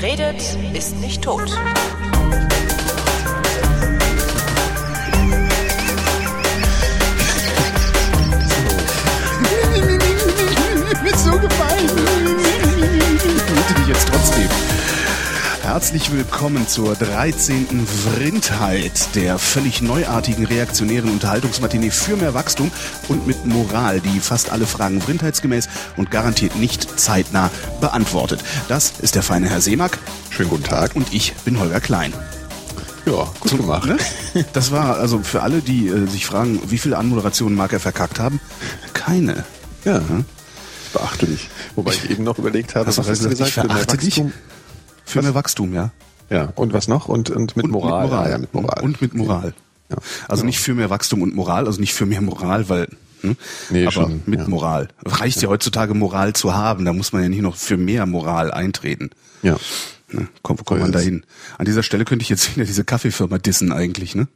Wer redet, ist nicht tot. Mir so gefallen. Bitte dich jetzt trotzdem. Herzlich willkommen zur 13. Vrindheit, der völlig neuartigen reaktionären Unterhaltungsmatinee für mehr Wachstum und mit Moral, die fast alle Fragen vrindheitsgemäß und garantiert nicht zeitnah beantwortet. Das ist der feine Herr Seemack. Schönen guten Tag. Und ich bin Holger Klein. Ja, gut gemacht. Ne? Das war also für alle, die äh, sich fragen, wie viele Anmoderationen mag er verkackt haben? Keine. Ja. Beachte dich. Wobei ich, eben noch überlegt habe, was, was hast du gesagt? Ich verachte dich. Für was? mehr Wachstum, ja. Ja, und was noch? Und, und mit und Moral. Mit Moral. Ja, mit Moral. Und mit Moral. Ja. Also ja. nicht für mehr Wachstum und Moral, also nicht für mehr Moral, weil hm? Nee, aber schon, mit ja. Moral. Reicht ja. heutzutage Moral zu haben, da muss man ja nicht noch für mehr Moral eintreten. Ja. Ne? Komm, wo kommt man da hin? An dieser Stelle könnte ich jetzt wieder diese Kaffeefirma dissen eigentlich, ne?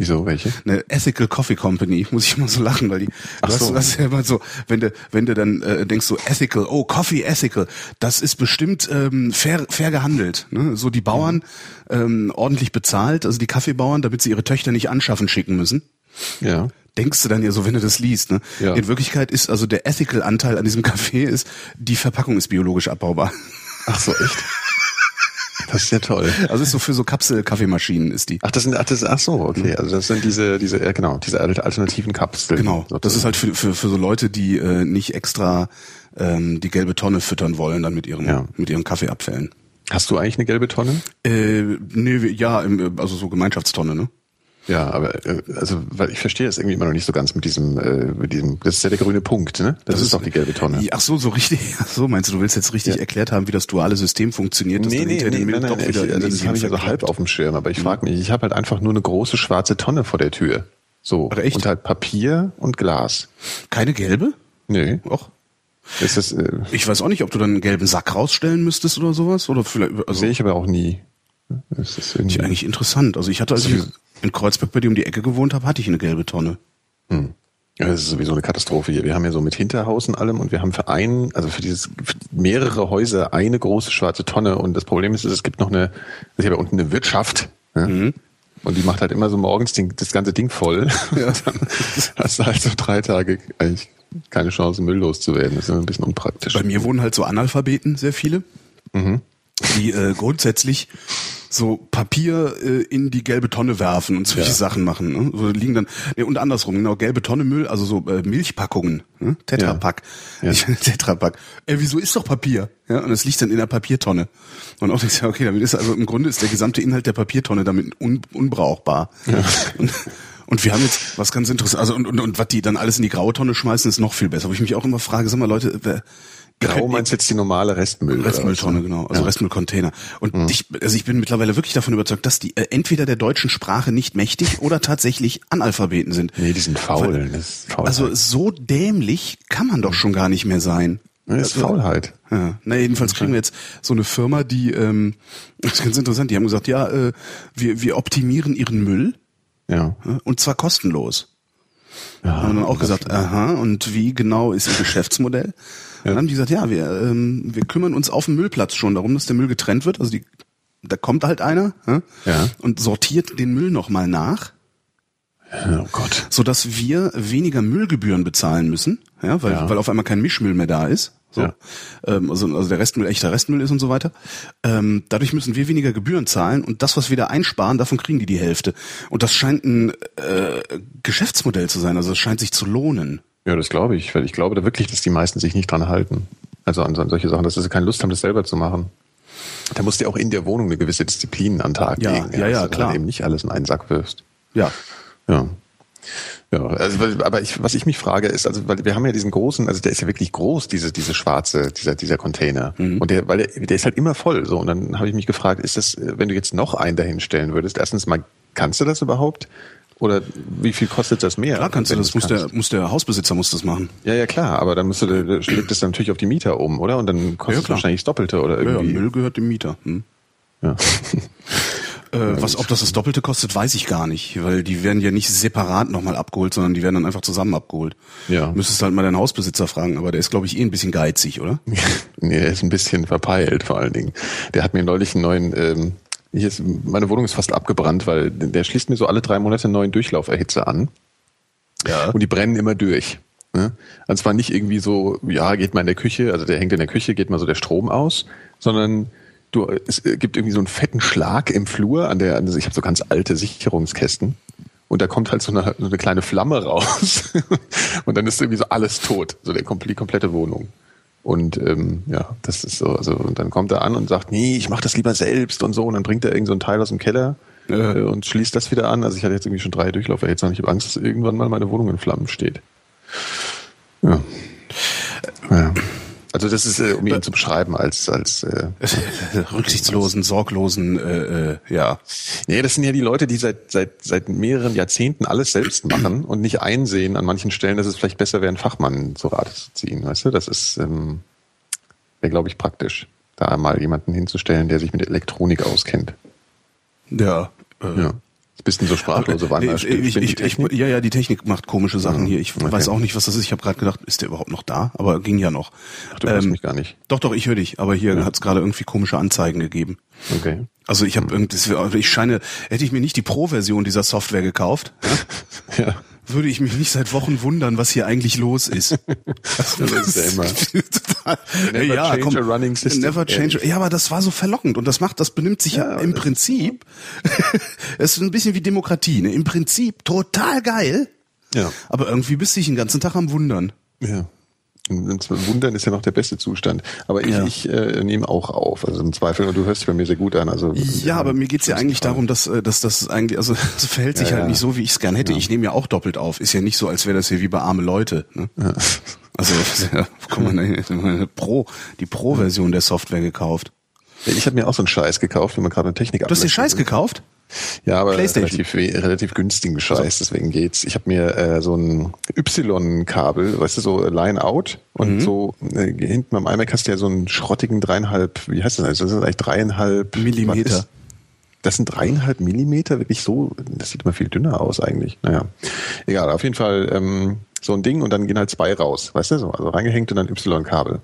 Wieso, welche? Eine Ethical Coffee Company, muss ich immer so lachen, weil die, Ach so. du hast ja immer so, wenn du, wenn du dann äh, denkst so ethical, oh, Coffee ethical, das ist bestimmt ähm, fair, fair gehandelt. Ne? So die Bauern ähm, ordentlich bezahlt, also die Kaffeebauern, damit sie ihre Töchter nicht anschaffen schicken müssen. Ja. Denkst du dann ja so, wenn du das liest, ne? Ja. In Wirklichkeit ist also der ethical Anteil an diesem Kaffee ist, die Verpackung ist biologisch abbaubar. Ach so, echt? Das ist ja toll. Also ist so für so Kapsel-Kaffeemaschinen ist die. Ach, das sind, ach, das, ach so, okay. Also das sind diese, diese, ja, genau, diese alternativen Kapseln. Genau. Das ist halt für, für, für so Leute, die äh, nicht extra ähm, die gelbe Tonne füttern wollen, dann mit ihrem, Ja. mit ihren Kaffeeabfällen. Hast du eigentlich eine gelbe Tonne? Äh, nee, ja, im, also so Gemeinschaftstonne, ne? Ja, aber äh, also weil ich verstehe es irgendwie immer noch nicht so ganz mit diesem, äh, mit diesem. Das ist ja der grüne Punkt, ne? Das, ist, doch die gelbe Tonne. Ach so, so richtig. Ach so, meinst du, du willst jetzt richtig Ja. erklärt haben, wie das duale System funktioniert, Nee, nee, nee, nein, nein, ich, in das Indien habe ich also halb auf dem Schirm, aber ich frage mich, ich habe halt einfach nur eine große schwarze Tonne vor der Tür. So. Und halt Papier und Glas. Keine gelbe? Nö. Och. Ist das, äh, Ich weiß auch nicht, ob du dann einen gelben Sack rausstellen müsstest oder sowas. Oder vielleicht, also sehe ich aber auch nie. Das ist irgendwie, eigentlich interessant. Also ich hatte, als ich in Kreuzberg bei dir um die Ecke gewohnt habe, hatte ich eine gelbe Tonne. Ja, das ist sowieso eine Katastrophe hier. Wir haben ja so mit Hinterhaus und allem und wir haben für einen, also für dieses für mehrere Häuser eine große schwarze Tonne und das Problem ist, es gibt noch eine, ich habe ja unten eine Wirtschaft. Ne? Und die macht halt immer so morgens den, das ganze Ding voll. Ja. dann hast du halt so drei Tage eigentlich keine Chance, Müll loszuwerden. Das ist immer ein bisschen unpraktisch. Bei mir wohnen halt so Analphabeten, sehr viele, die äh, grundsätzlich so Papier äh, in die gelbe Tonne werfen und solche Ja. Sachen machen. Ne? So liegen dann nee, und andersrum genau gelbe Tonne Müll, also so äh, Milchpackungen, ne? Tetrapack, Ja. ich Tetrapack. Äh, wieso ist doch Papier? Ja, und es liegt dann in der Papiertonne. Und auch denkst du, okay, damit ist also im Grunde ist der gesamte Inhalt der Papiertonne damit un, unbrauchbar. Und, und wir haben jetzt was ganz interessant, also und, und, und was die dann alles in die graue Tonne schmeißen, ist noch viel besser. Wo ich mich auch immer frage, sag mal Leute, wer, Grau meinst jetzt die normale Restmüll? Restmülltonne, genau. Also Ja. Restmüllcontainer. Und ich, also ich bin mittlerweile wirklich davon überzeugt, dass die äh, entweder der deutschen Sprache nicht mächtig oder tatsächlich Analphabeten sind. Nee, die sind faul. Weil- Das ist Faulheit. Also so dämlich kann man doch schon gar nicht mehr sein. Ja, das ist Also, Faulheit. Ja. Na, jedenfalls kriegen wir jetzt so eine Firma, die, ähm, das ist ganz interessant, die haben gesagt, ja, äh, wir, wir optimieren ihren Müll Ja. ja, und zwar kostenlos. haben dann auch gesagt, aha, und wie genau ist ihr Geschäftsmodell? Dann haben die gesagt, ja, wir, ähm, wir kümmern uns auf dem Müllplatz schon darum, dass der Müll getrennt wird. Also die, da kommt halt einer ja, Ja. und sortiert den Müll nochmal nach, Oh Gott. sodass wir weniger Müllgebühren bezahlen müssen, ja, weil, Ja. weil auf einmal kein Mischmüll mehr da ist. So. Ja. Ähm, also, also der Restmüll echter Restmüll ist und so weiter. Ähm, dadurch müssen wir weniger Gebühren zahlen und das, was wir da einsparen, davon kriegen die die Hälfte. Und das scheint ein äh, Geschäftsmodell zu sein. Also es scheint sich zu lohnen. Ja, das glaube ich, weil ich glaube da wirklich, dass die meisten sich nicht dran halten. Also an, solche Sachen, dass sie keine Lust haben, das selber zu machen. Da musst du ja auch in der Wohnung eine gewisse Disziplin an den Tag Ja, legen. ja, ja, dass du klar. Halt eben nicht alles in einen Sack wirfst. Ja. Ja. Ja, also, aber ich, was ich mich frage ist, also, weil wir haben ja diesen großen, also der ist ja wirklich groß, diese, diese schwarze, dieser, dieser Container. Mhm. Und der, weil der, der ist halt immer voll, so. Und dann habe ich mich gefragt, ist das, wenn du jetzt noch einen dahin stellen würdest, erstens mal, kannst du das überhaupt? Oder wie viel kostet das mehr? Klar kannst du das, muss der, kannst? muss der Hausbesitzer muss das machen. Ja, ja, klar, aber dann musst du, das dann natürlich auf die Mieter um, oder? Und dann kostet Ja, es wahrscheinlich das Doppelte oder Ja, ja, irgendwie. Müll gehört dem Mieter. Hm. Ja. Äh, was, ob das das Doppelte kostet, weiß ich gar nicht, weil die werden ja nicht separat nochmal abgeholt, sondern die werden dann einfach zusammen abgeholt. Ja. Müsstest halt mal deinen Hausbesitzer fragen, aber der ist, glaube ich, eh ein bisschen geizig, oder? nee, er ist ein bisschen verpeilt vor allen Dingen. Der hat mir neulich einen neuen, ähm, hier ist, meine Wohnung ist fast abgebrannt, weil der schließt mir so alle drei Monate einen neuen Durchlauferhitzer an. Ja. Und die brennen immer durch. Ne? Also zwar nicht irgendwie so, ja, geht mal in der Küche, also der hängt in der Küche, geht mal so der Strom aus, sondern du, es gibt irgendwie so einen fetten Schlag im Flur an der, also ich habe so ganz alte Sicherungskästen und da kommt halt so eine, so eine kleine Flamme raus und dann ist irgendwie so alles tot, so der, die komplette Wohnung. Und ähm, ja, das ist so, also und dann kommt er an und sagt, nee, ich mache das lieber selbst und so, und dann bringt er irgend so ein Teil aus dem Keller Ja. äh, und schließt das wieder an. Also ich hatte jetzt irgendwie schon drei Durchlauferhitzer und ich habe Angst, dass irgendwann mal meine Wohnung in Flammen steht. Ja. ja. Also das ist, äh, um ihn zu beschreiben als als äh, Rücksichtslosen, sorglosen, äh, äh, ja. Nee, das sind ja die Leute, die seit, seit, seit mehreren Jahrzehnten alles selbst machen und nicht einsehen an manchen Stellen, dass es vielleicht besser wäre, einen Fachmann zu Rate zu ziehen. Weißt du, das ist, ähm, wäre, glaube ich, praktisch, da mal jemanden hinzustellen, der sich mit Elektronik auskennt. Ja. Äh, Ja. Bist du so sprachlose Wanderer? ich, ich, ich, ich, ja, ja, die Technik macht komische Sachen Ja, hier. Ich okay. weiß auch nicht, was das ist. Ich habe gerade gedacht, ist der überhaupt noch da? Aber ging ja noch. Ach, du hörst mich gar nicht. Doch, doch, ich höre dich. Aber hier hat's gerade irgendwie komische Anzeigen gegeben. Okay. Also ich habe irgendwie, ich scheine, hätte ich mir nicht die Pro-Version dieser Software gekauft, Ja. Würde ich mich nicht seit Wochen wundern, was hier eigentlich los ist. Das ist ja immer. Total. Never ja, change komm, a running system. Never change. Ja, aber das war so verlockend und das macht, das benimmt sich ja, Ja, im Prinzip. Es ist ein bisschen wie Demokratie. Ne? Im Prinzip total geil, Ja. aber irgendwie bist du dich den ganzen Tag am Wundern. Ja. Wundern ist ja noch der beste Zustand. Aber ich, Ja. ich äh, nehme auch auf. Also im Zweifel, und du hörst dich bei mir sehr gut an. Also Ja, aber mir geht's ja eigentlich darum, dass, äh, dass das eigentlich, also es verhält sich Ja, halt ja. nicht so, wie ich es gern hätte. Ich nehme ja auch doppelt auf. Ist ja nicht so, als wäre das hier wie bei arme Leute. Ne? Also guck mal, ne, Pro, die Pro-Version der Software gekauft. Ich habe mir auch so einen Scheiß gekauft, wenn man gerade eine Technik Du hast dir ablöst. Scheiß gekauft? Ja, aber relativ, relativ günstigen Scheiß, deswegen geht's. Ich habe mir äh, so ein Y-Kabel, weißt du, so Line-Out und Mhm. so äh, hinten am iMac hast du ja so einen schrottigen dreieinhalb, wie heißt das? Also das sind eigentlich dreieinhalb Millimeter. Das sind dreieinhalb Millimeter, wirklich so, das sieht immer viel dünner aus eigentlich. Naja, egal, auf jeden Fall ähm, so ein Ding und dann gehen halt zwei raus, weißt du, so, also reingehängt und dann Y-Kabel.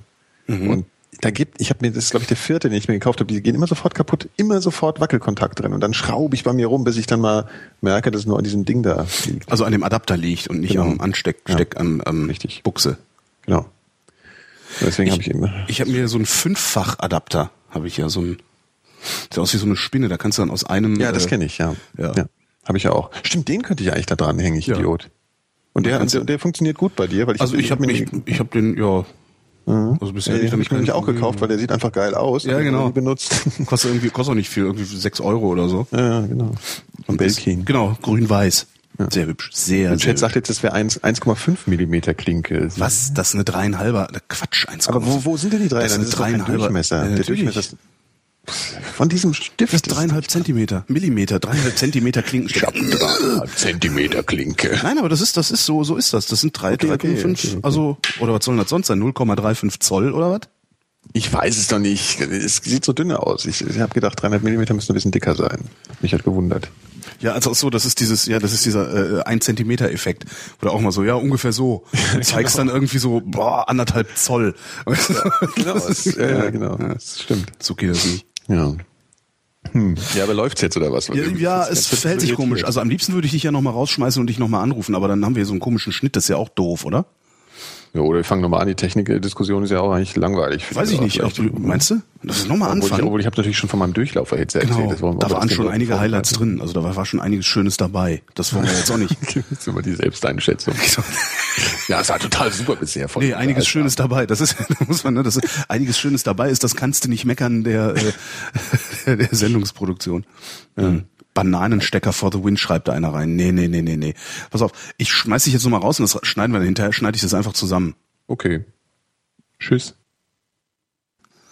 Mhm. Und da gibt, ich habe mir, das ist glaube ich der vierte, den ich mir gekauft habe, die gehen immer sofort kaputt, immer sofort Wackelkontakt drin und dann schraube ich bei mir rum, bis ich dann mal merke, dass es nur an diesem Ding da liegt. Also an dem Adapter liegt und nicht Genau. am Ansteck, Ja. Steck, am, am Richtig. Buchse. Genau. Deswegen habe ich immer. Ich habe mir so einen Fünffach-Adapter, habe ich ja so ein, sieht aus wie so eine Spinne, da kannst du dann aus einem... Ja, das äh, kenne ich, ja. ja. ja. Habe ich ja auch. Stimmt, den könnte ich eigentlich da dran hängen, ich Ja. Idiot. Und der, der, der funktioniert gut bei dir, weil ich Also ich habe mir ich, ich hab den, ja, also bisher Ja, den habe ich nämlich auch gekauft, weil der sieht einfach geil aus. Ja, genau. benutzt. Kostet irgendwie, kostet auch nicht viel, irgendwie sechs Euro oder so. ja, genau. Von Belkin. Genau, grün-weiß. Sehr hübsch. Sehr, sehr Chat sagt jetzt, das wäre 1 1,5 Millimeter Klinke. Was? Das ist eine dreieinhalber? Quatsch, 1,5. Aber wo, wo sind denn die drei? Das ist eine dreieinhalber. Durchmesser. Ja, der. Durchmesser ist von diesem Stift. Das ist dreieinhalb Zentimeter. Millimeter, dreieinhalb Zentimeter Klinkenstück. Zentimeter Klinke. Nein, aber das ist, das ist so, so ist das. Das sind drei, Okay, okay, 3,5, okay, okay. also, oder was soll das sonst sein? 0,35 Zoll oder was? Ich weiß es doch nicht. Es sieht so dünn aus. Ich, ich habe gedacht, 300 Millimeter müssen ein bisschen dicker sein. Mich hat gewundert. Ja, also so, das ist dieses, ja, das ist dieser äh, ein Zentimeter Effekt. Oder auch mal so, ja, ungefähr so. Du zeigst dann irgendwie so, boah, anderthalb Zoll. Genau, es, ja, ja, genau. Das stimmt. So geht das nicht. Ja. Hm. Ja, aber läuft's jetzt oder was? Ja, ja es verhält sich komisch. Also am liebsten würde ich dich ja nochmal rausschmeißen und dich nochmal anrufen, aber dann haben wir hier so einen komischen Schnitt, das ist ja auch doof, oder? Ja, oder wir fangen nochmal an. Die Technikdiskussion ist ja auch eigentlich langweilig. Weiß ich Ja, nicht. Auch, vielleicht. meinst du? Das ist nochmal ich, anfangen. obwohl ich habe natürlich schon von meinem Durchlauferhitzer Genau, erzählt. Wir da waren schon einige. Highlights drin. Also da war, war schon einiges Schönes dabei. Das wollen wir jetzt auch nicht. Das ist immer die Selbsteinschätzung. ja, es war total super bisher. Voll Nee, einiges. Schönes dabei. Das ist, da muss man, ne, das ist, einiges Schönes dabei ist, das kannst du nicht meckern der, äh, der Sendungsproduktion. Ähm, Bananenstecker for the win schreibt da einer rein. Nee, nee, nee, nee, nee. Pass auf, ich schmeiß dich jetzt nochmal raus und das schneiden wir dann hinterher, schneide ich das einfach zusammen. Okay. Tschüss.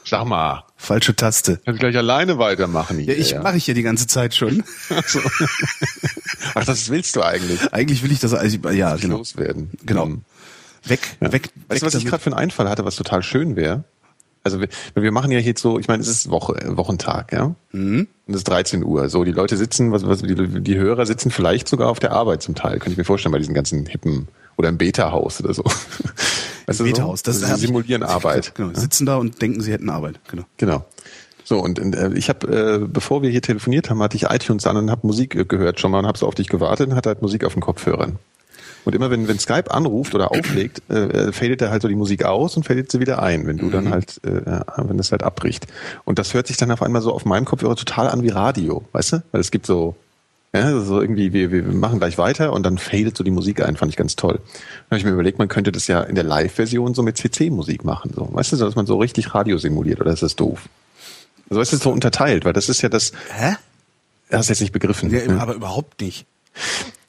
Sag mal, Falsche Taste. kannst du gleich alleine weitermachen Ja, hier. ich mache ich ja die ganze Zeit schon. Ach, das willst du eigentlich. Eigentlich will ich das, also, ja, genau. Loswerden. Genau. Hm. Weg, Ja. weg, Weißt du, was ich damit. gerade für einen Einfall hatte, was total schön wäre? Also wir, wir machen ja jetzt so, ich meine, es ist Woche, Wochentag, ja. Mhm. Und es ist 13 Uhr. So, die Leute sitzen, was, was die, die Hörer sitzen vielleicht sogar auf der Arbeit zum Teil, könnte ich mir vorstellen, bei diesen ganzen hippen oder im Beta-Haus oder so. Weißt Im Beta-Haus, so? das also sie simulieren Arbeit. Genau, sitzen da und denken, sie hätten Arbeit. Genau. Genau. So, und äh, ich habe, äh, bevor wir hier telefoniert haben, hatte ich iTunes an und habe Musik äh, gehört schon mal und habe so auf dich gewartet und hatte halt Musik auf den Kopfhörern. Und immer wenn, wenn Skype anruft oder auflegt, äh, äh, fadet er halt so die Musik aus und fadet sie wieder ein, wenn du mhm. dann halt, äh, wenn das halt abbricht. Und das hört sich dann auf einmal so auf meinem Kopfhörer total an wie Radio, weißt du? Weil es gibt so, ja, so irgendwie, wir, wir machen gleich weiter und dann fadet so die Musik ein, fand ich ganz toll. Dann habe ich mir überlegt, man könnte das ja in der Live-Version so mit CC-Musik machen, so, weißt du, dass man so richtig Radio simuliert, oder ist das doof? Also ist es so unterteilt, weil das ist ja das. Hä? Hast du jetzt nicht begriffen. Ja, ja. aber überhaupt nicht.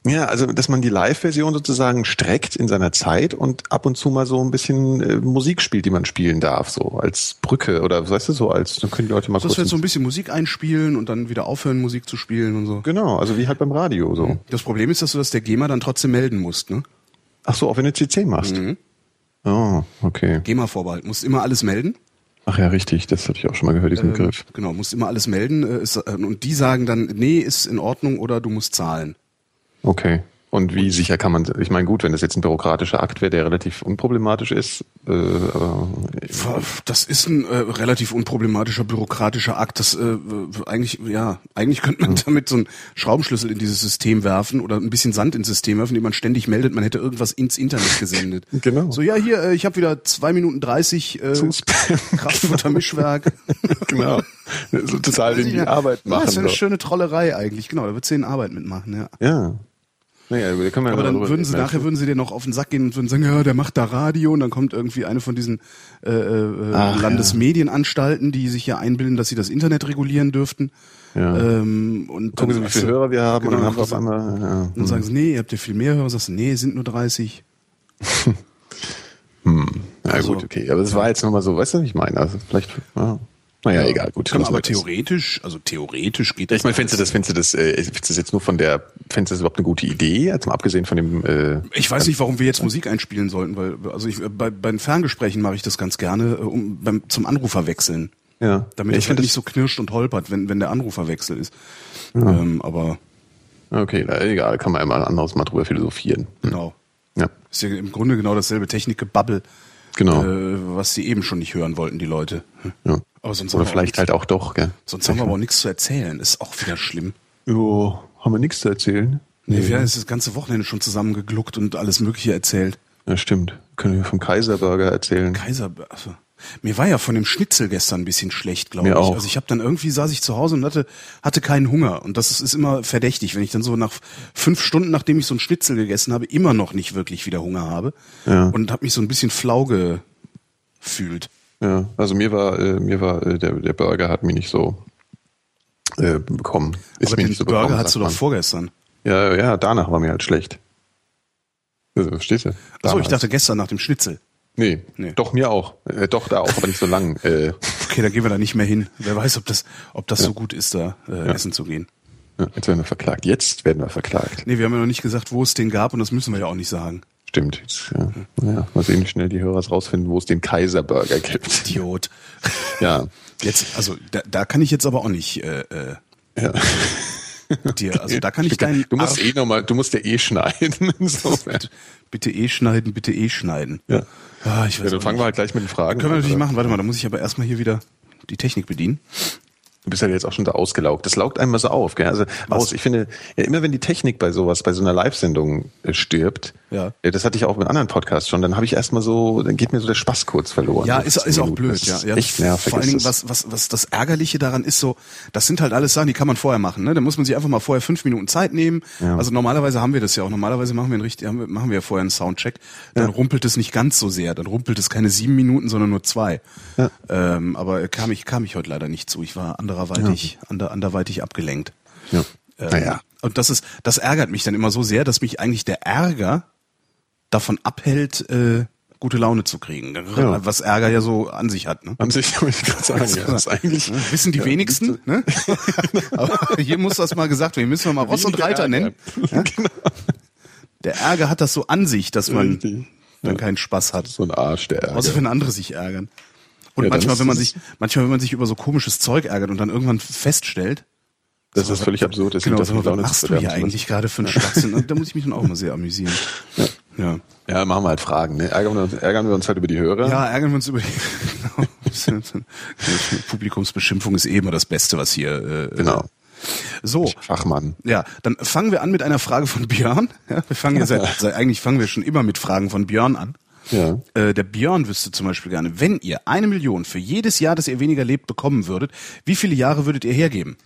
Ja, also dass man die Live-Version sozusagen streckt in seiner Zeit und ab und zu mal so ein bisschen äh, Musik spielt, die man spielen darf, so als Brücke oder weißt du so als dann können die Leute mal das kurz. Das so ein bisschen Musik einspielen und dann wieder aufhören Musik zu spielen und so. Genau, also wie halt beim Radio so. Das Problem ist, dass du das der GEMA dann trotzdem melden musst, ne? Ach so, auch wenn du CC machst. Mhm. Oh, okay. GEMA-Vorbehalt, musst immer alles melden. Ach ja, richtig, das hatte ich auch schon mal gehört, diesen ähm, Begriff. Genau, musst immer alles melden äh, ist, äh, und die sagen dann, nee, ist in Ordnung oder du musst zahlen. Okay. Und wie sicher kann man, ich meine, gut, wenn das jetzt ein bürokratischer Akt wäre, der relativ unproblematisch ist, äh, aber das ist ein äh, relativ unproblematischer bürokratischer Akt. Das äh, eigentlich, ja, eigentlich könnte man damit so einen Schraubenschlüssel in dieses System werfen oder ein bisschen Sand ins System werfen, den man ständig meldet, man hätte irgendwas ins Internet gesendet. genau. So, ja, hier, äh, ich habe wieder zwei Minuten dreißig äh, Kraftfuttermischwerk. genau. So total in die Arbeit machen. Ja, das ist eine so. schöne Trollerei eigentlich, genau, da wird zehn Arbeit mitmachen, ja. Ja. Naja, da können wir aber dann würden sie nachher würden sie dir noch auf den Sack gehen und würden sagen, ja, der macht da Radio und dann kommt irgendwie eine von diesen äh, äh, Ach, Landesmedienanstalten, die sich ja einbilden, dass sie das Internet regulieren dürften. Ja. Ähm, und Gucken Sie, wie viele Hörer wir haben genau, und dann haben wir auf einmal. Ja. Dann sagen sie, nee, ihr habt ja viel mehr Hörer. Sagst du, nee, sind nur 30. hm. Ja also, gut, okay. Aber das war jetzt nochmal so, weißt du, ich meine, also vielleicht. Ja. Naja, ja, egal, gut. aber theoretisch, also theoretisch geht das. Ich meine, findest du das, findest du das, äh, findest du das jetzt nur von der, findest du das überhaupt eine gute Idee, also abgesehen von dem, äh, Ich weiß nicht, warum wir jetzt Musik einspielen sollten, weil, also ich, bei, bei den Ferngesprächen mache ich das ganz gerne, äh, um beim, zum Anrufer wechseln. Ja. Damit ich halt nicht so knirscht und holpert, wenn, wenn der Anruferwechsel ist. Ja. Ähm, aber. Okay, na, egal, kann man einmal anderes mal drüber philosophieren. Hm. Genau. Ja. Ist ja im Grunde genau dasselbe Technikgebabbel. Genau. Äh, was sie eben schon nicht hören wollten, die Leute. Ja. Aber sonst Oder vielleicht halt auch doch, gell? Sonst haben wir aber auch nichts zu erzählen. Ist auch wieder schlimm. Jo, haben wir nichts zu erzählen? Nee, nee. wir haben das ganze Wochenende schon zusammengegluckt und alles Mögliche erzählt. Ja, stimmt. Können wir vom Kaiserburger erzählen? Kaiserburger. Also, mir war ja von dem Schnitzel gestern ein bisschen schlecht, glaube ich. Auch. Also ich habe dann irgendwie saß ich zu Hause und hatte hatte keinen Hunger und das ist, ist immer verdächtig, wenn ich dann so nach fünf Stunden, nachdem ich so ein Schnitzel gegessen habe, immer noch nicht wirklich wieder Hunger habe ja. und habe mich so ein bisschen flau gefühlt. Ja, also mir war äh, mir war äh, der der Burger hat mich nicht so äh, bekommen. Ist Aber mir den nicht so Burger bekommen, hattest du doch vorgestern. Ja, ja, danach war mir halt schlecht. Also, verstehst du? Achso, ich dachte gestern nach dem Schnitzel. Nee, nee. doch mir auch. Äh, doch da auch, aber nicht so lang. Äh. Okay, dann gehen wir da nicht mehr hin. Wer weiß, ob das, ob das ja. so gut ist, da äh, ja. essen zu gehen. Ja, jetzt werden wir verklagt. Jetzt werden wir verklagt. Nee, wir haben ja noch nicht gesagt, wo es den gab und das müssen wir ja auch nicht sagen. Stimmt. Jetzt, ja. ja, mal sehen, wie schnell die Hörer rausfinden, wo es den Kaiserburger gibt. Idiot. ja. Jetzt, also da, da kann ich jetzt aber auch nicht. Äh, äh, ja. Dir, also da kann ich deinen. Du musst Arsch eh nochmal, du musst ja eh schneiden. bitte eh schneiden, bitte eh schneiden. Ja. Ah, ich weiß ja, dann fangen wir halt gleich mit den Fragen Können wir natürlich machen. Warte mal, da muss ich aber erstmal hier wieder die Technik bedienen. Du bist ja jetzt auch schon da ausgelaugt. Das laugt einmal so auf. Gell? Also aus. Ich finde, ja, immer wenn die Technik bei sowas, bei so einer Live-Sendung äh, stirbt, ja. ja. das hatte ich auch mit anderen Podcasts schon, dann habe ich erstmal so, dann geht mir so der Spaß kurz verloren. Ja, ist, ist auch blöd. Ja, ja. Echt nervig. Vor allen Dingen, was, was, was das Ärgerliche daran ist, so, das sind halt alles Sachen, die kann man vorher machen. Ne? Da muss man sich einfach mal vorher fünf Minuten Zeit nehmen. Ja. Also normalerweise haben wir das ja auch. Normalerweise machen wir, einen richtig, machen wir ja vorher einen Soundcheck. Dann rumpelt es nicht ganz so sehr. Dann rumpelt es keine sieben Minuten, sondern nur zwei. Ähm, aber kam ich, kam ich heute leider nicht zu. Ich war andererweitig ja ander, anderweitig abgelenkt. Ja. Ähm, naja. Und das ist, das ärgert mich dann immer so sehr, dass mich eigentlich der Ärger davon abhält, äh, gute Laune zu kriegen. Ja. Was Ärger ja so an sich hat. Ne? An sich wollte ich gerade sagen. Ja, das eigentlich, wissen die ja, wenigsten. Ne? Aber hier muss das mal gesagt werden. Hier müssen wir mal Ross und Reiter Ärger. nennen. Ja? Genau. Der Ärger hat das so an sich, dass man Richtig. dann keinen Spaß hat. So ein Arsch, der Ärger. Außer wenn andere sich ärgern. Und Ja, manchmal, ist wenn man das- sich, manchmal, wenn man sich über so komisches Zeug ärgert und dann irgendwann feststellt, Das ist völlig absurd. Das genau, mal, davon, was dass machst du hier verdammt eigentlich gerade für einen Schwachsinn? Und da muss ich mich dann auch immer sehr amüsieren. Ja. Ja, machen wir halt Fragen. Ne? Ärgern, wir uns, ärgern wir uns halt über die Hörer. Ja, ärgern wir uns über die genau. Publikumsbeschimpfung ist eh immer das Beste, was hier. Äh, Genau. So, Fachmann. ja, dann fangen wir an mit einer Frage von Björn. Ja, wir fangen ja seit, seit, eigentlich fangen wir schon immer mit Fragen von Björn an. Ja. Äh, der Björn wüsste zum Beispiel gerne, wenn ihr eine Million für jedes Jahr, das ihr weniger lebt, bekommen würdet, wie viele Jahre würdet ihr hergeben?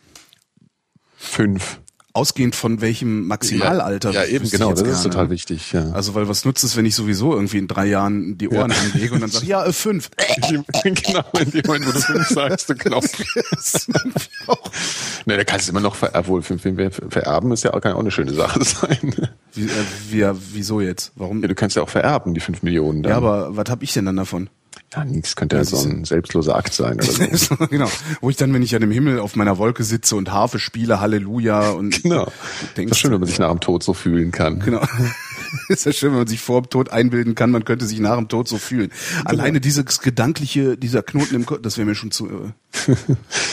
Fünf. Ausgehend von welchem Maximalalter? Ja, eben, wüsste ich genau. Das ist gerne. total wichtig. Ja. Also, weil was nutzt es, wenn ich sowieso irgendwie in drei Jahren die Ohren Ja. anlege und dann sage, ja, äh, fünf. genau, in dem Moment, wo du fünf sagst, du Knopf. Das ist irgendwie auch- Ne, da kannst du immer noch ver obwohl, fünf ver- vererben ist ja auch, kann ja auch eine schöne Sache sein. Wie, äh, wie, ja, wieso jetzt? Warum? Ja, du kannst ja auch vererben, die fünf Millionen. Dann. Ja, aber was hab ich denn dann davon? Ja, nichts könnte ja Das so ein selbstloser Akt sein oder so. genau. Wo ich dann, wenn ich an dem Himmel auf meiner Wolke sitze und Harfe spiele, Halleluja und Genau. denkst, Das ist schön, wenn man sich nach dem Tod so fühlen kann. Genau. ist ja schön, wenn man sich vor dem Tod einbilden kann, man könnte sich nach dem Tod so fühlen. Alleine dieses gedankliche, dieser Knoten im Kopf, das wäre mir schon zu. Äh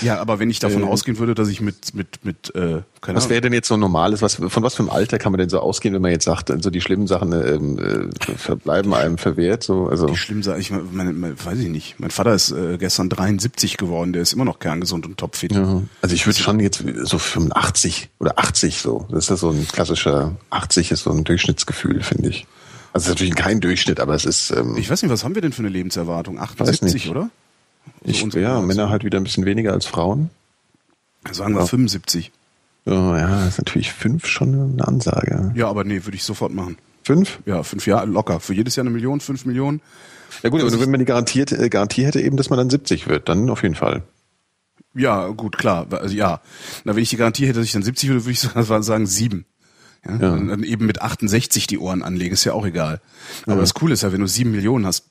ja, aber wenn ich davon ausgehen würde, dass ich mit mit mit äh, keine Was wäre denn jetzt so ein normales, was, von was für einem Alter kann man denn so ausgehen, wenn man jetzt sagt, also die schlimmen Sachen ähm, äh, verbleiben einem verwehrt? So, also die schlimm sei, ich meine, meine, weiß ich nicht. Mein Vater ist äh, gestern 73 geworden, der ist immer noch kerngesund und topfit. ja. also ich würde schon jetzt so 85 oder 80 so. Das ist ja so ein klassischer 80 ist so ein Durchschnittsgefühl, finde ich. Also es ist natürlich kein Durchschnitt, aber es ist ähm, Ich weiß nicht, was haben wir denn für eine Lebenserwartung? Weiß 78, nicht. oder? ich, unsere ja. Männer halt wieder ein bisschen weniger als Frauen. Sagen wir 75. Oh, ja, das ist natürlich fünf schon eine Ansage. Ja, aber nee, würde ich sofort machen. Fünf? Ja, fünf Jahre locker. Für jedes Jahr eine Million, fünf Millionen. Ja gut, aber wenn man die garantiert, äh, Garantie hätte eben, dass man dann 70 wird, dann auf jeden Fall. Ja, gut, klar. Also ja. Na, wenn ich die Garantie hätte, dass ich dann 70 würde, würde ich sagen sieben. Ja, Ja. Und dann eben mit 68 die Ohren anlegen, ist ja auch egal. Aber das Coole ist ja, wenn du sieben Millionen hast,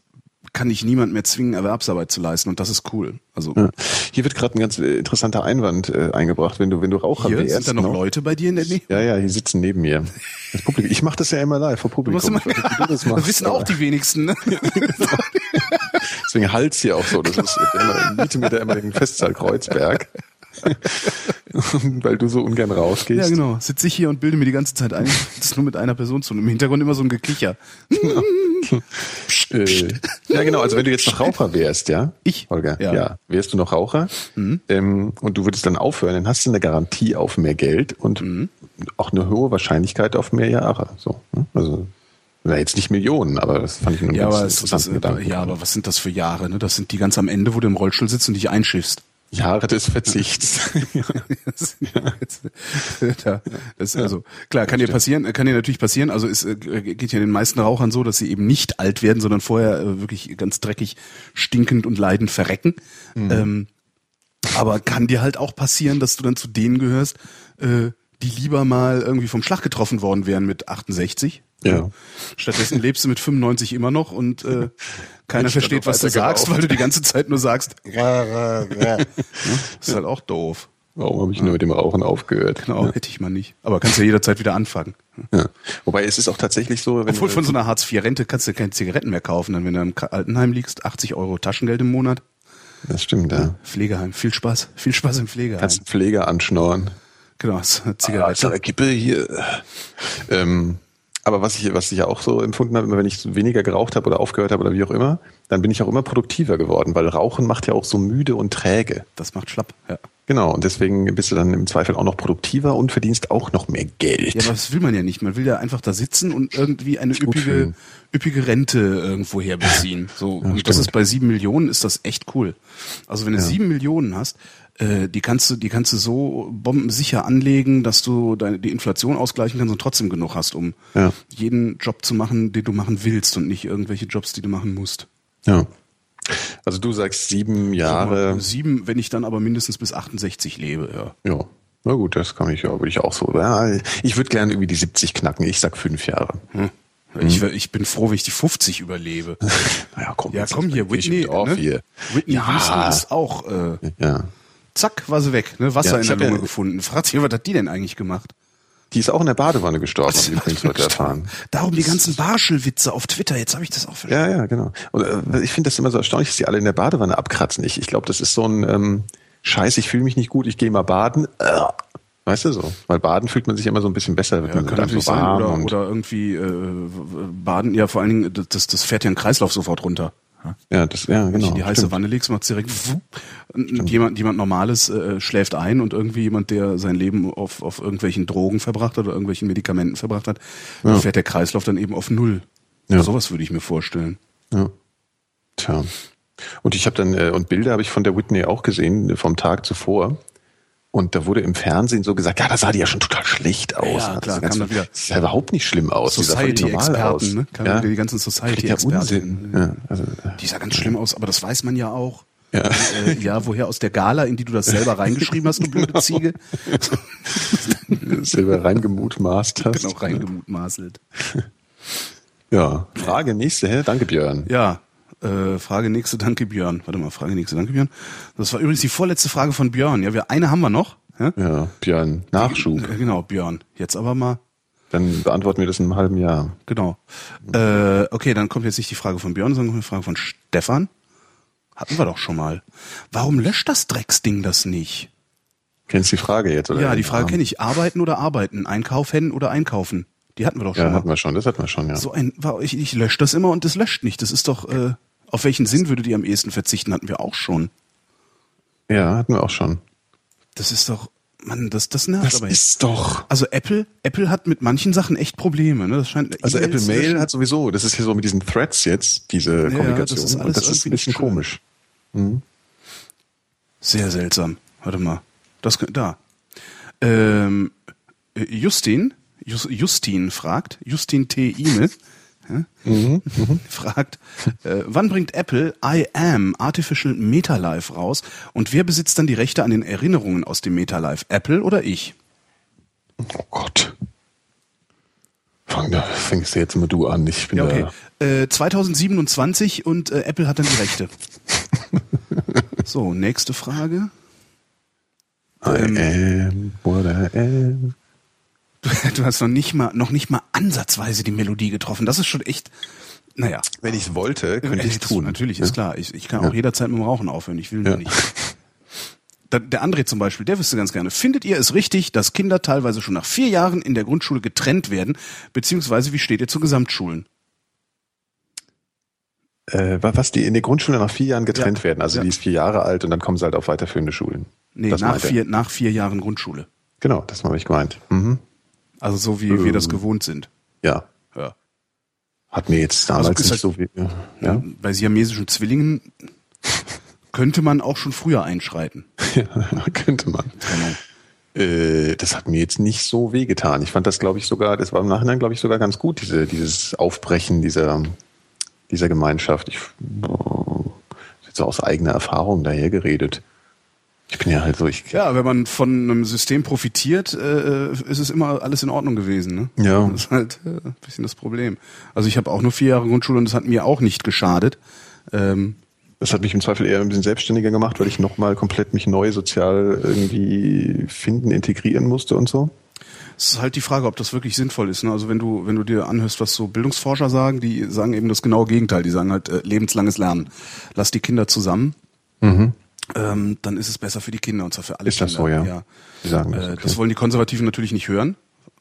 kann dich niemand mehr zwingen, Erwerbsarbeit zu leisten und das ist cool. Also Ja. Hier wird gerade ein ganz äh, interessanter Einwand äh, eingebracht, wenn du wenn du Raucher hier wärst. sind da noch ne? Leute bei dir in der Nähe. Ja, ja, hier sitzen neben mir. Das Publikum. Ich mache das ja immer live vor Publikum. immer, Ich du das, machst, wissen auch aber die wenigsten. Ne? Deswegen Hals hier auch so. Das ist ich immer, miete mir da immer den Festsaal Kreuzberg. Weil du so ungern rausgehst. Ja, genau. Sitze ich hier und bilde mir die ganze Zeit ein. Das ist nur mit einer Person zu. Und Im Hintergrund immer so ein Gekicher. Äh, ja, genau. Also wenn du jetzt noch Raucher wärst, ja? Ich? Holger, Ja. ja. Wärst du noch Raucher ähm, und du würdest dann aufhören, dann hast du eine Garantie auf mehr Geld und auch eine hohe Wahrscheinlichkeit auf mehr Jahre. So, ne? Also na, jetzt nicht Millionen, aber das fand ich einen Ja, ganz aber, es, das, interessanten Gedanken. ja, aber was sind das für Jahre? Ne? Das sind die ganz am Ende, wo du im Rollstuhl sitzt und dich einschiffst. Jahre des Verzichts. Ja, das also klar kann dir passieren, kann dir natürlich passieren. Also es äh, geht ja den meisten Rauchern so, dass sie eben nicht alt werden, sondern vorher äh, wirklich ganz dreckig, stinkend und leidend verrecken. Ähm, aber kann dir halt auch passieren, dass du dann zu denen gehörst, äh, die lieber mal irgendwie vom Schlag getroffen worden wären mit 68. Ja. Stattdessen lebst du mit 95 immer noch und äh, keiner versteht, was du sagst, weil du die ganze Zeit nur sagst. Das ist halt auch doof. Warum habe ich nur mit dem Rauchen aufgehört? Genau, hätte ich mal nicht. Aber kannst ja jederzeit wieder anfangen. Ja. Wobei es ist auch tatsächlich so, wenn Obwohl von so einer Hartz-IV-Rente kannst du keine Zigaretten mehr kaufen, dann wenn du im Altenheim liegst, 80 Euro Taschengeld im Monat. das stimmt, ja. Pflegeheim, viel Spaß, viel Spaß im Pflegeheim. Kannst Pfleger anschnorren. Genau, so eine Ah, Zigarette. Alter, Kippe hier. Ähm, aber was ich, was ich ja auch so empfunden habe, immer wenn ich weniger geraucht habe oder aufgehört habe oder wie auch immer, dann bin ich auch immer produktiver geworden, weil Rauchen macht ja auch so müde und träge. Das macht schlapp. Ja. Genau, und deswegen bist du dann im Zweifel auch noch produktiver und verdienst auch noch mehr Geld. ja, aber das will man ja nicht. Man will ja einfach da sitzen und irgendwie eine üppige, üppige Rente irgendwo herbeziehen. So, und das ist bei sieben Millionen ist das echt cool. Also wenn du sieben Millionen hast, äh, die kannst du, die kannst du so bombensicher anlegen, dass du deine, die Inflation ausgleichen kannst und trotzdem genug hast, um Ja. jeden Job zu machen, den du machen willst und nicht irgendwelche Jobs, die du machen musst. ja. Also du sagst sieben Jahre. Sieben, wenn ich dann aber mindestens bis 68 lebe, ja. Ja. Na gut, das kann ich ja, würde ich auch so. Ja, ich würde gerne irgendwie die 70 knacken. Ich sag fünf Jahre. Hm. Ich, wär- ich bin froh, wenn ich die 50 überlebe. Ja, komm, Ja, komm hier, mal Whitney, ne? hier. Whitney Ja. Houston ist auch, äh, Ja. Zack, war sie weg, ne? Wasser Ja, in der hab ja- Lunge gefunden. Fragt sich, was hat die denn eigentlich gemacht? Die ist auch in der Badewanne gestorben, übrigens heute erfahren. Darum die ganzen Barschelwitze auf Twitter. Jetzt habe ich das auch verstanden. Ja, ja, genau. Und äh, ich finde das immer so erstaunlich, dass die alle in der Badewanne abkratzen. Ich, ich glaube, das ist so ein ähm, Scheiß, ich fühle mich nicht gut, ich gehe mal baden. Äh, weißt du so? Weil baden fühlt man sich immer so ein bisschen besser. Ja, kann natürlich so sein. Oder, oder irgendwie äh, baden, ja vor allen Dingen, das, das fährt ja einen Kreislauf sofort runter. Ja, das, ja, genau. Wenn du in die heiße stimmt. Wanne legst, macht direkt und jemand, jemand Normales äh, schläft ein und irgendwie jemand, der sein Leben auf, auf irgendwelchen Drogen verbracht hat oder irgendwelchen Medikamenten verbracht hat, ja. fährt der Kreislauf dann eben auf Null. Ja. Sowas würde ich mir vorstellen. Ja. Tja. Und ich habe dann, äh, und Bilder habe ich von der Whitney auch gesehen, vom Tag zuvor. Und da wurde im Fernsehen so gesagt, ja, da sah die ja schon total schlecht aus. Ja, klar, kam da wieder. Sah überhaupt nicht schlimm aus. Society-Experten, ne? Kamen ja. die ganzen Society-Experten. Ja, also, die sah ganz schlimm aus, aber das weiß man ja auch. Ja. Äh, ja, woher aus der Gala, in die du das selber reingeschrieben hast, du blöde Ziege? selber reingemutmaßt hast. Genau, reingemutmaßelt. Ja, Frage nächste, hä? Danke, Björn. Ja, äh, Frage nächste, danke Björn. Warte mal, Frage nächste, danke Björn. Das war übrigens die vorletzte Frage von Björn. Ja, wir eine haben wir noch. Ja, ja Björn, Nachschub. Äh, genau, Björn. Jetzt aber mal. Dann beantworten wir das in einem halben Jahr. Genau. Äh, okay, dann kommt jetzt nicht die Frage von Björn, sondern die Frage von Stefan. Hatten wir doch schon mal. Warum löscht das Drecksding das nicht? Kennst du die Frage jetzt, oder? Ja, die Frage kenne ich. Arbeiten oder arbeiten? Einkaufen oder einkaufen? Die hatten wir doch schon ja, mal. hatten wir schon, das hatten wir schon, ja. So ein, ich, ich lösche das immer und das löscht nicht. Das ist doch, äh, auf welchen Sinn würdet ihr am ehesten verzichten? Hatten wir auch schon. Ja, hatten wir auch schon. Das ist doch, Mann, das, das nervt das aber jetzt. ist doch. Also Apple, Apple hat mit manchen Sachen echt Probleme. Ne? Das scheint also Apple Mail hat sowieso, das ist hier so mit diesen Threads jetzt, diese ja, Kommunikation. Das ist alles und das ist ein bisschen komisch. Mhm. Sehr seltsam. Warte mal. Das da. Ähm, Justin, Justin fragt, Justin T. Ime, ja, mhm, mhm, fragt, äh, wann bringt Apple I Am Artificial Metalife raus und wer besitzt dann die Rechte an den Erinnerungen aus dem Metalife, Apple oder ich? Oh Gott. Fang, da fängst du jetzt mal du an. Ich bin ja, okay. da. Äh, 2027 und äh, Apple hat dann die Rechte. so, nächste Frage. I ähm, am what I am. Du, hast noch nicht mal, noch nicht mal ansatzweise die Melodie getroffen. Das ist schon echt, naja. Wenn ich es wollte, könnte ich es tun. Natürlich, ist klar. Ich, ich kann ja. auch jederzeit mit dem Rauchen aufhören. Ich will nur ja. nicht. Der André zum Beispiel, der wüsste ganz gerne, findet ihr es richtig, dass Kinder teilweise schon nach vier Jahren in der Grundschule getrennt werden? Beziehungsweise wie steht ihr zu Gesamtschulen? Äh, was die in der Grundschule nach vier Jahren getrennt ja. werden. Also die ist vier Jahre alt und dann kommen sie halt auf weiterführende Schulen. Nee, nach vier, nach vier Jahren Grundschule. Genau, das habe ich gemeint. Mhm. Also so wie ähm, wir das ähm, gewohnt sind. Ja. Ja. Hat mir jetzt damals also nicht so wie. Ja. Bei siamesischen Zwillingen könnte man auch schon früher einschreiten. Ja, könnte man. Genau. Äh, das hat mir jetzt nicht so wehgetan. Ich fand das, glaube ich, sogar, das war im Nachhinein, glaube ich, sogar ganz gut, diese, dieses Aufbrechen dieser, dieser Gemeinschaft. Ich, jetzt aus eigener Erfahrung daher geredet. Ich bin ja halt so, ich. Ja, wenn man von einem System profitiert, äh, ist es immer alles in Ordnung gewesen. Ne? Ja. Das ist halt äh, ein bisschen das Problem. Also ich habe auch nur vier Jahre Grundschule und das hat mir auch nicht geschadet. Ähm, das hat mich im Zweifel eher ein bisschen selbstständiger gemacht, weil ich nochmal komplett mich neu sozial irgendwie finden, integrieren musste und so. Es ist halt die Frage, ob das wirklich sinnvoll ist. Ne? Also wenn du, wenn du dir anhörst, was so Bildungsforscher sagen, die sagen eben das genaue Gegenteil. Die sagen halt äh, lebenslanges Lernen. Lass die Kinder zusammen. Mhm ähm, dann ist es besser für die Kinder und zwar für alle ist Kinder. Ist das so, ja? ja. Die sagen das, äh, okay. das wollen die Konservativen natürlich nicht hören.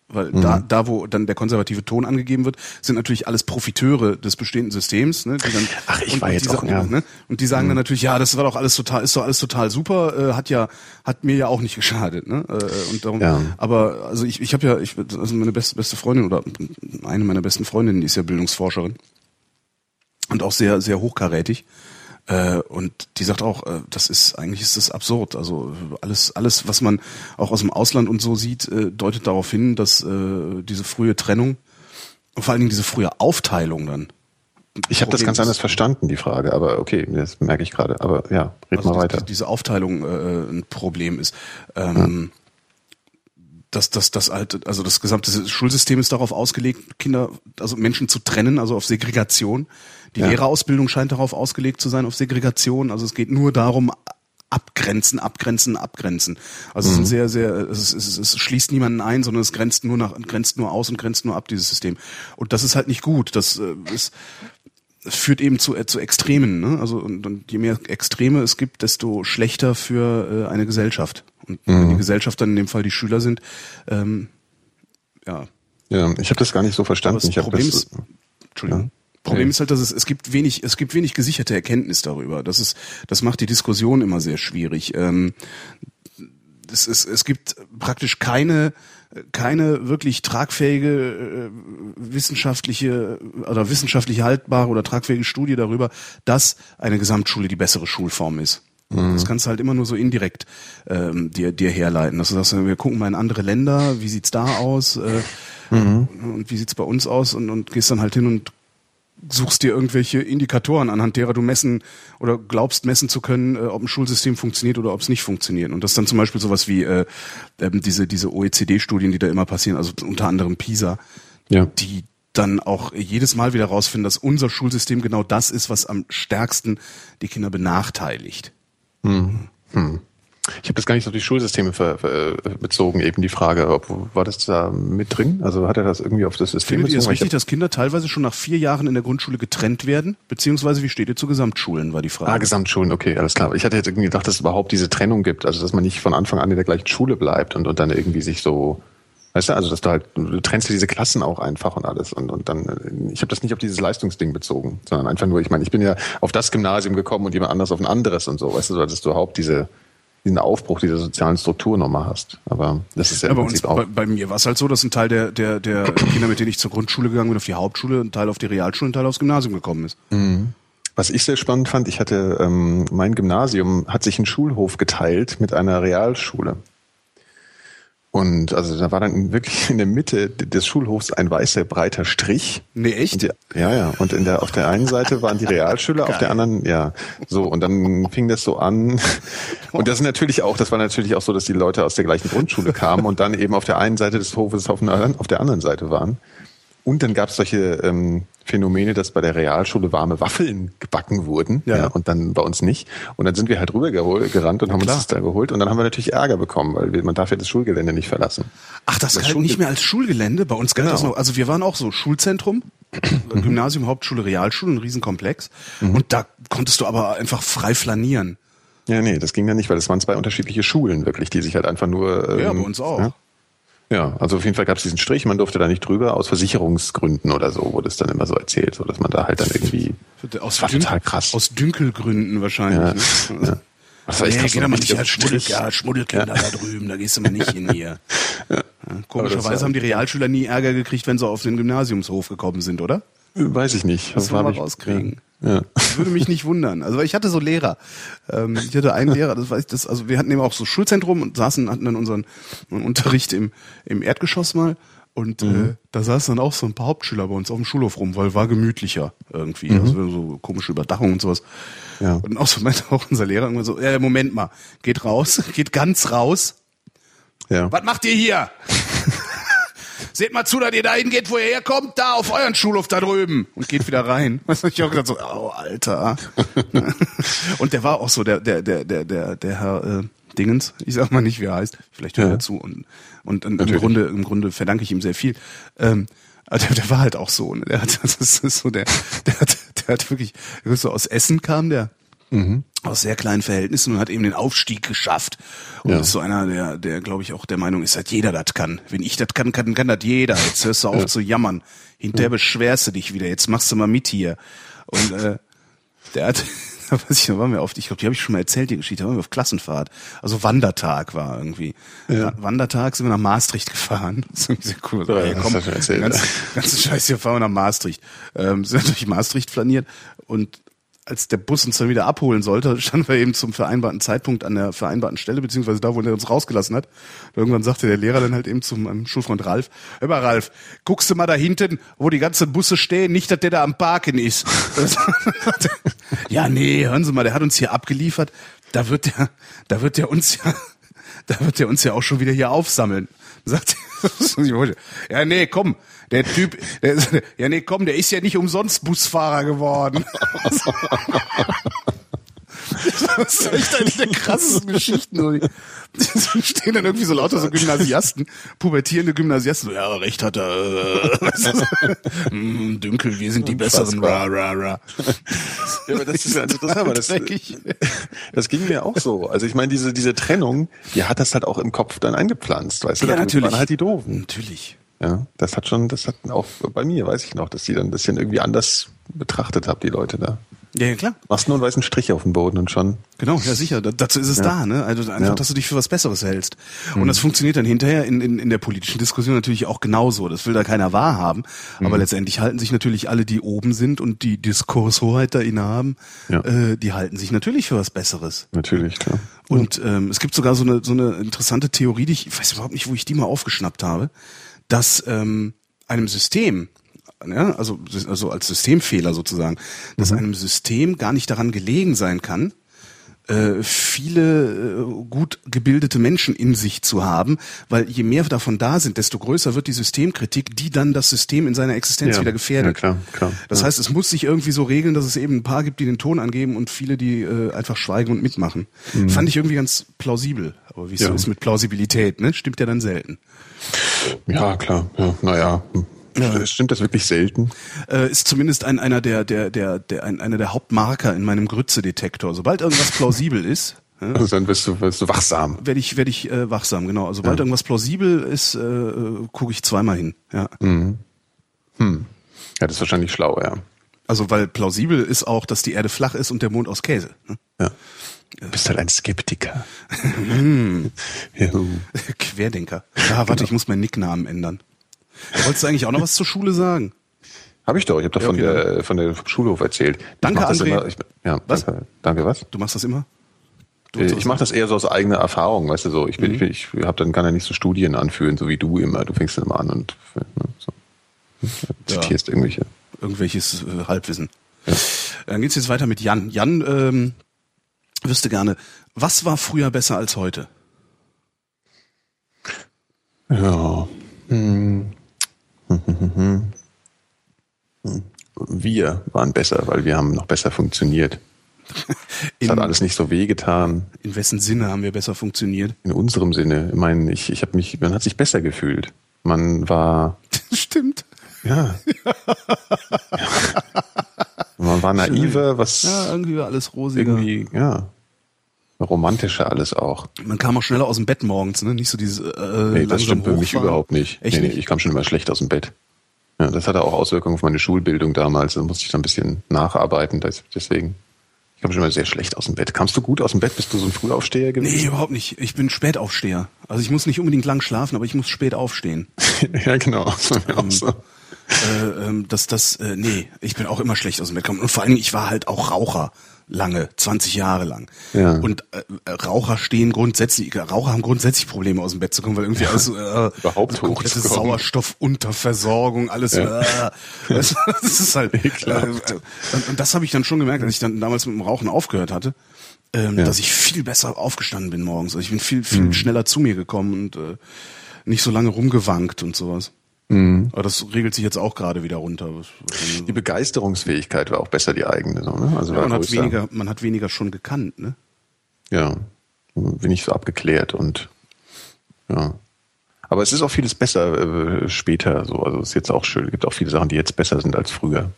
Weil mhm. da, da, wo dann der konservative Ton angegeben wird, sind natürlich alles Profiteure des bestehenden Systems. Ne, die dann, Ach, ich und, war und jetzt auch, sagen, ja. ne, Und die sagen mhm. dann natürlich, ja, das war doch alles total, ist doch alles total super, äh, hat ja, hat mir ja auch nicht geschadet. Ne? Äh, und darum, ja. Aber also ich, ich habe ja, ich, also meine beste, beste Freundin oder eine meiner besten Freundinnen, die ist ja Bildungsforscherin und auch sehr, sehr hochkarätig. Äh, und die sagt auch, äh, das ist eigentlich ist das absurd. Also alles, alles, was man auch aus dem Ausland und so sieht, äh, deutet darauf hin, dass äh, diese frühe Trennung, vor allen Dingen diese frühe Aufteilung dann. Ich habe das ganz anders verstanden, die Frage, aber okay, das merke ich gerade. Aber ja, red also mal weiter. Die, diese Aufteilung äh, ein Problem ist. Ähm, ja dass das, das halt, also das gesamte Schulsystem ist darauf ausgelegt, Kinder, also Menschen zu trennen, also auf Segregation. Die ja. Lehrerausbildung scheint darauf ausgelegt zu sein, auf Segregation. Also es geht nur darum, abgrenzen, abgrenzen, abgrenzen. Also es ist ein sehr, sehr, es, es, es schließt niemanden ein, sondern es grenzt nur nach, grenzt nur aus und grenzt nur ab, dieses System. Und das ist halt nicht gut. Das äh, ist, führt eben zu, äh, zu Extremen. Ne? Also und, und je mehr Extreme es gibt, desto schlechter für äh, eine Gesellschaft. Und wenn die Gesellschaft dann in dem Fall die Schüler sind, ähm, ja. Ja, ich habe das gar nicht so Aber verstanden. das Ich hab Problem das, ist, Entschuldigung. Problem ist halt, dass es, es gibt wenig, es gibt wenig gesicherte Erkenntnis darüber. Das ist, das macht die Diskussion immer sehr schwierig. Ähm, es, es, es gibt praktisch keine, keine wirklich tragfähige äh, wissenschaftliche oder wissenschaftlich haltbare oder tragfähige Studie darüber, dass eine Gesamtschule die bessere Schulform ist. Das kannst du halt immer nur so indirekt ähm, dir, dir herleiten. Dass du sagst, wir gucken mal in andere Länder, wie sieht's da aus äh, und wie sieht's bei uns aus und, und gehst dann halt hin und suchst dir irgendwelche Indikatoren, anhand derer du messen oder glaubst messen zu können, äh, ob ein Schulsystem funktioniert oder ob es nicht funktioniert. Und das ist dann zum Beispiel sowas wie äh, diese, diese OECD-Studien, die da immer passieren, also unter anderem PISA, Ja. die dann auch jedes Mal wieder rausfinden, dass unser Schulsystem genau das ist, was am stärksten die Kinder benachteiligt. Ich habe das gar nicht auf die Schulsysteme bezogen, eben die Frage, ob, war das da mit drin? Also hat er das irgendwie auf das System Findet ihr es bezogen? Ich richtig, dass Kinder teilweise schon nach vier Jahren in der Grundschule getrennt werden? Beziehungsweise wie steht ihr zu Gesamtschulen, war die Frage. Ah, Gesamtschulen, okay, alles klar. Ich hatte jetzt irgendwie gedacht, dass es überhaupt diese Trennung gibt, also dass man nicht von Anfang an in der gleichen Schule bleibt und, und dann irgendwie sich so, weißt du, also dass du halt, du trennst diese Klassen auch einfach und alles und, und dann, ich habe das nicht auf dieses Leistungsding bezogen, sondern einfach nur, ich meine, ich bin ja auf das Gymnasium gekommen und jemand anders auf ein anderes und so, weißt du, dass du überhaupt diese, diesen Aufbruch dieser sozialen Struktur nochmal hast. Aber das ist ja Ja, im Prinzip auch. bei, bei mir war es halt so, dass ein Teil der, der, der Kinder, mit denen ich zur Grundschule gegangen bin, auf die Hauptschule, ein Teil auf die Realschule, ein Teil aufs Gymnasium gekommen ist. Was ich sehr spannend fand, ich hatte, ähm, mein Gymnasium hat sich einen Schulhof geteilt mit einer Realschule. Und also da war dann wirklich in der Mitte des Schulhofs ein weißer breiter Strich. Nee, echt? die, ja, ja. Und in der, auf der einen Seite waren die Realschüler, auf der anderen, ja. So, und dann fing das so an. Und das ist natürlich auch, das war natürlich auch so, dass die Leute aus der gleichen Grundschule kamen und dann eben auf der einen Seite des Hofes auf, einer, auf der anderen Seite waren. Und dann gab es solche ähm, Phänomene, dass bei der Realschule warme Waffeln gebacken wurden Ja. ja. und dann bei uns nicht. Und dann sind wir halt rüber gehol- gerannt und haben uns klar. das da geholt. Und dann haben wir natürlich Ärger bekommen, weil wir, man darf ja das Schulgelände nicht verlassen. Ach, das, Das galt Schul- nicht mehr als Schulgelände. Bei uns galt Genau. das noch. Also wir waren auch so Schulzentrum, Gymnasium, Hauptschule, Realschule, ein Riesenkomplex. Und da konntest du aber einfach frei flanieren. Ja, nee, das ging ja nicht, weil es waren zwei unterschiedliche Schulen wirklich, die sich halt einfach nur. Ähm, Ja, bei uns auch. Ja, ja also auf jeden Fall gab es diesen Strich, man durfte da nicht drüber, aus Versicherungsgründen oder so, wurde es dann immer so erzählt, so dass man da halt dann irgendwie. Aus, Das war Dün- total krass. Aus Dünkelgründen wahrscheinlich. Ja, ne? ja. Das war echt Nee, krass, geh so doch mal nicht als Schmuddel, ja, Schmuddelkinder da drüben, da gehst du mal nicht hin hier. Ja, komischerweise haben die Realschüler nie Ärger gekriegt, wenn sie auf den Gymnasiumshof gekommen sind, oder? Weiß ich nicht. Das wollen wir ich- rauskriegen. Ja. Das würde mich nicht wundern. Also ich hatte so Lehrer. Ähm, ich hatte einen Lehrer, das weiß ich, das, also wir hatten eben auch so Schulzentrum und saßen, hatten dann unseren, unseren Unterricht im, im Erdgeschoss mal. Und äh, da saßen dann auch so ein paar Hauptschüler bei uns auf dem Schulhof rum, weil war gemütlicher irgendwie. Also so komische Überdachung und sowas. Ja. Und auch so meinte auch unser Lehrer irgendwann so, ja, Moment mal, geht raus, geht ganz raus. ja. Was macht ihr hier? Seht mal zu, dass ihr dahin geht, wo ihr herkommt, da auf euren Schulhof da drüben. Und geht wieder rein. Was ich auch gedacht so, oh, Alter. und der war auch so, der, der, der, der, der, der Herr äh, Dingens, ich sag mal nicht, wie er heißt, vielleicht hört Ja. er zu. Und, und, und im. Grunde, im Grunde verdanke ich ihm sehr viel. Ähm, der, der war halt auch so. Ne? Der hat, das ist so der, der hat, der hat wirklich, so aus Essen kam der. Aus sehr kleinen Verhältnissen und hat eben den Aufstieg geschafft. Und Ja. ist so einer, der, der glaube ich auch der Meinung ist, dass jeder das kann. Wenn ich das kann, kann, kann das jeder. Jetzt hörst du auf zu jammern. Hinterher beschwerst du dich wieder. Jetzt machst du mal mit hier. Und äh, der hat, da weiß ich, da waren wir oft, ich glaube, die habe ich schon mal erzählt, die Geschichte, da waren wir auf Klassenfahrt. Also Wandertag war irgendwie. Ja. Wandertag sind wir nach Maastricht gefahren. Das ist irgendwie sehr cool. Ja, das komm, ganz, ja. ganzen Scheiß hier fahren wir nach Maastricht. Ähm, sind durch Maastricht flaniert und als der Bus uns dann wieder abholen sollte, standen wir eben zum vereinbarten Zeitpunkt an der vereinbarten Stelle, beziehungsweise da, wo er uns rausgelassen hat. Und irgendwann sagte der Lehrer dann halt eben zum meinem Schulfreund Ralf, hör mal Ralf, guckst du mal da hinten, wo die ganzen Busse stehen, nicht, dass der da am Parken ist. ja, nee, hören Sie mal, der hat uns hier abgeliefert, da wird der, da wird der uns ja, da wird der uns ja auch schon wieder hier aufsammeln. Sagt ja, nee, komm, der Typ, der, ist- ja, nee, komm, der ist ja nicht umsonst Busfahrer geworden. Das ist echt eine der krassesten Geschichten. Die stehen dann irgendwie so lauter so Gymnasiasten, pubertierende Gymnasiasten. So, ja, recht hat er. Äh, mm, Dünkel, wir sind die Besseren. Ra, ra, ra. Ja, aber das ist ja interessant, aber das, das ging mir auch so. Also ich meine, diese, diese Trennung, die hat das halt auch im Kopf dann eingepflanzt, weißt du? Ja, natürlich. waren halt die Doofen. Natürlich. Ja, das hat schon, das hat auch bei mir, weiß ich noch, dass die dann ein bisschen irgendwie anders betrachtet habe, die Leute da. Ja, ja, klar. Machst nur einen weißen Strich auf den Boden und schon. Genau, ja sicher. Da, dazu ist es da, ne? Also einfach, Ja. Mhm. dass du dich für was Besseres hältst. Und das funktioniert dann hinterher in, in, in der politischen Diskussion natürlich auch genauso. Das will da keiner wahrhaben. Mhm. Aber letztendlich halten sich natürlich alle, die oben sind und die Diskurshoheit da innehaben, Ja. äh, die halten sich natürlich für was Besseres. Natürlich, klar. Und ähm, es gibt sogar so eine, so eine interessante Theorie, die ich, ich weiß überhaupt nicht, wo ich die mal aufgeschnappt habe, dass ähm, einem System, ja, also, also als Systemfehler sozusagen, dass einem System gar nicht daran gelegen sein kann, äh, viele äh, gut gebildete Menschen in sich zu haben, weil je mehr davon da sind, desto größer wird die Systemkritik, die dann das System in seiner Existenz Ja, wieder gefährdet. ja, klar, klar. Das Ja. heißt, es muss sich irgendwie so regeln, dass es eben ein paar gibt, die den Ton angeben und viele, die äh, einfach schweigen und mitmachen. Fand ich irgendwie ganz plausibel. Aber wie es so Mhm. Ja. ist mit Plausibilität, ne? Stimmt ja dann selten. Ja, klar. Ja, naja. Ja. Stimmt das wirklich selten? Äh, ist zumindest ein, einer der, der, der, der, ein, einer der Hauptmarker in meinem Grütze-Detektor. Sobald irgendwas plausibel ist, ja, Also dann bist du, bist du wachsam. werde ich, werde ich äh, wachsam, genau. Also sobald irgendwas plausibel ist, äh, äh, gucke ich zweimal hin. Ja. Mhm. Ja, das ist wahrscheinlich schlau, ja. Also weil plausibel ist auch, dass die Erde flach ist und der Mond aus Käse. Ne? ja. Du bist halt ein Skeptiker. Mhm. ja. Querdenker. Ah, warte, ich muss meinen Nicknamen ändern. Wolltest du eigentlich auch noch was zur Schule sagen? Habe ich doch. Ich habe doch Ja, von, okay, der, von der vom Schulhof erzählt. Danke, André. Immer, ich, ja, Was? Danke, danke, was? Du machst das immer? Äh, Ich mache das eher so aus eigener Erfahrung, weißt du so. Ich bin, Mhm. ich, bin, ich habe dann kann ja nicht so Studien anführen, so wie du immer. Du fängst dann immer an und ne, so. zitierst irgendwelche. irgendwelches äh, Halbwissen. Dann geht's jetzt weiter mit Jan. Jan ähm, wüsste gerne, was war früher besser als heute? Ja. Hm. Wir waren besser, weil wir haben noch besser funktioniert. Es hat alles nicht so wehgetan. in wessen Sinne haben wir besser funktioniert? In unserem Sinne. Ich meine, ich, ich habe mich, man hat sich besser gefühlt. Man war, Stimmt. ja. man war naiver, was Ja, irgendwie war alles rosiger. irgendwie, ja. Romantischer alles auch. Man kam auch schneller aus dem Bett morgens, ne? Nicht so dieses äh, Nee, das stimmt für mich hochfahren. überhaupt nicht. Echt nee, nee, ich kam schon immer schlecht aus dem Bett. Ja, das hatte auch Auswirkungen auf meine Schulbildung damals. Da musste ich dann ein bisschen nacharbeiten. Das- Deswegen, ich kam schon immer sehr schlecht aus dem Bett. Kamst du gut aus dem Bett? Bist du so ein Frühaufsteher Nee, gewesen? überhaupt nicht. Ich bin Spätaufsteher. Also ich muss nicht unbedingt lang schlafen, aber ich muss spät aufstehen. ja, genau. Das auch so. äh, ähm, dass das, äh, nee, ich bin auch immer schlecht aus dem Bett gekommen. Und vor allem, ich war halt auch Raucher. Lange, 20 Jahre lang. Ja. Und äh, Raucher stehen grundsätzlich, Raucher haben grundsätzlich Probleme aus dem Bett zu kommen, weil irgendwie alles äh, Überhaupt komplette. Sauerstoffunterversorgung, alles Ja. äh, du, das ist halt äh, und, und das habe ich dann schon gemerkt, als ich dann damals mit dem Rauchen aufgehört hatte, ähm, Ja. dass ich viel besser aufgestanden bin morgens. Also ich bin viel, viel Mhm. schneller zu mir gekommen und äh, nicht so lange rumgewankt und sowas. Mhm. Aber das regelt sich jetzt auch gerade wieder runter. Die Begeisterungsfähigkeit war auch besser die eigene. So, ne? Also Ja, man, hat weniger, man hat weniger schon gekannt, ne? Ja, bin ich so abgeklärt und ja. Aber es ist auch vieles besser äh, später so. Also es ist jetzt auch schön. Es gibt auch viele Sachen, die jetzt besser sind als früher.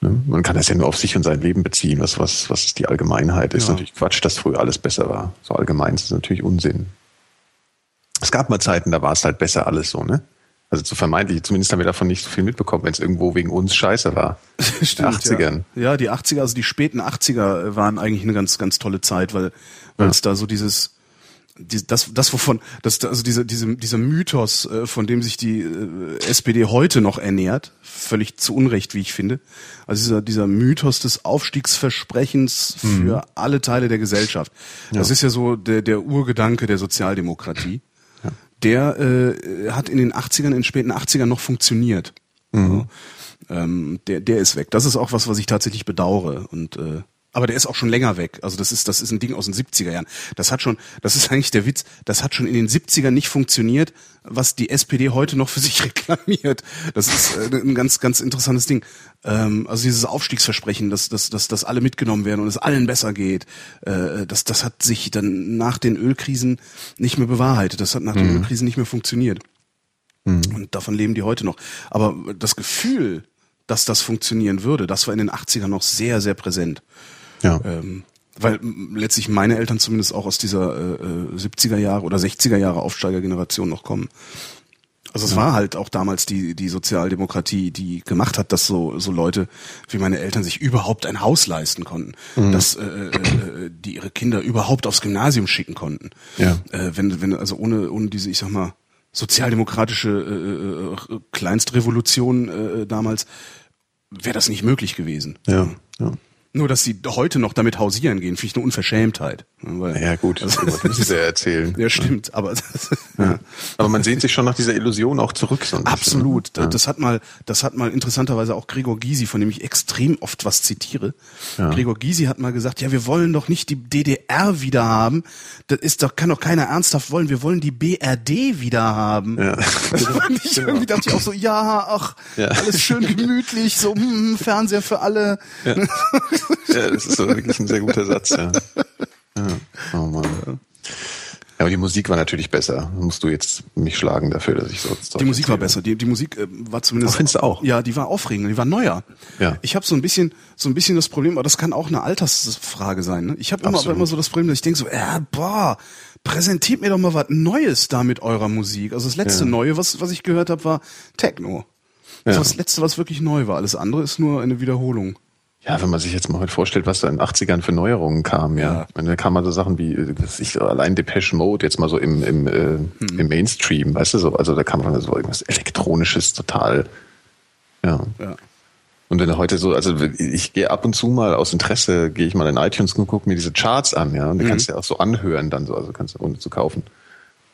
Ne? Man kann das ja nur auf sich und sein Leben beziehen. Was, was, was die Allgemeinheit ist Ja. natürlich Quatsch, dass früher alles besser war. So allgemein ist es natürlich Unsinn. Es gab mal Zeiten, da war es halt besser alles so, ne? Also zu vermeintlich, zumindest haben wir davon nicht so viel mitbekommen, wenn es irgendwo wegen uns scheiße war. In den 80ern. Ja. ja, die 80er, also die späten 80er waren eigentlich eine ganz, ganz tolle Zeit, weil, weil es da so dieses, die, das, das wovon, das, also dieser, diese, dieser Mythos, äh, von dem sich die äh, SPD heute noch ernährt, völlig zu Unrecht, wie ich finde. Also dieser, dieser Mythos des Aufstiegsversprechens für alle Teile der Gesellschaft. Das ist ja so der, der Urgedanke der Sozialdemokratie. Der äh, hat in den 80ern, in den späten 80ern noch funktioniert. Ja. Ähm, der, der ist weg. Das ist auch was, was ich tatsächlich bedauere. Und äh, Aber der ist auch schon länger weg. Also das ist, das ist ein Ding aus den 70er Jahren. Das hat schon, das ist eigentlich der Witz, das hat schon in den 70ern nicht funktioniert, was die SPD heute noch für sich reklamiert. Das ist äh, ein ganz, ganz interessantes Ding. Ähm, also dieses Aufstiegsversprechen, dass, dass, dass, dass alle mitgenommen werden und es allen besser geht, äh, das, das hat sich dann nach den Ölkrisen nicht mehr bewahrheitet. Das hat nach den Ölkrisen nicht mehr funktioniert. Und davon leben die heute noch. Aber das Gefühl, dass das funktionieren würde, das war in den 80ern noch sehr, sehr präsent. Ja. Ähm, weil letztlich meine Eltern zumindest auch aus dieser äh, äh, 70er Jahre oder 60er Jahre Aufsteigergeneration noch kommen. Also es war halt auch damals die, die Sozialdemokratie, die gemacht hat, dass so, so Leute wie meine Eltern sich überhaupt ein Haus leisten konnten, dass äh, äh, äh, die ihre Kinder überhaupt aufs Gymnasium schicken konnten. Ja. Äh, wenn, wenn, also ohne, ohne diese, ich sag mal, sozialdemokratische äh, äh, Kleinstrevolution äh, damals wäre das nicht möglich gewesen. Ja, ja. Nur, dass sie heute noch damit hausieren gehen, finde ich eine Unverschämtheit. Ja, weil- Ja, gut, das müssen sie ja erzählen. Ja, stimmt, aber Ja. Aber man sehnt sich schon nach dieser Illusion auch zurück. So ein bisschen, absolut. ne? Das hat mal, das hat mal interessanterweise auch Gregor Gysi, von dem ich extrem oft was zitiere. Gregor Gysi hat mal gesagt, ja, wir wollen doch nicht die DDR wieder haben. Das ist doch, kann doch keiner ernsthaft wollen. Wir wollen die BRD wieder haben. Ja. Das fand ich irgendwie dachte ich auch so, ja, ach, Ja. alles schön gemütlich, so, hm, Fernseher für alle. Ja. ja, das ist so wirklich ein sehr guter Satz, ja. ja. Oh Mann. Ja, aber die Musik war natürlich besser. Musst du jetzt mich schlagen dafür, dass ich so Die Musik war besser. Die, die Musik äh, war zumindest. Findest du auch? Ja, die war aufregender, die war neuer. Ja. Ich habe so ein bisschen, so ein bisschen das Problem, aber das kann auch eine Altersfrage sein. Ne? Ich habe immer, aber immer so das Problem, dass ich denke so, äh, boah, präsentiert mir doch mal was Neues da mit eurer Musik. Also das letzte Ja. Neue, was was ich gehört habe, war Techno. Das Ja. war das letzte, was wirklich neu war. Alles andere ist nur eine Wiederholung. Ja, wenn man sich jetzt mal heute vorstellt, was da in den 80ern für Neuerungen kam, ja. Ja. Ich meine, da kamen mal so Sachen wie, äh, was ich, allein Depeche Mode jetzt mal so im, im, äh, Hm. im Mainstream, weißt du so, also da kam dann so irgendwas Elektronisches total, ja. Ja. Und wenn du heute so, also ich gehe ab und zu mal aus Interesse, gehe ich mal in iTunes und gucke mir diese Charts an, ja, und die kannst du ja auch so anhören dann so, also kannst du ohne zu kaufen.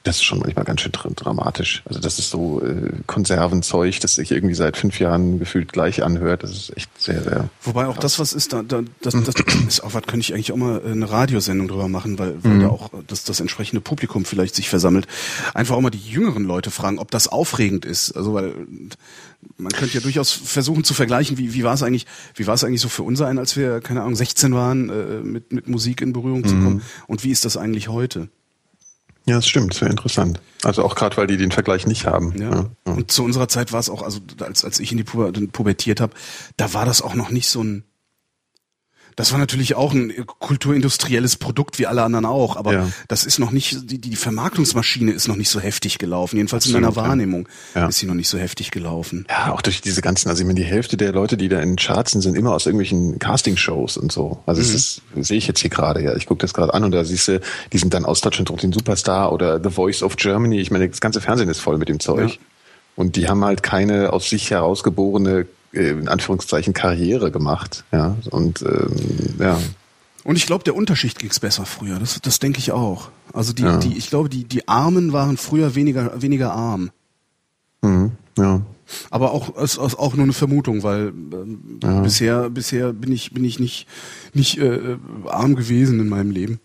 Das ist schon manchmal ganz schön dr- dramatisch. Also das ist so äh, Konservenzeug, das sich irgendwie seit fünf Jahren gefühlt gleich anhört. Das ist echt sehr, sehr. Wobei auch das, was ist, da, da das, das ist auch was, könnte ich eigentlich auch mal eine Radiosendung drüber machen, weil, Mhm. weil da auch das, das entsprechende Publikum vielleicht sich versammelt. Einfach auch mal die jüngeren Leute fragen, ob das aufregend ist. Also weil man könnte ja durchaus versuchen zu vergleichen, wie, wie war es eigentlich, wie war es eigentlich so für uns ein, als wir, keine Ahnung, 16 waren, äh, mit, mit Musik in Berührung zu Mhm. kommen. Und wie ist das eigentlich heute? Ja, das stimmt, sehr interessant. Also auch gerade, weil die den Vergleich nicht haben. Ja. Ja. Und zu unserer Zeit war es auch, also als, als ich in die Puber, pubertiert habe, da war das auch noch nicht so ein. Das war natürlich auch ein kulturindustrielles Produkt wie alle anderen auch, aber Ja. das ist noch nicht, die, die Vermarktungsmaschine ist noch nicht so heftig gelaufen. Jedenfalls in Absolut, meiner ja. Wahrnehmung Ja. ist sie noch nicht so heftig gelaufen. Ja, auch durch diese ganzen, also ich meine, die Hälfte der Leute, die da in Charts sind, sind immer aus irgendwelchen Castingshows und so. Also Mhm. es ist, sehe ich jetzt hier gerade, ja. Ich gucke das gerade an und da siehst du, die sind dann aus Deutschland durch den Superstar oder The Voice of Germany. Ich meine, das ganze Fernsehen ist voll mit dem Zeug. Ja. Und die haben halt keine aus sich herausgeborene, äh, in Anführungszeichen, Karriere gemacht. Ja. Und ähm, ja. Und ich glaube, der Unterschicht ging's besser früher. Das, das denke ich auch. Also die, Ja. die, ich glaube, die, die Armen waren früher weniger, weniger arm. Mhm, ja. Aber auch ist, ist auch nur eine Vermutung, weil ähm, bisher bisher bin ich bin ich nicht nicht äh, arm gewesen in meinem Leben.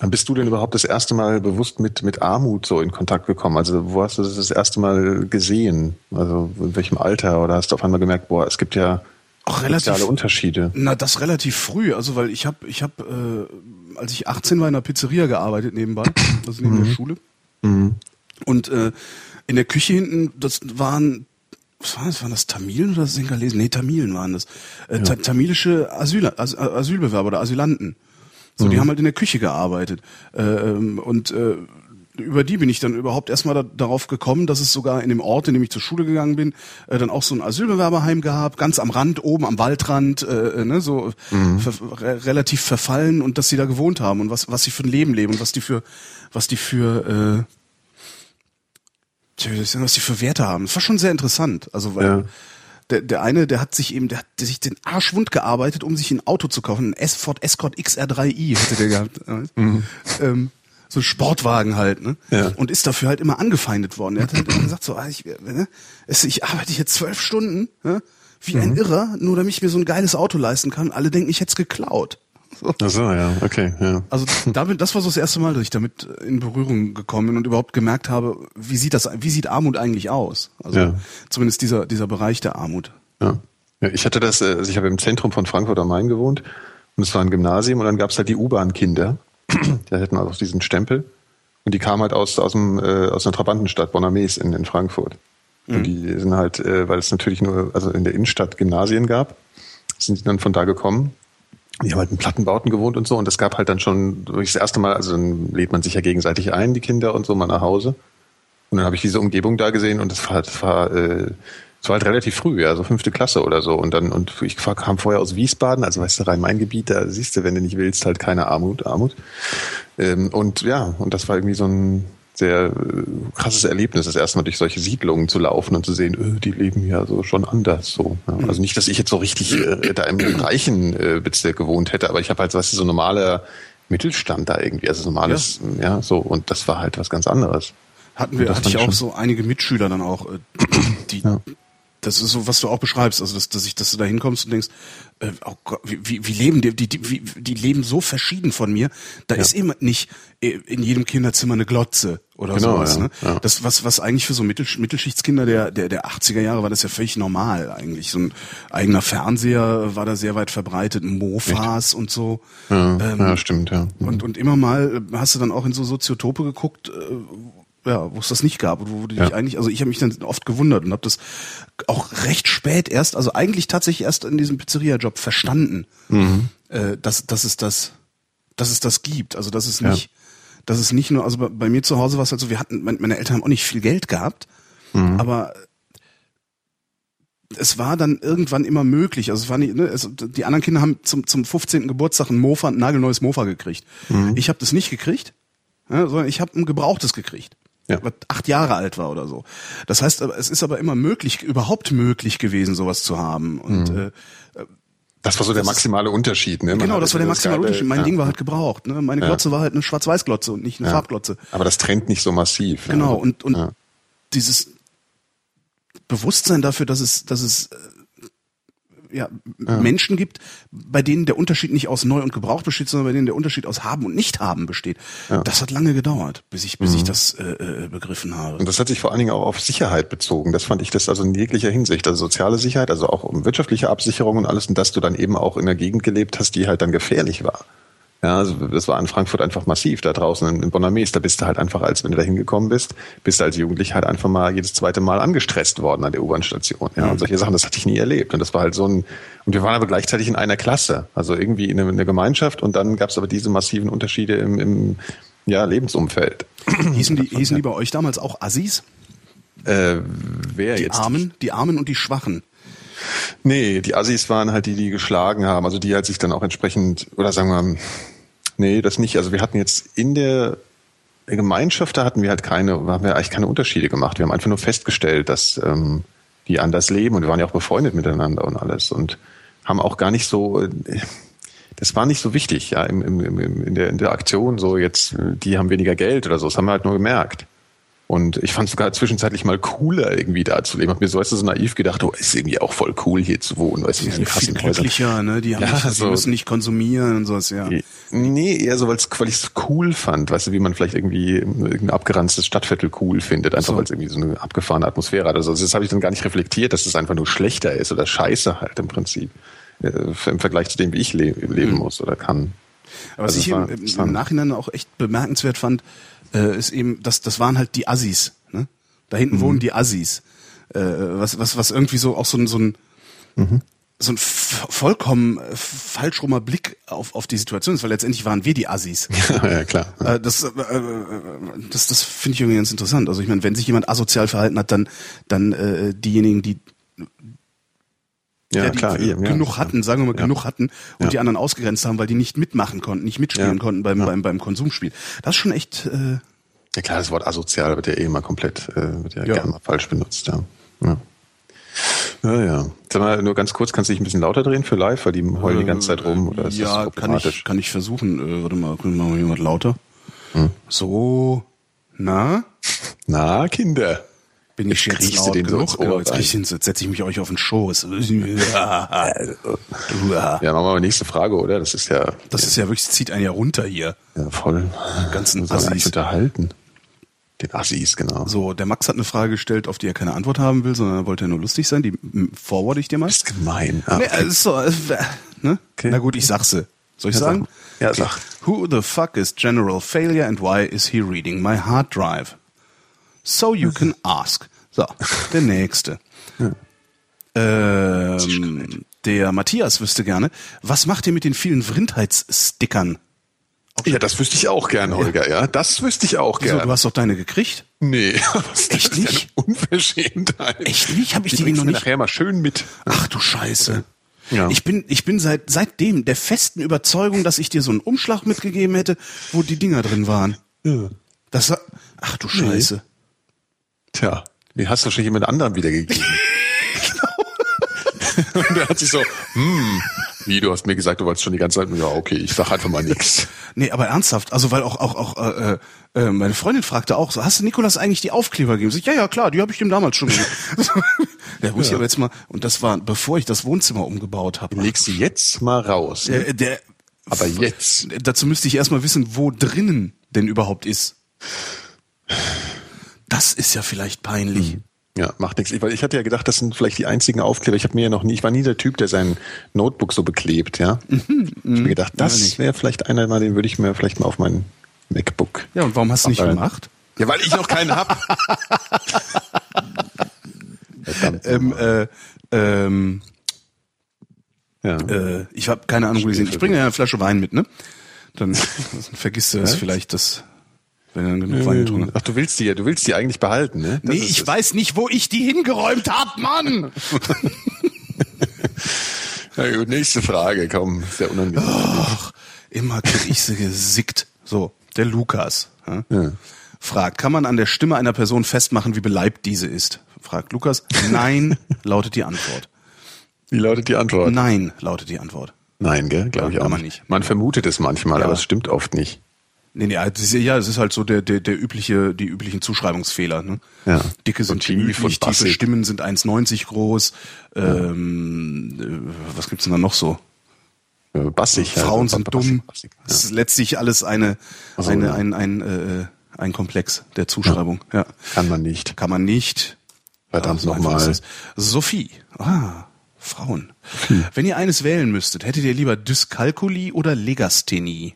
Wann bist du denn überhaupt das erste Mal bewusst mit, mit Armut so in Kontakt gekommen? Also wo hast du das das erste Mal gesehen? Also in welchem Alter? Oder hast du auf einmal gemerkt, boah, es gibt ja Auch relativ soziale Unterschiede? Na, das relativ früh, also weil ich habe ich habe äh, als ich 18 war in einer Pizzeria gearbeitet nebenbei, also neben der Schule. Und äh, in der Küche hinten, das waren was waren das? Waren das Tamilen oder Singalesen? Nee, Tamilen waren das. Äh, ta tamilische Asyl, As Asylbewerber oder Asylanten. So, die haben halt in der Küche gearbeitet. Äh, ähm, und äh, über die bin ich dann überhaupt erstmal da, darauf gekommen, dass es sogar in dem Ort, in dem ich zur Schule gegangen bin, äh, dann auch so ein Asylbewerberheim gab, ganz am Rand, oben am Waldrand, äh, äh, ne, so ver re relativ verfallen und dass sie da gewohnt haben und was, was sie für ein Leben leben und was die für, was die für, äh, tja, was die für Werte haben. Das war schon sehr interessant. Also weil Ja. Der, der eine, der hat sich eben, der hat sich den Arsch wund gearbeitet, um sich ein Auto zu kaufen. Ein S Ford Escort XR3i hatte der gehabt. ähm, so ein Sportwagen halt, ne? Ja. Und ist dafür halt immer angefeindet worden. Er hat halt immer gesagt, so, ah, ich, ne? es- ich arbeite hier zwölf Stunden, ne? wie ein Irrer, nur damit ich mir so ein geiles Auto leisten kann. Alle denken, ich hätte es geklaut. So. Ach so, ja, okay, ja. Also damit, das war so das erste Mal, dass ich damit in Berührung gekommen bin und überhaupt gemerkt habe, wie sieht das, wie sieht Armut eigentlich aus? Also Ja. zumindest dieser dieser Bereich der Armut. Ja. ja ich hatte das, äh, also ich habe im Zentrum von Frankfurt am Main gewohnt und es war ein Gymnasium und dann gab es halt die U-Bahn-Kinder. Die hatten auch diesen Stempel und die kamen halt aus, aus, dem, äh, aus einer Trabantenstadt, Bonames in, in Frankfurt. Und die sind halt, äh, weil es natürlich nur, also in der Innenstadt Gymnasien gab, sind die dann von da gekommen. Die haben halt in Plattenbauten gewohnt und so und es gab halt dann schon das erste Mal, also dann lädt man sich ja gegenseitig ein, die Kinder und so mal nach Hause. Und dann habe ich diese Umgebung da gesehen und das war, das war, äh, das war halt relativ früh, ja, so fünfte Klasse oder so. Und dann, und ich kam vorher aus Wiesbaden, also weißt du, Rhein-Main-Gebiet, da siehst du, wenn du nicht willst, halt keine Armut, Armut. Ähm, und ja, und das war irgendwie so ein sehr äh, krasses Erlebnis, das erste Mal durch solche Siedlungen zu laufen und zu sehen, öh, die leben ja so schon anders. So. Ja. Also nicht, dass ich jetzt so richtig äh, da im reichen äh, Bezirk gewohnt hätte, aber ich habe halt, weißt du, so normaler Mittelstand da irgendwie, also normales, ja. so, und das war halt was ganz anderes. Hatten wir, hatte ich auch schon- so einige Mitschüler dann auch, äh, die, Ja. Das ist so, was du auch beschreibst, also dass, dass ich, dass du da hinkommst und denkst, äh, oh Gott, wie, wie, leben die, die, die, die leben so verschieden von mir. Da ist eben nicht äh, in jedem Kinderzimmer eine Glotze oder Genau, sowas. ja, Ne? ja. Das, was, was eigentlich für so Mittel, Mittelschichtskinder der, der, der 80er Jahre war das ja völlig normal eigentlich. So ein eigener Fernseher war da sehr weit verbreitet, Mofas und so. Ja, Ähm, ja stimmt, ja. Und, und immer mal hast du dann auch in so Soziotope geguckt, äh, ja, wo es das nicht gab, wo, wo du dich Ja. eigentlich, also ich habe mich dann oft gewundert und habe das auch recht spät erst, also eigentlich tatsächlich erst in diesem Pizzeria-Job verstanden, Mhm. äh, dass, dass es das, dass es das gibt. Also dass es Ja. nicht, dass es nicht nur, also bei, bei mir zu Hause war es halt so, wir hatten, mein- meine Eltern haben auch nicht viel Geld gehabt, Mhm. aber es war dann irgendwann immer möglich. Also es war nicht, ne, es, die anderen Kinder haben zum, zum 15. Geburtstag ein Mofa, ein nagelneues Mofa gekriegt. Mhm. Ich habe das nicht gekriegt, ja, sondern ich habe ein gebrauchtes gekriegt. Ja. Acht Jahre alt war oder so. Das heißt, es ist aber immer möglich, überhaupt möglich gewesen, sowas zu haben. Und Mhm. äh, Das war so der maximale Unterschied, ne? Man genau, das war der maximale Unterschied. Mein ja, Ding war ja. halt gebraucht. Ne? Meine Ja. Glotze war halt eine Schwarz-Weiß-Glotze und nicht eine Ja. Farbglotze. Aber das trennt nicht so massiv. Genau, Also, und, und ja. dieses Bewusstsein dafür, dass es, dass es äh, ja, Menschen gibt, bei denen der Unterschied nicht aus neu und gebraucht besteht, sondern bei denen der Unterschied aus haben und nicht haben besteht. Ja. Das hat lange gedauert, bis ich, bis ich das äh, äh, begriffen habe. Und das hat sich vor allen Dingen auch auf Sicherheit bezogen. Das fand ich das also in jeglicher Hinsicht. Also soziale Sicherheit, also auch um wirtschaftliche Absicherung und alles. Und dass du dann eben auch in einer Gegend gelebt hast, die halt dann gefährlich war. Ja, also das war in Frankfurt einfach massiv. Da draußen in, in Bonames, da bist du halt einfach, als wenn du da hingekommen bist, bist du als Jugendlich halt einfach mal jedes zweite Mal angestresst worden an der U-Bahn-Station. Ja, und solche Sachen, das hatte ich nie erlebt. Und das war halt so ein, und wir waren aber gleichzeitig in einer Klasse. Also irgendwie in einer, in einer Gemeinschaft und dann gab es aber diese massiven Unterschiede im, im ja, Lebensumfeld. Hießen die, hießen die bei euch damals auch Assis? Äh, wer Die jetzt? Armen, die Armen und die Schwachen. Nee, die Assis waren halt die, die geschlagen haben, also die halt sich dann auch entsprechend, oder sagen wir, nee, das nicht. Also wir hatten jetzt in der Gemeinschaft, da hatten wir halt keine, haben wir eigentlich keine Unterschiede gemacht. Wir haben einfach nur festgestellt, dass ähm, die anders leben und wir waren ja auch befreundet miteinander und alles und haben auch gar nicht so, das war nicht so wichtig, ja, im, im, im, in, der, in der Aktion, so jetzt, äh, die haben weniger Geld oder so, das haben wir halt nur gemerkt. Und ich fand es sogar zwischenzeitlich mal cooler, irgendwie da zu leben. Hab mir so, weißt du, so naiv gedacht, oh, ist irgendwie auch voll cool hier zu wohnen, weißt du, Die in sind viel krassen Häusern. glücklicher, ne? Die, haben Ja, nicht, die so- müssen nicht konsumieren und sowas, ja. Nee, eher so, weil's, weil ich es cool fand, weißt du, wie man vielleicht irgendwie irgendein abgeranztes Stadtviertel cool findet, einfach So. weil es irgendwie so eine abgefahrene Atmosphäre hat. Also das habe ich dann gar nicht reflektiert, dass es einfach nur schlechter ist oder scheiße halt im Prinzip. äh, Im Vergleich zu dem, wie ich le leben muss oder kann. Was Also ich im, im. Nachhinein auch echt bemerkenswert fand, äh, ist eben, dass das waren halt die Assis. Ne? Da Mhm. hinten wohnen die Assis. Äh, was, was, was irgendwie so auch so ein, so ein, Mhm. so ein vollkommen äh, falsch rumer Blick auf, auf die Situation ist, weil letztendlich waren wir die Assis. ja, klar. Äh, das, äh, das, das finde ich irgendwie ganz interessant. Also ich meine, wenn sich jemand asozial verhalten hat, dann, dann äh, diejenigen, die Ja, ja, die klar. äh, eben, ja. genug hatten, sagen wir mal Ja. genug hatten und Ja. die anderen ausgegrenzt haben, weil die nicht mitmachen konnten, nicht mitspielen Ja. konnten beim, Ja. beim, beim Konsumspiel. Das ist schon echt, äh, Ja klar, das Wort asozial wird ja eh immer komplett, äh, wird ja, Ja. gerne mal falsch benutzt, ja. Ja. Ja, ja. Sag mal, nur ganz kurz, kannst du dich ein bisschen lauter drehen für live, weil die heulen die ganze Zeit rum, oder ist ja, das kann ich, kann ich versuchen. Äh, warte mal, können wir mal jemand lauter? Hm. So, na? Na, Kinder. Bin ich jetzt, du laut den so genug? ins genau, jetzt, den, so- jetzt setze ich mich euch auf den Schoß. Ja, machen wir mal nächste Frage, oder? Das ist ja, Das ist ja wirklich, das zieht einen ja runter hier. ja voll. Die ganzen Assis. unterhalten. Den Assis, genau. So, der Max hat eine Frage gestellt, auf die er keine Antwort haben will, sondern er wollte nur lustig sein. Die m, forward ich dir mal. Das ist gemein. Ah, Nee, okay. also so, ne? Okay. Na gut, ich sag sie. Soll ich Ja, sag sagen? mal. Ja, sag. Who the fuck is General Failure and why is he reading my hard drive? So you can ask. So, der nächste. Ähm, der Matthias wüsste gerne, was macht ihr mit den vielen Vrindheitsstickern? Ja, das wüsste ich auch gern, Holger, ja. Das wüsste ich auch gern. du hast doch deine gekriegt? nee, was Echt das ist ja nicht? Unverschämtheit. Echt nicht? Hab ich die bringst noch nicht- nachher mal schön mit. Ach du Scheiße. Ja. Ich bin, ich bin seit, seitdem der festen Überzeugung, dass ich dir so einen Umschlag mitgegeben hätte, wo die Dinger drin waren. Ja. Das war, ach du Scheiße. Tja, den hast du schon jemand anderem wiedergegeben. Und der hat sich so, hm, wie, du hast mir gesagt, du wolltest schon die ganze Zeit, ja, okay, ich sag einfach mal nix. Nee, aber ernsthaft, also weil auch auch auch äh, äh, meine Freundin fragte auch so, hast du Nikolas eigentlich die Aufkleber gegeben? So, ja, ja, klar, die habe ich dem damals schon gegeben. da muss ich aber jetzt mal und das war bevor ich das Wohnzimmer umgebaut habe. Leg sie jetzt mal raus. Der, der Aber jetzt. dazu müsste ich erstmal wissen, wo drinnen denn überhaupt ist. Das ist ja vielleicht peinlich. Ja, macht nichts. Weil ich hatte ja gedacht, das sind vielleicht die einzigen Aufkleber. Ich habe mir ja noch nie, ich war nie der Typ, der sein Notebook so beklebt, ja. ich hab mir gedacht, Ja, nicht. das wäre vielleicht einer, den würde ich mir vielleicht mal auf mein MacBook. Ja, und warum hast du nicht gemacht? Ja, weil ich noch keinen hab. Ähm, äh, ähm, ja. äh, ich habe keine Ahnung, wo die sind. Ich bringe ja eine Flasche Wein mit, ne? Dann vergisst du das vielleicht, das, wenn du dann genug Wein getrunken hast. Ach, du willst die ja, du willst die eigentlich behalten, ne? Das Nee, ich es. weiß nicht, wo ich die hingeräumt hab, Mann! Ja, gut, nächste Frage, komm, sehr unangenehm. Ach, immer krieg ich sie gesickt. So, der Lukas ja, Ja. fragt, kann man an der Stimme einer Person festmachen, wie beleibt diese ist? Fragt Lukas. Nein, lautet die Antwort. Wie lautet die Antwort? Nein, lautet die Antwort. Nein, gell, glaube ich auch man nicht. Man vermutet es manchmal, Ja. aber es stimmt oft nicht. Nee, nee, das ist, ja, es ist halt so der, der, der übliche, die üblichen Zuschreibungsfehler. Ne? Ja. Dicke sind und tiefe bassig. Stimmen sind 1,90 groß. Ähm, äh, was gibt's denn da noch so? Äh, Bassig. ja, Frauen so sind bassig, dumm. bassig, Das ist letztlich alles eine, Ach so, eine ja. ein, ein, äh, ein Komplex der Zuschreibung. Ja. Ja. Kann man nicht. Kann man nicht. Verdammt so einfach nochmal. Sophie. Ah, Frauen. Wenn ihr eines wählen müsstet, hättet ihr lieber Dyskalkulie oder Legasthenie?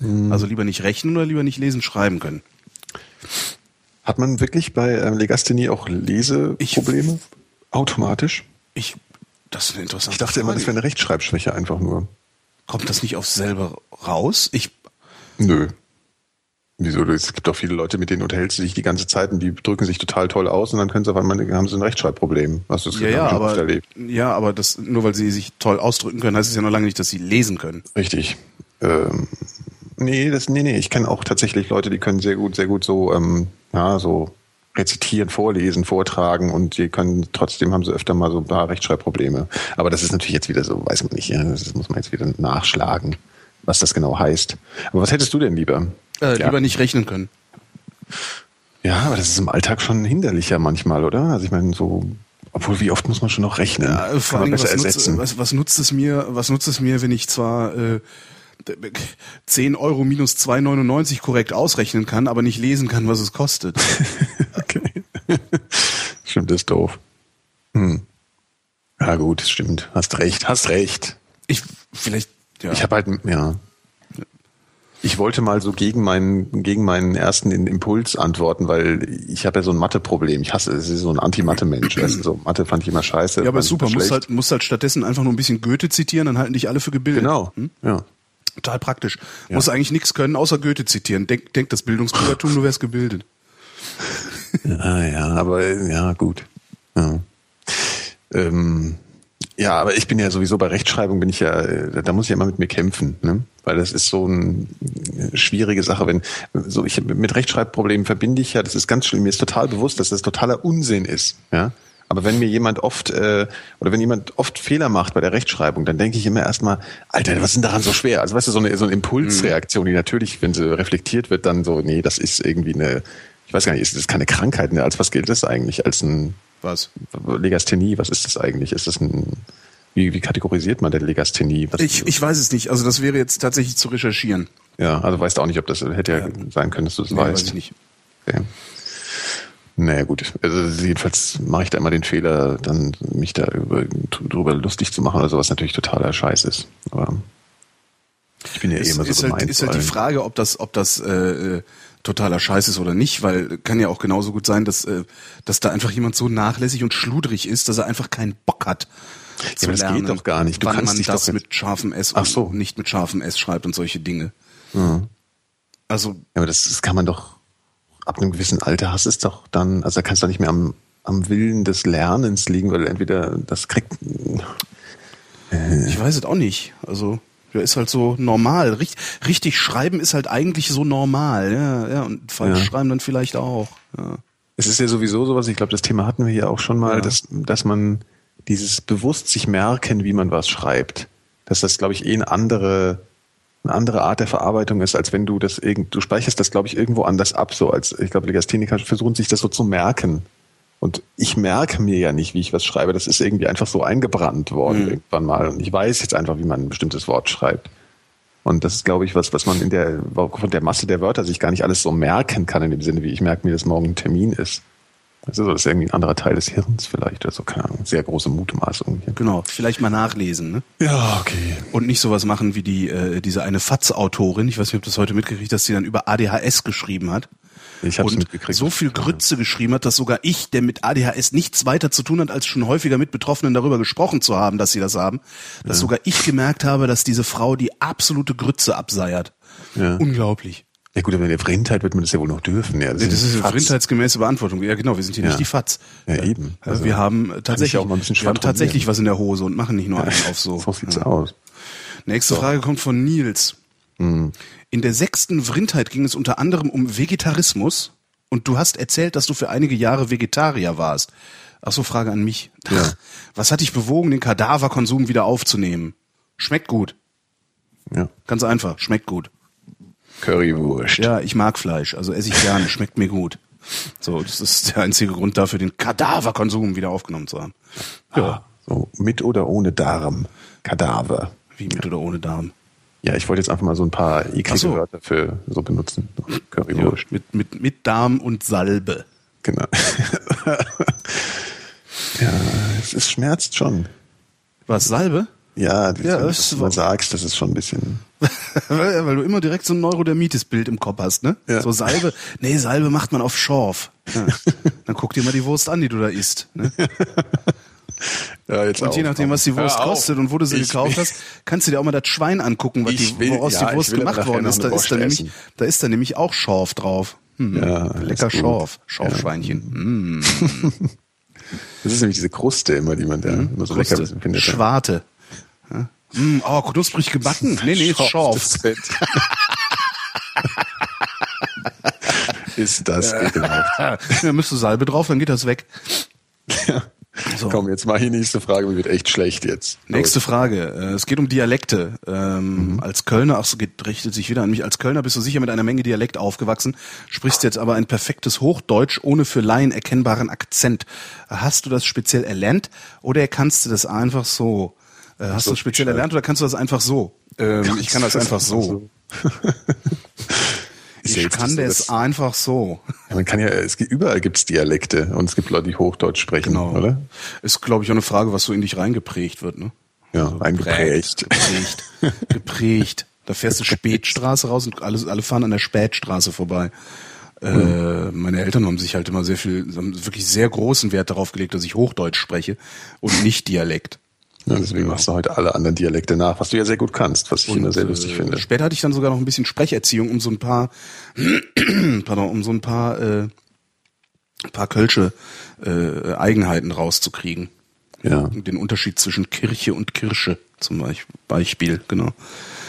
Hm. Also lieber nicht rechnen oder lieber nicht lesen, schreiben können. Hat man wirklich bei ähm, Legasthenie auch Leseprobleme? Automatisch? Ich, das ist eine interessante Ich dachte immer, das wäre Frage. eine Rechtschreibschwäche einfach nur. Kommt das nicht aufs selber raus? Ich, Nö. Wieso? Es gibt auch viele Leute, mit denen unterhältst du dich die ganze Zeit und die drücken sich total toll aus und dann können sie auf einmal, haben sie ein Rechtschreibproblem. Hast du das ja, ja, ich aber, erlebt? ja, aber das, nur weil sie sich toll ausdrücken können, heißt es ja noch lange nicht, dass sie lesen können. Richtig. Ähm, nee, das, nee, nee, ich kenne auch tatsächlich Leute, die können sehr gut, sehr gut so, ähm, ja, so rezitieren, vorlesen, vortragen und die können, trotzdem haben sie öfter mal so ein paar Rechtschreibprobleme. Aber das ist natürlich jetzt wieder so, weiß man nicht, ja, das muss man jetzt wieder nachschlagen, was das genau heißt. Aber was hättest du denn lieber? Äh, ja. Lieber nicht rechnen können. Ja, aber das ist im Alltag schon hinderlicher manchmal, oder? Also ich meine, so, obwohl wie oft muss man schon noch rechnen? Ja, vor allem, was nutzt, was, was nutzt es mir, was nutzt es mir, wenn ich zwar äh, 10 Euro minus 2,99 korrekt ausrechnen kann, aber nicht lesen kann, was es kostet. Okay. stimmt, das ist doof. Hm. Ja gut, stimmt. Hast recht, hast recht. Ich, vielleicht, ja. Ich habe halt, ja. Ich wollte mal so gegen meinen, gegen meinen ersten Impuls antworten, weil ich habe ja so ein Mathe-Problem. Ich hasse, es ist so ein Anti-Mathe-Mensch. weißt du, so Mathe fand ich immer scheiße. ja, aber super. Musst halt, musst halt stattdessen einfach nur ein bisschen Goethe zitieren, dann halten dich alle für gebildet. Genau, Hm? ja. Total praktisch. Muss eigentlich nichts können, außer Goethe zitieren. Denk, denk das Bildungsbürgertum, du wärst gebildet. Ah, ja, aber äh, ja, gut. Ja. Ähm, ja, aber ich bin ja sowieso bei Rechtschreibung bin ich ja, äh, da muss ich ja immer mit mir kämpfen, ne? Weil das ist so eine schwierige Sache, wenn so ich mit Rechtschreibproblemen verbinde ich ja, das ist ganz schlimm, mir ist total bewusst, dass das totaler Unsinn ist, ja? Aber wenn mir jemand oft äh, oder wenn jemand oft Fehler macht bei der Rechtschreibung, dann denke ich immer erstmal, Alter, was ist denn daran so schwer? Also weißt du, so eine, so eine Impulsreaktion, die natürlich, wenn sie reflektiert wird, dann so, nee, das ist irgendwie eine ich weiß gar nicht, ist das keine Krankheit? Ne? Als was gilt das eigentlich? Als ein Was? Legasthenie? Was ist das eigentlich? Ist das ein, wie, wie kategorisiert man denn Legasthenie? Was, Ich, ich weiß es nicht. Also das wäre jetzt tatsächlich zu recherchieren. ja, also weißt du auch nicht, ob das hätte ja, sein können, dass du es Nee, weißt. weiß ich nicht. Okay. Naja, gut. Also jedenfalls mache ich da immer den Fehler, dann mich da über, drüber lustig zu machen oder sowas natürlich totaler Scheiß ist. Aber ich bin ja eh Ist, immer so ist, halt, gemeint. ist halt die Frage, ob das, ob das äh, äh, totaler Scheiß ist oder nicht, weil kann ja auch genauso gut sein, dass, äh, dass da einfach jemand so nachlässig und schludrig ist, dass er einfach keinen Bock hat. zu aber das geht lernen, doch gar nicht. Du wann kannst man das doch- mit scharfem S Ach so. und nicht mit scharfem S schreibt und solche Dinge. Also Ja, aber das, das kann man doch, ab einem gewissen Alter hast es doch dann, also da kannst du nicht mehr am, am Willen des Lernens liegen, weil entweder das kriegt, Ich weiß es auch nicht. Also, ja, ist halt so normal. Richt, richtig schreiben ist halt eigentlich so normal. Ja, ja und falsch Ja. schreiben dann vielleicht auch. Ja. es ist ja sowieso sowas, ich glaube, das Thema hatten wir hier auch schon mal, Ja. dass, dass man dieses bewusst sich merken, wie man was schreibt, dass das, glaube ich, eh eine andere, eine andere Art der Verarbeitung ist, als wenn du das irgend, du speicherst das, glaube ich, irgendwo anders ab, so als, ich glaube, Legastheniker versuchen sich das so zu merken. Und ich merke mir ja nicht, wie ich was schreibe. Das ist irgendwie einfach so eingebrannt worden irgendwann mal. Und ich weiß jetzt einfach, wie man ein bestimmtes Wort schreibt. Und das ist, glaube ich, was, was man in der, von der Masse der Wörter sich gar nicht alles so merken kann, in dem Sinne, wie ich merke mir, dass morgen ein Termin ist. Also das ist irgendwie ein anderer Teil des Hirns vielleicht oder so, keine Ahnung. Sehr große Mutmaßung hier. Genau, vielleicht mal nachlesen, ne? Ja, okay. Und nicht sowas machen wie die, äh, diese eine Fatz-Autorin, ich weiß nicht, ob das heute mitgekriegt hast, die dann über ADHS geschrieben hat. Ich habe es und mitgekriegt. so viel Grütze geschrieben hat, dass sogar ich, der mit ADHS nichts weiter zu tun hat, als schon häufiger mit Betroffenen darüber gesprochen zu haben, dass sie das haben, dass sogar ich gemerkt habe, dass diese Frau die absolute Grütze abseiert. Ja. Unglaublich. Ja gut, aber in der Vrindheit wird man das ja wohl noch dürfen. Ja, Das ist eine Fatz. vrindheitsgemäße Beantwortung. Ja, genau, wir sind hier Ja. nicht die Fatz. Ja, eben. Ja, Also, wir haben tatsächlich, auch mal ein bisschen wir haben tatsächlich was in der Hose und machen nicht nur einen auf so. So sieht's Ja. aus. Nächste Frage kommt von Nils. Hm. In der sechsten Vrindheit ging es unter anderem um Vegetarismus und du hast erzählt, dass du für einige Jahre Vegetarier warst. Ach so, Frage an mich. Ja. Was hat dich bewogen, den Kadaverkonsum wieder aufzunehmen? Schmeckt gut. Ja. Ganz einfach. Schmeckt gut. Currywurst. Ja, ich mag Fleisch, also esse ich gerne, schmeckt mir gut. So, das ist der einzige Grund dafür, den Kadaverkonsum wieder aufgenommen zu haben. Ja. So, mit oder ohne Darm. Kadaver. Wie mit oder ohne Darm. Ja, ich wollte jetzt einfach mal so ein paar eklige so. Wörter für so benutzen. Currywurst. Mit, mit, mit Darm und Salbe. Genau. ja, es, es schmerzt schon. Was, Salbe? Ja, das, Ja, wenn du das ist- mal sagst, das ist schon ein bisschen. weil, du immer direkt so ein Neurodermitis-Bild im Kopf hast, ne? Ja. So Salbe. Nee, Salbe macht man auf Schorf. Ja. Dann guck dir mal die Wurst an, die du da isst. Ne? Ja, jetzt Und je nachdem, was die Wurst kostet und wo du sie Ich gekauft will- hast, kannst du dir auch mal das Schwein angucken, was die, will- woraus ja, die Wurst gemacht worden ist. Da ist, da, nämlich, da ist da nämlich auch Schorf drauf. Hm. Ja, Lecker. Schorf. Schorfschweinchen. Hm. Das ist nämlich diese Kruste immer, die man da immer so lecker Kruste. findet. Schwarte. Ja. Hm, oh, knusprig gebacken. Nee, nee, ist Fett. ist das ekelhaft. Da müsste Salbe drauf, dann geht das weg. So. Komm, jetzt mal die nächste Frage, mir wird echt schlecht jetzt. Nächste Frage. Äh, Es geht um Dialekte. Ähm, Mhm. Als Kölner, ach so, geht, richtet sich wieder an mich. Als Kölner bist du sicher mit einer Menge Dialekt aufgewachsen, sprichst jetzt aber ein perfektes Hochdeutsch ohne für Laien erkennbaren Akzent. Hast du das speziell erlernt oder kannst du das einfach so? Äh, Hast so, du das speziell erlernt oder kannst du das einfach so? Ähm, ich kann das einfach so. Ja Ich kann so, das dass- einfach so. Ja, man kann ja, es gibt, überall gibt's Dialekte und es gibt Leute, die Hochdeutsch sprechen, Genau. oder? Ist, glaube ich, auch eine Frage, was so in dich reingeprägt wird, ne? Ja, eingeprägt. Geprägt. Geprägt. Da fährst du Spätstraße raus und alle, alle fahren an der Spätstraße vorbei. Äh, meine Eltern haben sich halt immer sehr viel, haben wirklich sehr großen Wert darauf gelegt, dass ich Hochdeutsch spreche und nicht Dialekt. Ja, deswegen machst du heute alle anderen Dialekte nach, was du ja sehr gut kannst, was ich immer sehr Und, lustig äh, finde. Später hatte ich dann sogar noch ein bisschen Sprecherziehung, um so ein paar, pardon, um so ein paar, äh, paar Kölsche äh, Eigenheiten rauszukriegen. Ja. Den Unterschied zwischen Kirche und Kirsche zum Beispiel, genau.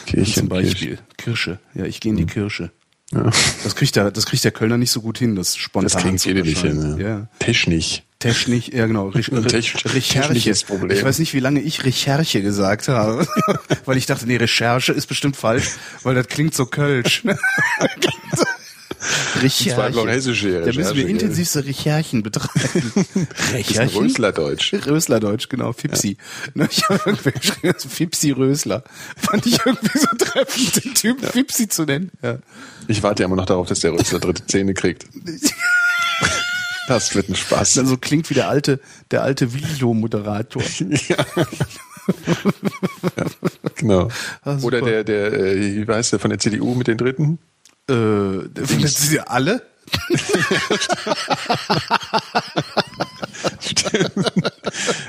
Kirche zum und Beispiel. Kirsche. Ja, ich gehe in die Kirche. Ja. Das kriegt der, das kriegt der Kölner nicht so gut hin, das spontan Das zu viele nicht hin. Ja. Ja. Technisch. Technisch, ja genau. Rich, Tech- Recherche. Problem. Ich weiß nicht, wie lange ich Recherche gesagt habe, weil ich dachte, nee, Recherche ist bestimmt falsch, weil das klingt so kölsch. Recherche. war hessische Da müssen Recherche, wir intensivste Recherchen betreiben. Ein Röslerdeutsch. Röslerdeutsch, genau, Fipsi. Ne, Ich habe irgendwer geschrieben, also Fipsi Rösler. Fand ich irgendwie so treffend, den Typ Fipsi zu nennen. Ja. Ich warte ja immer noch darauf, dass der Rösler dritte Zähne kriegt. Das wird ein Spaß. Dann so klingt wie der alte, der alte Vilo-Moderator. ja. ja, genau. Ah. Oder der, der, äh, wie heißt der von der CDU mit den Dritten? Äh, findet sie alle?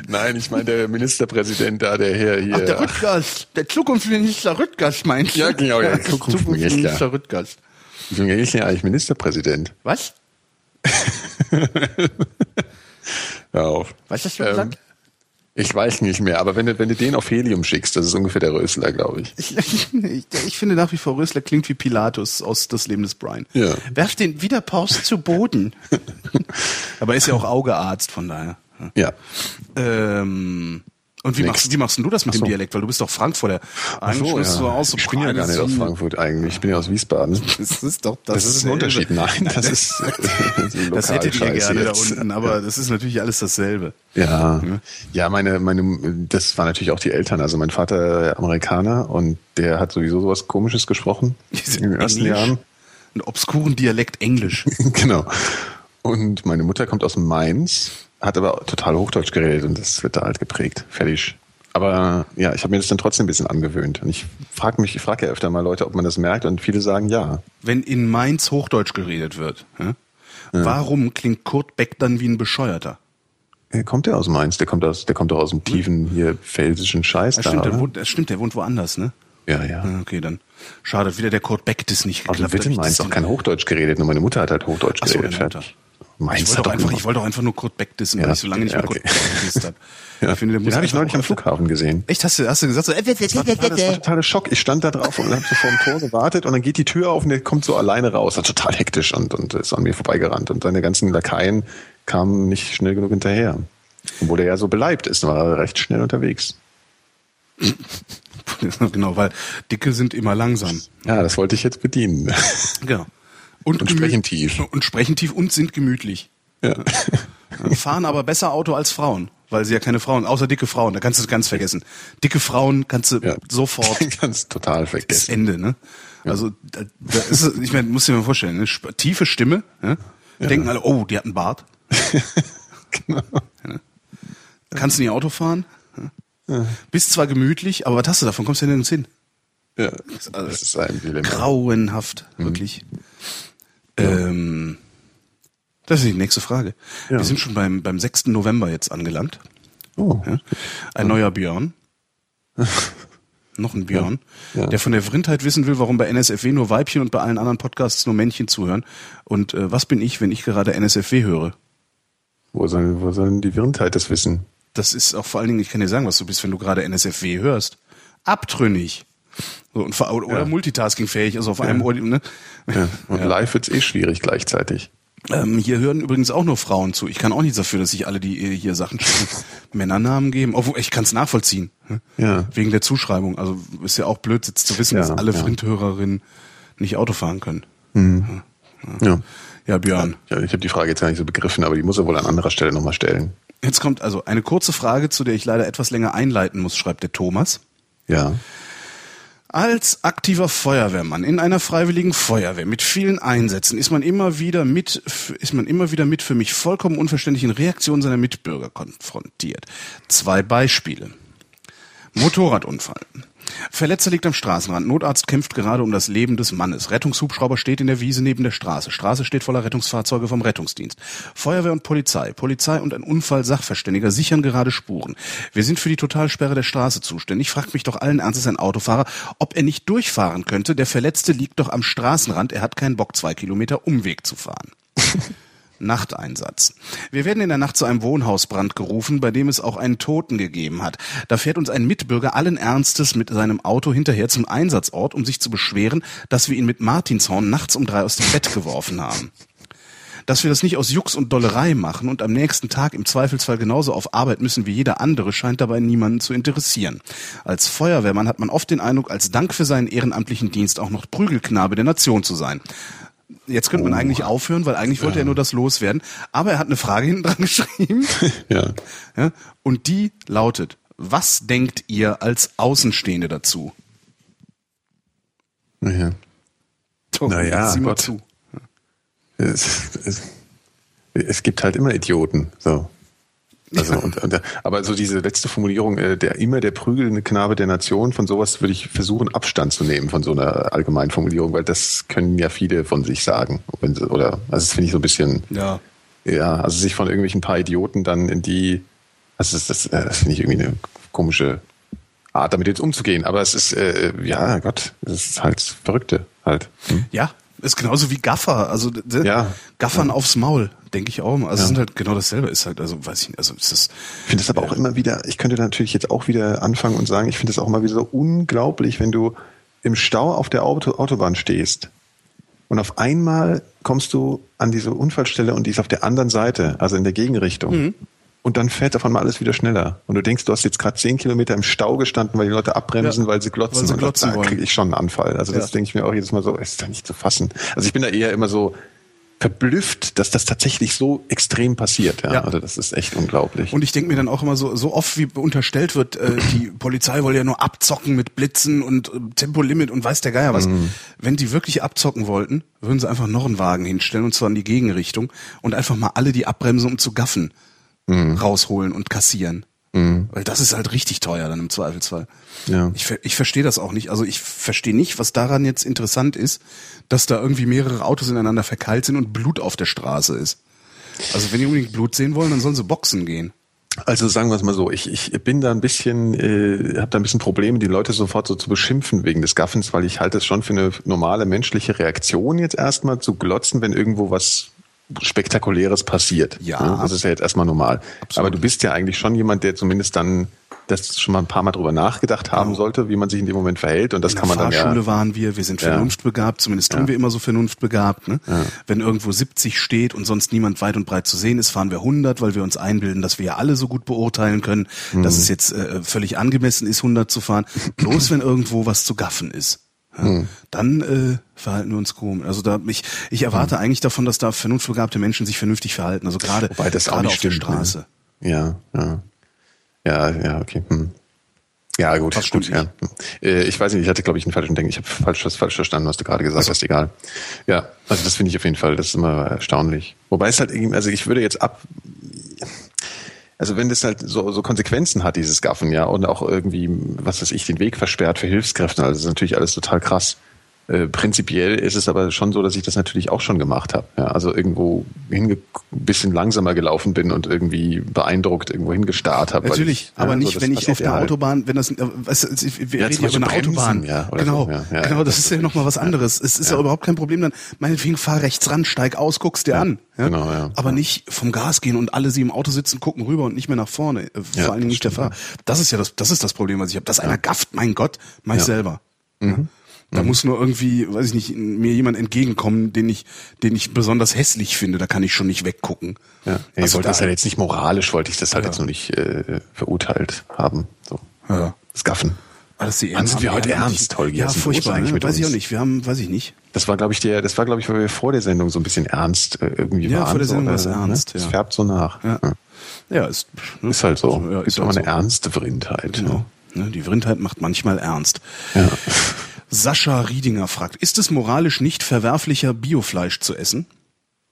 Nein, ich meine der Ministerpräsident da, der Herr hier. Ach, der Rüttgers, der Zukunftsminister Rüttgers meinst du? Ja, genau, ja, Der Zukunftsminister. Rüttgers. Lange ist der eigentlich Ministerpräsident? Was? Hör auf. Was hast du Ähm, gesagt? Ich weiß nicht mehr, aber wenn du, wenn du den auf Helium schickst, das ist ungefähr der Rösler, glaube ich. Ich, ich, ich finde nach wie vor Rösler klingt wie Pilatus aus Das Leben des Brian. Ja. Werf den Widerpaus zu Boden. Aber er ist ja auch Augearzt, von daher. Ja. Ähm, und wie Nix. machst, wie machst du das mit so. dem Dialekt? Weil du bist doch Frankfurter. Eigentlich so, musst du aus so ich bin ja gar nicht aus Frankfurt eigentlich. Ich bin ja aus Wiesbaden. Das ist doch das, Das ist ein Unterschied. Nein, das ist Das hättet ihr Lokalscheiß gerne da jetzt. unten, aber das ist natürlich alles dasselbe. Ja, ja, meine, meine, das war natürlich auch die Eltern. Also mein Vater Amerikaner und der hat sowieso sowas Komisches gesprochen in den ersten Englisch. Jahren. Einen obskuren Dialekt Englisch. genau. Und meine Mutter kommt aus Mainz, hat aber total Hochdeutsch geredet und das wird da halt geprägt. Fertig. Aber ja, ich habe mir das dann trotzdem ein bisschen angewöhnt. Und ich frage mich, ich frage ja öfter mal Leute, ob man das merkt und viele sagen ja. Wenn in Mainz Hochdeutsch geredet wird, hä? warum klingt Kurt Beck dann wie ein Bescheuerter? Äh, Kommt der aus Mainz? Der kommt aus, der kommt doch aus dem tiefen hier pfälzischen Scheiß Das da. stimmt, der wohnt, das stimmt, der wohnt woanders, ne? Ja, ja. Ah, Okay, dann schade, wieder der Kurt Beck das nicht Also geklappt wird in. Mainz doch kein Hochdeutsch geredet, nur meine Mutter hat halt Hochdeutsch Ach so, geredet. Mutter. Fertig. Ich Mainz wollte, doch einfach, immer- ich wollte doch einfach nur Kurt Beck dissen, Ja, weil ich so lange nicht mehr ja, Kurt okay. Beck gedisst habe. Ja. Ich finde, der Den habe ich neulich am auch- Flughafen gesehen. Echt, hast du, hast du gesagt so, äh, Das war, total, das war totaler Schock. Ich stand da drauf und habe so vor dem Tor gewartet und dann geht die Tür auf und der kommt so alleine raus. War total hektisch und, und ist an mir vorbeigerannt. Und seine ganzen Lakaien kamen nicht schnell genug hinterher. Obwohl er ja so beleibt ist, war er recht schnell unterwegs. genau, weil Dicke sind immer langsam. Ja, das wollte ich jetzt bedienen. Genau. Und, Und sprechen tief. Und sprechen tief und sind gemütlich. Ja. Fahren aber besser Auto als Frauen, weil sie ja keine Frauen, außer dicke Frauen, da kannst du es ganz vergessen. Dicke Frauen kannst du Ja. sofort Ganz total das vergessen. Ende, ne? Also da, da ist ich meine, musst dir mal vorstellen, ne? Tiefe Stimme, ja? denken alle, oh, die hat einen Bart. Genau. Ja. Kannst du nicht Auto fahren? Ja. Bist zwar gemütlich, aber was hast du davon? Kommst du denn nirgends hin? Ja, das ist ein Dilemma. Grauenhaft, Mhm. Ähm, das ist die nächste Frage. Ja. Wir sind schon beim, beim 6. November jetzt angelangt. Oh. Ja? Ein neuer Björn. Noch ein Björn, der von der Vrindheit wissen will, warum bei NSFW nur Weibchen und bei allen anderen Podcasts nur Männchen zuhören. Und äh, was bin ich, wenn ich gerade NSFW höre? Wo sollen, wo sollen die Wirrendheit das wissen? Das ist auch vor allen Dingen, ich kann dir sagen, was du bist, wenn du gerade NSFW hörst. Abtrünnig. So, und, oder Ja. multitaskingfähig, also auf einem Ohr, ne? Ja. Und Ja. live wird's eh schwierig gleichzeitig. Ähm, hier hören übrigens auch nur Frauen zu. Ich kann auch nichts dafür, dass sich alle, die äh, hier Sachen schicken, Männernamen geben. Obwohl, ich kann es nachvollziehen. ne? Ja. Wegen der Zuschreibung. Also ist ja auch blöd, jetzt zu wissen, Ja, dass alle ja. Frindhörerinnen nicht Auto fahren können. Ja. Ja, Björn. Ja, ich habe die Frage jetzt gar nicht so begriffen, aber die muss er wohl an anderer Stelle nochmal stellen. Jetzt kommt also eine kurze Frage, zu der ich leider etwas länger einleiten muss, schreibt der Thomas. Ja. Als aktiver Feuerwehrmann in einer freiwilligen Feuerwehr mit vielen Einsätzen ist man immer wieder mit, ist man immer wieder mit für mich vollkommen unverständlichen Reaktionen seiner Mitbürger konfrontiert. Zwei Beispiele. Motorradunfall. Verletzter liegt am Straßenrand. Notarzt kämpft gerade um das Leben des Mannes. Rettungshubschrauber steht in der Wiese neben der Straße. Straße steht voller Rettungsfahrzeuge vom Rettungsdienst. Feuerwehr und Polizei. Polizei und ein Unfallsachverständiger sichern gerade Spuren. Wir sind für die Totalsperre der Straße zuständig. Fragt mich doch allen Ernstes ein Autofahrer, ob er nicht durchfahren könnte. Der Verletzte liegt doch am Straßenrand. Er hat keinen Bock, zwei Kilometer Umweg zu fahren. Nachteinsatz. Wir werden in der Nacht zu einem Wohnhausbrand gerufen, bei dem es auch einen Toten gegeben hat. Da fährt uns ein Mitbürger allen Ernstes mit seinem Auto hinterher zum Einsatzort, um sich zu beschweren, dass wir ihn mit Martinshorn nachts um drei aus dem Bett geworfen haben. Dass wir das nicht aus Jux und Dollerei machen und am nächsten Tag im Zweifelsfall genauso auf Arbeit müssen wie jeder andere, scheint dabei niemanden zu interessieren. Als Feuerwehrmann hat man oft den Eindruck, als Dank für seinen ehrenamtlichen Dienst auch noch Prügelknabe der Nation zu sein. Jetzt könnte man Oh. eigentlich aufhören, weil eigentlich wollte er nur das loswerden. Aber er hat eine Frage hinten dran geschrieben. Ja. ja, und die lautet, was denkt ihr als Außenstehende dazu? ja. Tom, Na ja, sieh mal zu. Es, es, es gibt halt immer Idioten. So. Also, und, und, aber so diese letzte Formulierung, äh, der immer der prügelnde Knabe der Nation, von sowas würde ich versuchen, Abstand zu nehmen von so einer allgemeinen Formulierung, weil das können ja viele von sich sagen. Wenn sie, oder, also das finde ich so ein bisschen, Ja. ja, also sich von irgendwelchen paar Idioten dann in die, also das, das, äh, das finde ich irgendwie eine komische Art, damit jetzt umzugehen. Aber es ist, äh, ja, Gott, es ist halt Verrückte halt. Hm? Ja, ist genauso wie Gaffer. Also Ja. Gaffern aufs Maul, denke ich auch. mal. Also Ja. es sind halt genau dasselbe. Ist halt, also weiß ich nicht, also ist das. Ich finde das aber auch immer wieder, ich könnte natürlich jetzt auch wieder anfangen und sagen, ich finde das auch immer wieder so unglaublich, wenn du im Stau auf der Auto, Autobahn stehst und auf einmal kommst du an diese Unfallstelle und die ist auf der anderen Seite, also in der Gegenrichtung. Mhm. Und dann fährt auf einmal alles wieder schneller. Und du denkst, du hast jetzt gerade zehn Kilometer im Stau gestanden, weil die Leute abbremsen, Ja, weil sie glotzen. weil sie und glotzen da wollen. kriege ich schon einen Anfall. Also das Ja. denke ich mir auch jedes Mal so, ist da nicht zu fassen. Also ich bin da eher immer so verblüfft, dass das tatsächlich so extrem passiert. Ja, Ja. also das ist echt unglaublich. Und ich denke mir dann auch immer so, so oft wie unterstellt wird, äh, die Polizei wolle ja nur abzocken mit Blitzen und äh, Tempolimit und weiß der Geier was. Mhm. Wenn die wirklich abzocken wollten, würden sie einfach noch einen Wagen hinstellen und zwar in die Gegenrichtung und einfach mal alle, die abbremsen, um zu gaffen, Mhm. rausholen und kassieren. Weil das ist halt richtig teuer dann im Zweifelsfall. Ja. Ich, ich verstehe das auch nicht. Also ich verstehe nicht, was daran jetzt interessant ist, dass da irgendwie mehrere Autos ineinander verkeilt sind und Blut auf der Straße ist. Also wenn die unbedingt Blut sehen wollen, dann sollen sie boxen gehen. Also sagen wir es mal so, ich, ich bin da ein bisschen, äh, habe da ein bisschen Probleme, die Leute sofort so zu beschimpfen wegen des Gaffens, weil ich halte es schon für eine normale menschliche Reaktion jetzt erstmal zu glotzen, wenn irgendwo was Spektakuläres passiert. Ja. Das ist ja jetzt erstmal normal. Aber du bist ja eigentlich schon jemand, der zumindest dann das schon mal ein paar Mal drüber nachgedacht haben sollte, wie man sich in dem Moment verhält. Und das In kann der man dann Fahrschule ja. waren wir, wir sind Ja. vernunftbegabt, zumindest tun Ja. wir immer so vernunftbegabt. Ne? Wenn irgendwo 70 steht und sonst niemand weit und breit zu sehen ist, fahren wir 100, weil wir uns einbilden, dass wir ja alle so gut beurteilen können, Mhm. dass es jetzt äh, völlig angemessen ist, 100 zu fahren. Bloß wenn irgendwo was zu gaffen ist. Ja, Mhm. Dann äh, verhalten wir uns komisch. Also da ich, ich erwarte eigentlich davon, dass da vernunftbegabte Menschen sich vernünftig verhalten. Also gerade Wobei das auch gerade nicht auf der stimmt. Straße. Ne? Ja, ja. Ja, ja, okay. Hm. Ja, gut, Was gut, stimmt ja. Äh, Ich weiß nicht, ich hatte, glaube ich, einen falschen Denken. Ich habe falsch, was falsch verstanden, was du gerade gesagt hast, egal. Ja, also das finde ich auf jeden Fall, das ist immer erstaunlich. Wobei es halt irgendwie, also ich würde jetzt ab, also wenn das halt so, so Konsequenzen hat, dieses Gaffen, ja, und auch irgendwie, was weiß ich, den Weg versperrt für Hilfskräfte, also das ist natürlich alles total krass. Äh, prinzipiell ist es aber schon so, dass ich das natürlich auch schon gemacht habe. Ja, also irgendwo ein bisschen langsamer gelaufen bin und irgendwie beeindruckt irgendwo hingestarrt habe. Natürlich, ich, aber ja, so, nicht, das wenn ich auf der halt. Autobahn, wenn das, äh, weißt du, wir Ja, reden über eine Beispiel Autobahn. bremsen, ja, genau, so, ja, ja, genau, das, das ist ja ist- noch mal was anderes. Es ist ja. überhaupt kein Problem dann, meinetwegen fahr rechts ran, steig aus, guck's dir an. Ja? genau, ja. Aber nicht vom Gas gehen und alle sie im Auto sitzen, gucken rüber und nicht mehr nach vorne. Äh, Vor allen Dingen nicht der Fahrer. Das ist ja das, das ist das Problem, was ich habe. Dass einer gafft, mein Gott, mach ich selber. Mhm. Da muss nur irgendwie, weiß ich nicht, mir jemand entgegenkommen, den ich, den ich besonders hässlich finde. Da kann ich schon nicht weggucken. Ja, ich Also wollte da- das halt jetzt nicht moralisch, wollte ich das halt Ja. jetzt noch nicht äh, verurteilt haben. So. Ja. Das Gaffen. Alles die Wann sind wir heute ernst, Holgi? Ja, furchtbar. Ne? mit Weiß ich uns? auch nicht. Wir haben, weiß ich nicht. Das war, glaube ich, der, das war, glaube ich, weil wir vor der Sendung so ein bisschen ernst äh, irgendwie Ja, waren. vor der so, Sendung war es äh, ernst, Das ja. färbt so nach. Ja. Ja, ist, ne? Ist halt so. Also, ja, ist auch halt eine so. ernste Vrindheit. Genau. Ne, die Vrindheit macht manchmal ernst. Ja. Sascha Riedinger fragt, ist es moralisch nicht verwerflicher, Biofleisch zu essen?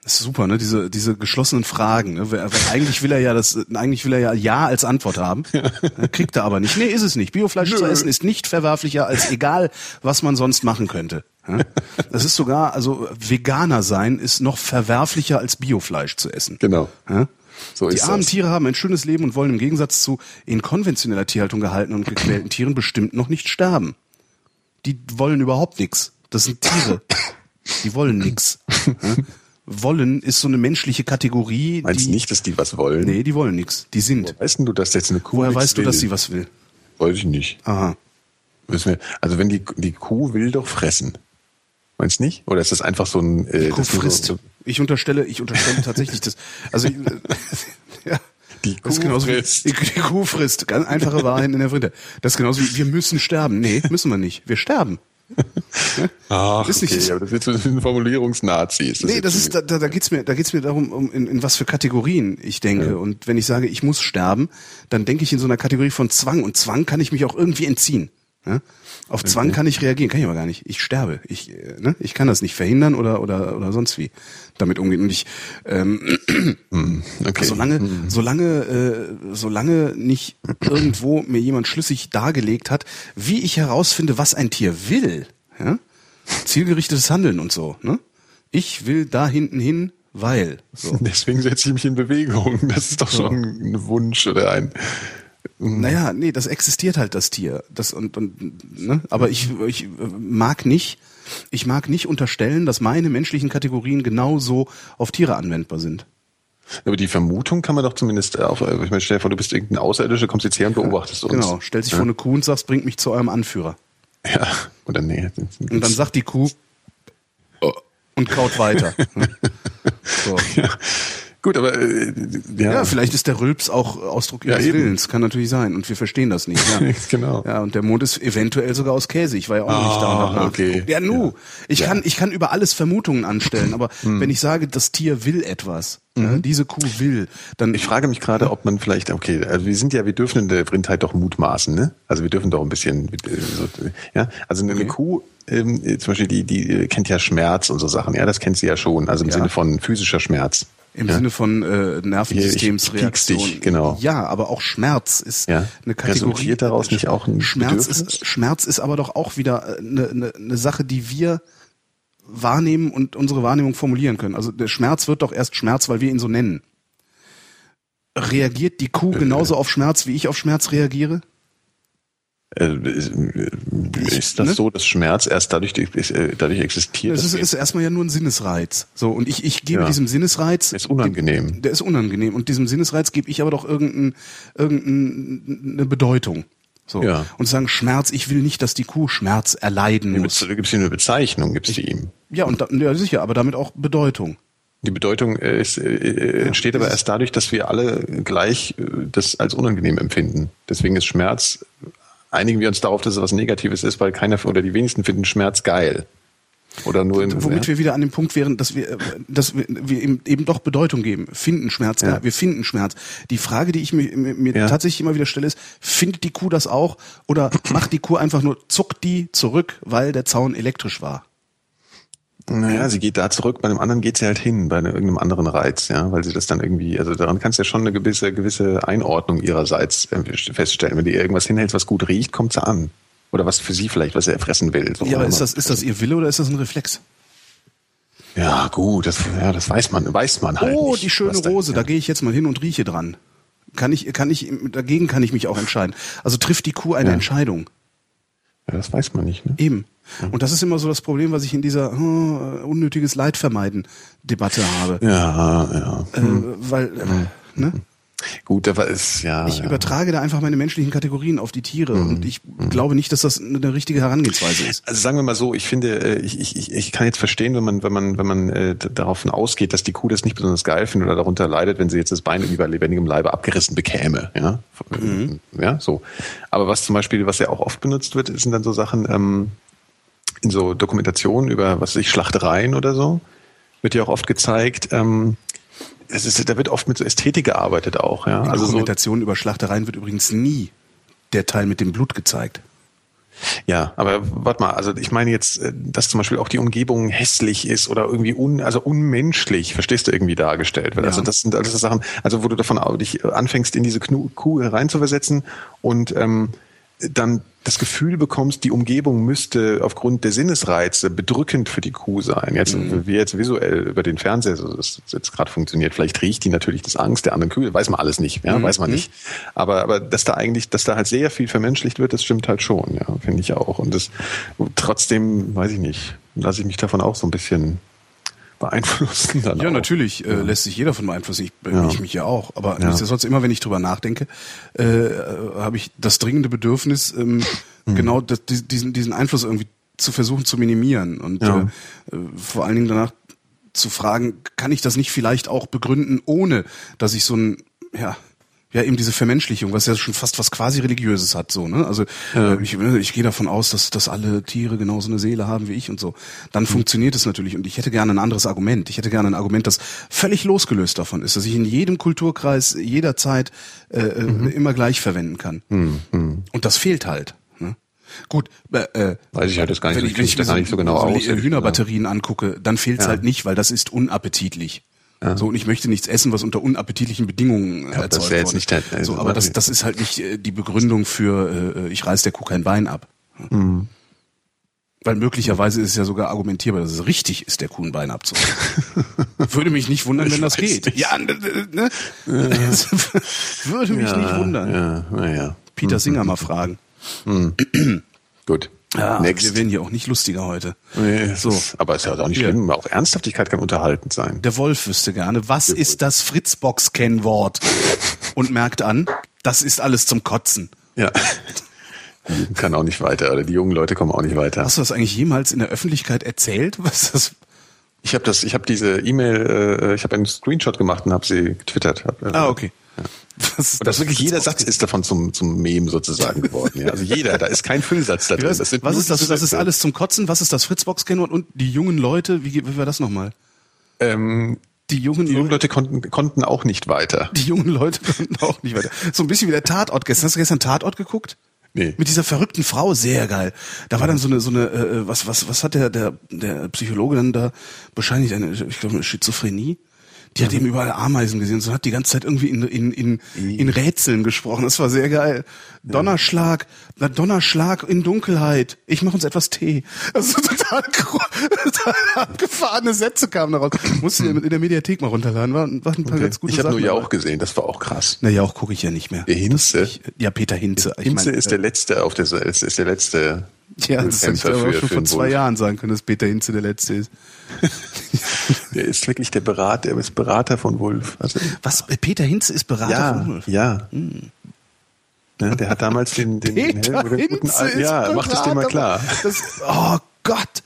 Das ist super, ne? Diese, diese geschlossenen Fragen. Ne? Weil eigentlich will er ja das, eigentlich will er ja Ja als Antwort haben. Ne, Kriegt er aber nicht. Nee, ist es nicht. Biofleisch zu essen ist nicht verwerflicher als egal, was man sonst machen könnte. Ja? Das ist sogar, also Veganer sein ist noch verwerflicher als Biofleisch zu essen. Genau. Ja? So Die armen das. Tiere haben ein schönes Leben und wollen im Gegensatz zu in konventioneller Tierhaltung gehaltenen und gequälten Tieren bestimmt noch nicht sterben. Die wollen überhaupt nichts. Das sind Tiere. Die wollen nichts. Wollen ist so eine menschliche Kategorie. Meinst die, du nicht, dass die was wollen? Nee, die wollen nichts. Die sind. Weißt denn du, dass jetzt eine Kuh Woher weißt du, will? dass sie was will? Weiß ich nicht. Aha. Wir, also wenn die, die Kuh will doch fressen. Meinst du nicht? Oder ist das einfach so ein... Äh, Kuh das nur frisst. So, Ich unterstelle, ich unterstelle tatsächlich das. Also ja. Die Das ist Kuh genauso frisst. Wie, die, Kuh frisst. Ganz einfache Wahrheit in der Frinte. Das ist genauso wie, wir müssen sterben. Nee, müssen wir nicht. Wir sterben. Ach, Ist nicht- okay, aber das ist jetzt so ein Formulierungsnazi. Ist Nee, jetzt das ist, da, da geht's mir, da geht's mir darum, um in, in was für Kategorien ich denke. Und wenn ich sage, ich muss sterben, dann denke ich in so einer Kategorie von Zwang. Und Zwang kann ich mich auch irgendwie entziehen. Ja? Auf Zwang kann ich reagieren, kann ich aber gar nicht. Ich sterbe. Ich, äh, ne? ich kann das nicht verhindern oder oder oder sonst wie damit umgehen. Und ich, ähm, okay. solange, solange, äh, solange nicht irgendwo mir jemand schlüssig dargelegt hat, wie ich herausfinde, was ein Tier will, ja? zielgerichtetes Handeln und so. Ne? Ich will da hinten hin, weil. So. Deswegen setze ich mich in Bewegung. Das ist doch schon ein Wunsch oder ein. Naja, nee, das existiert halt, das Tier. Das und, und ne? Aber ich, ich mag nicht, ich mag nicht unterstellen, dass meine menschlichen Kategorien genauso auf Tiere anwendbar sind. Aber die Vermutung kann man doch zumindest auf. Ich meine, stell dir vor, du bist irgendein Außerirdischer, kommst jetzt her und beobachtest uns. Genau, stellst dich vor eine Kuh und sagst, bringt mich zu eurem Anführer. Ja, oder nee. Und dann sagt die Kuh und kaut weiter. so. Gut, aber äh, ja, Ja, vielleicht ist der Rülps auch Ausdruck ihres eben. Willens. Kann natürlich sein. Und wir verstehen das nicht. Ja. Genau. Ja, und der Mond ist eventuell sogar aus Käse. Ich war ja auch noch nicht da. und hab Ah, okay. Ja, nu. Ich Ja. kann, ich kann über alles Vermutungen anstellen. Aber Hm. wenn ich sage, das Tier will etwas, ja, diese Kuh will, dann Mhm. Ich frage mich gerade, ob man vielleicht, okay, also wir sind ja, wir dürfen in der Vrindheit doch mutmaßen, ne? Also wir dürfen doch ein bisschen, ja, also eine, eine Kuh, ähm, äh, zum Beispiel, die, die kennt ja Schmerz und so Sachen, ja, das kennt sie ja schon, also im Ja. Sinne von physischer Schmerz. Im ja. Sinne von äh, Hier, Nervensystemsreaktion. dich, genau. Ja, aber auch Schmerz ist Ja. eine Kategorie. Resultiert daraus nicht auch ein Schmerz Bedürfnis? ist Schmerz ist aber doch auch wieder äh, eine, eine, eine Sache, die wir wahrnehmen und unsere Wahrnehmung formulieren können. Also der Schmerz wird doch erst Schmerz, weil wir ihn so nennen. Reagiert die Kuh genauso auf Schmerz, wie ich auf Schmerz reagiere? Äh, ist, äh, ist das ne? so, dass Schmerz erst dadurch, äh, dadurch existiert? Dass ist, ist erstmal ja nur ein Sinnesreiz. So, und ich, ich gebe Ja. diesem Sinnesreiz. Ist unangenehm. Der ist unangenehm. Und diesem Sinnesreiz gebe ich aber doch irgendein, irgendeine Bedeutung. So. Ja. Und sagen, Schmerz, ich will nicht, dass die Kuh Schmerz erleiden du muss. gibst ihm eine Bezeichnung, gibst du ihm. Ja, und da, ja, sicher, aber damit auch Bedeutung. Die Bedeutung ist, äh, entsteht aber erst dadurch, dass wir alle gleich äh, das als unangenehm empfinden. Deswegen ist Schmerz, einigen wir uns darauf, dass es was Negatives ist, weil keiner oder die wenigsten finden Schmerz geil. Oder nur in, Womit ja? wir wieder an dem Punkt wären, dass wir, äh, dass wir, wir ihm eben doch Bedeutung geben. Finden Schmerz, Ja. wir finden Schmerz. Die Frage, die ich mir, mir, mir Ja. tatsächlich immer wieder stelle, ist, findet die Kuh das auch oder macht die Kuh einfach nur, zuckt die zurück, weil der Zaun elektrisch war? Naja, sie geht da zurück, bei dem anderen geht sie halt hin, bei irgendeinem anderen Reiz, ja, weil sie das dann irgendwie, also daran kannst du ja schon eine gewisse, gewisse Einordnung ihrerseits feststellen. Wenn du ihr irgendwas hinhältst, was gut riecht, kommt sie an. Oder was für sie vielleicht, was er fressen will. So Ja, aber ist das, ist das ihr Wille oder ist das ein Reflex? Ja, gut, das, ja, das weiß man, weiß man halt Oh, nicht. die schöne was da- Rose, ja. da gehe ich jetzt mal hin und rieche dran. Kann ich, kann ich, dagegen kann ich mich auch entscheiden. Also trifft die Kuh eine Ja. Entscheidung. Ja, das weiß man nicht, ne? Eben. Und das ist immer so das Problem, was ich in dieser oh, unnötiges Leid vermeiden Debatte habe. Ja, ja. Äh, weil, äh, ne? Gut, aber ist ja. Ich ja. übertrage da einfach meine menschlichen Kategorien auf die Tiere und ich glaube nicht, dass das eine richtige Herangehensweise ist. Also sagen wir mal so, ich finde, äh, ich, ich, ich- kann jetzt verstehen, wenn man, wenn man, wenn man äh, davon ausgeht, dass die Kuh das nicht besonders geil findet oder darunter leidet, wenn sie jetzt das Bein irgendwie bei lebendigem Leibe abgerissen bekäme. Ja, ja, so. Aber was zum Beispiel, was ja auch oft benutzt wird, sind dann so Sachen ähm, in so Dokumentationen über, was weiß ich, Schlachtereien oder so, wird ja auch oft gezeigt. Ähm, es ist, da wird oft mit so Ästhetik gearbeitet auch. Ja, In also so, Dokumentationen über Schlachtereien wird übrigens nie der Teil mit dem Blut gezeigt. Ja, aber warte mal, also ich meine jetzt, äh, dass zum Beispiel auch die Umgebung hässlich ist oder irgendwie un, also unmenschlich, verstehst du, irgendwie dargestellt wird. Ja. Also das sind alles so Sachen, also wo du davon au- dich anfängst, in diese Kuh reinzuversetzen und ähm, dann das Gefühl bekommst, die Umgebung müsste aufgrund der Sinnesreize bedrückend für die Kuh sein. Jetzt, wie jetzt visuell über den Fernseher so das jetzt gerade funktioniert. Vielleicht riecht die natürlich das Angst der anderen Kühe, weiß man alles nicht, ja, weiß man nicht. Aber, aber dass da eigentlich, dass da halt sehr viel vermenschlicht wird, das stimmt halt schon, ja, finde ich auch. Und das trotzdem, weiß ich nicht, lasse ich mich davon auch so ein bisschen beeinflussen. Dann Ja, auch. natürlich äh, lässt sich jeder von beeinflussen. Ich, äh, Ja. ich mich ja auch. Aber Ja. nichtsdestotrotz, immer wenn ich drüber nachdenke, äh, äh, habe ich das dringende Bedürfnis, ähm, Mhm. genau das, die- diesen, diesen Einfluss irgendwie zu versuchen zu minimieren. Und Ja. äh, vor allen Dingen danach zu fragen, kann ich das nicht vielleicht auch begründen, ohne dass ich so ein, ja, Ja, eben diese Vermenschlichung, was ja schon fast was quasi religiöses hat, so, ne? Also äh, ich, ich gehe davon aus, dass, dass alle Tiere genauso eine Seele haben wie ich und so. Dann funktioniert es natürlich. Und ich hätte gerne ein anderes Argument. Ich hätte gerne ein Argument, das völlig losgelöst davon ist, dass ich in jedem Kulturkreis jederzeit äh, äh, immer gleich verwenden kann. Und das fehlt halt. Ne? Gut, äh, äh, Weiß ich halt jetzt gar nicht, wenn so- ich, wenn ich das mir gar nicht so genau so aus. Hühnerbatterien angucke, dann fehlt's halt nicht, weil das ist unappetitlich. So, und ich möchte nichts essen, was unter unappetitlichen Bedingungen äh, Ja, das erzeugt wär jetzt wurde. nicht also so, aber das, das ist halt nicht äh, die Begründung für äh, ich reiß der Kuh kein Bein ab. Mhm. Weil möglicherweise ist es ja sogar argumentierbar, dass es richtig ist, der Kuh ein Bein abzureißen. Würde mich nicht wundern, wenn das geht. nicht. Ja, ne, ne? Würde mich ja, nicht wundern. Ja, naja. Peter Singer mal fragen. Gut. Ja, Next. wir werden hier auch nicht lustiger heute. Nee, es So. ist, aber ist ja auch nicht Ja. schlimm. Auch Ernsthaftigkeit kann unterhaltend sein. Der Wolf wüsste gerne, was ist das Fritzbox-Kennwort? Und merkt an, das ist alles zum Kotzen. Ja. Die kann auch nicht weiter, oder die jungen Leute kommen auch nicht weiter. Hast du das eigentlich jemals in der Öffentlichkeit erzählt? Was das? Ich habe das, ich habe diese E-Mail, äh, ich habe einen Screenshot gemacht und habe sie getwittert. Hab, äh, Ah, okay. Was ist Und das wirklich jeder Satz ist davon zum zum Mem sozusagen geworden. Ja. Also jeder, da ist kein Füllsatz da drin. Das sind was ist das? Das ist alles zum Kotzen. Was ist das Fritzbox-Kennwort? Und die jungen Leute, wie, wie war das nochmal? Ähm, Die jungen, die jungen Leute, konnten konnten auch nicht weiter. die jungen Leute konnten auch nicht weiter. So ein bisschen wie der Tatort gestern. Hast du gestern Tatort geguckt? Nee. Mit dieser verrückten Frau, sehr geil. Da war dann so eine, so eine, äh, was, was, was hat der, der, der Psychologe dann da wahrscheinlich eine, ich glaube, eine Schizophrenie? Die hat eben überall Ameisen gesehen und hat die ganze Zeit irgendwie in, in, in, in Rätseln gesprochen. Das war sehr geil. Donnerschlag, na Donnerschlag in Dunkelheit. Ich mache uns etwas Tee. Also total, total abgefahrene Sätze kamen daraus. Musst du dir in der Mediathek mal runterladen. War, war ein paar ganz gute Ich habe nur Sachen ja dabei. auch gesehen, das war auch krass. Na ja, auch gucke ich ja nicht mehr. Der Hinze. Ich, ja, Peter Hinze. Hinze mein, ist äh, der letzte auf der Seite, ist der letzte Ja, das hätte ich aber schon vor den zwei Wolf. Jahren sagen können, dass Peter Hinze der Letzte ist. Der ist wirklich der Berater, der ist Berater von Wolf. Also, Was? Peter Hinze ist Berater ja, von Wolf? ja. Ne, der hat damals den, den, den Peter Helm- den guten Hinze Al- ist Ja, mach das dir mal klar. Das, oh Gott!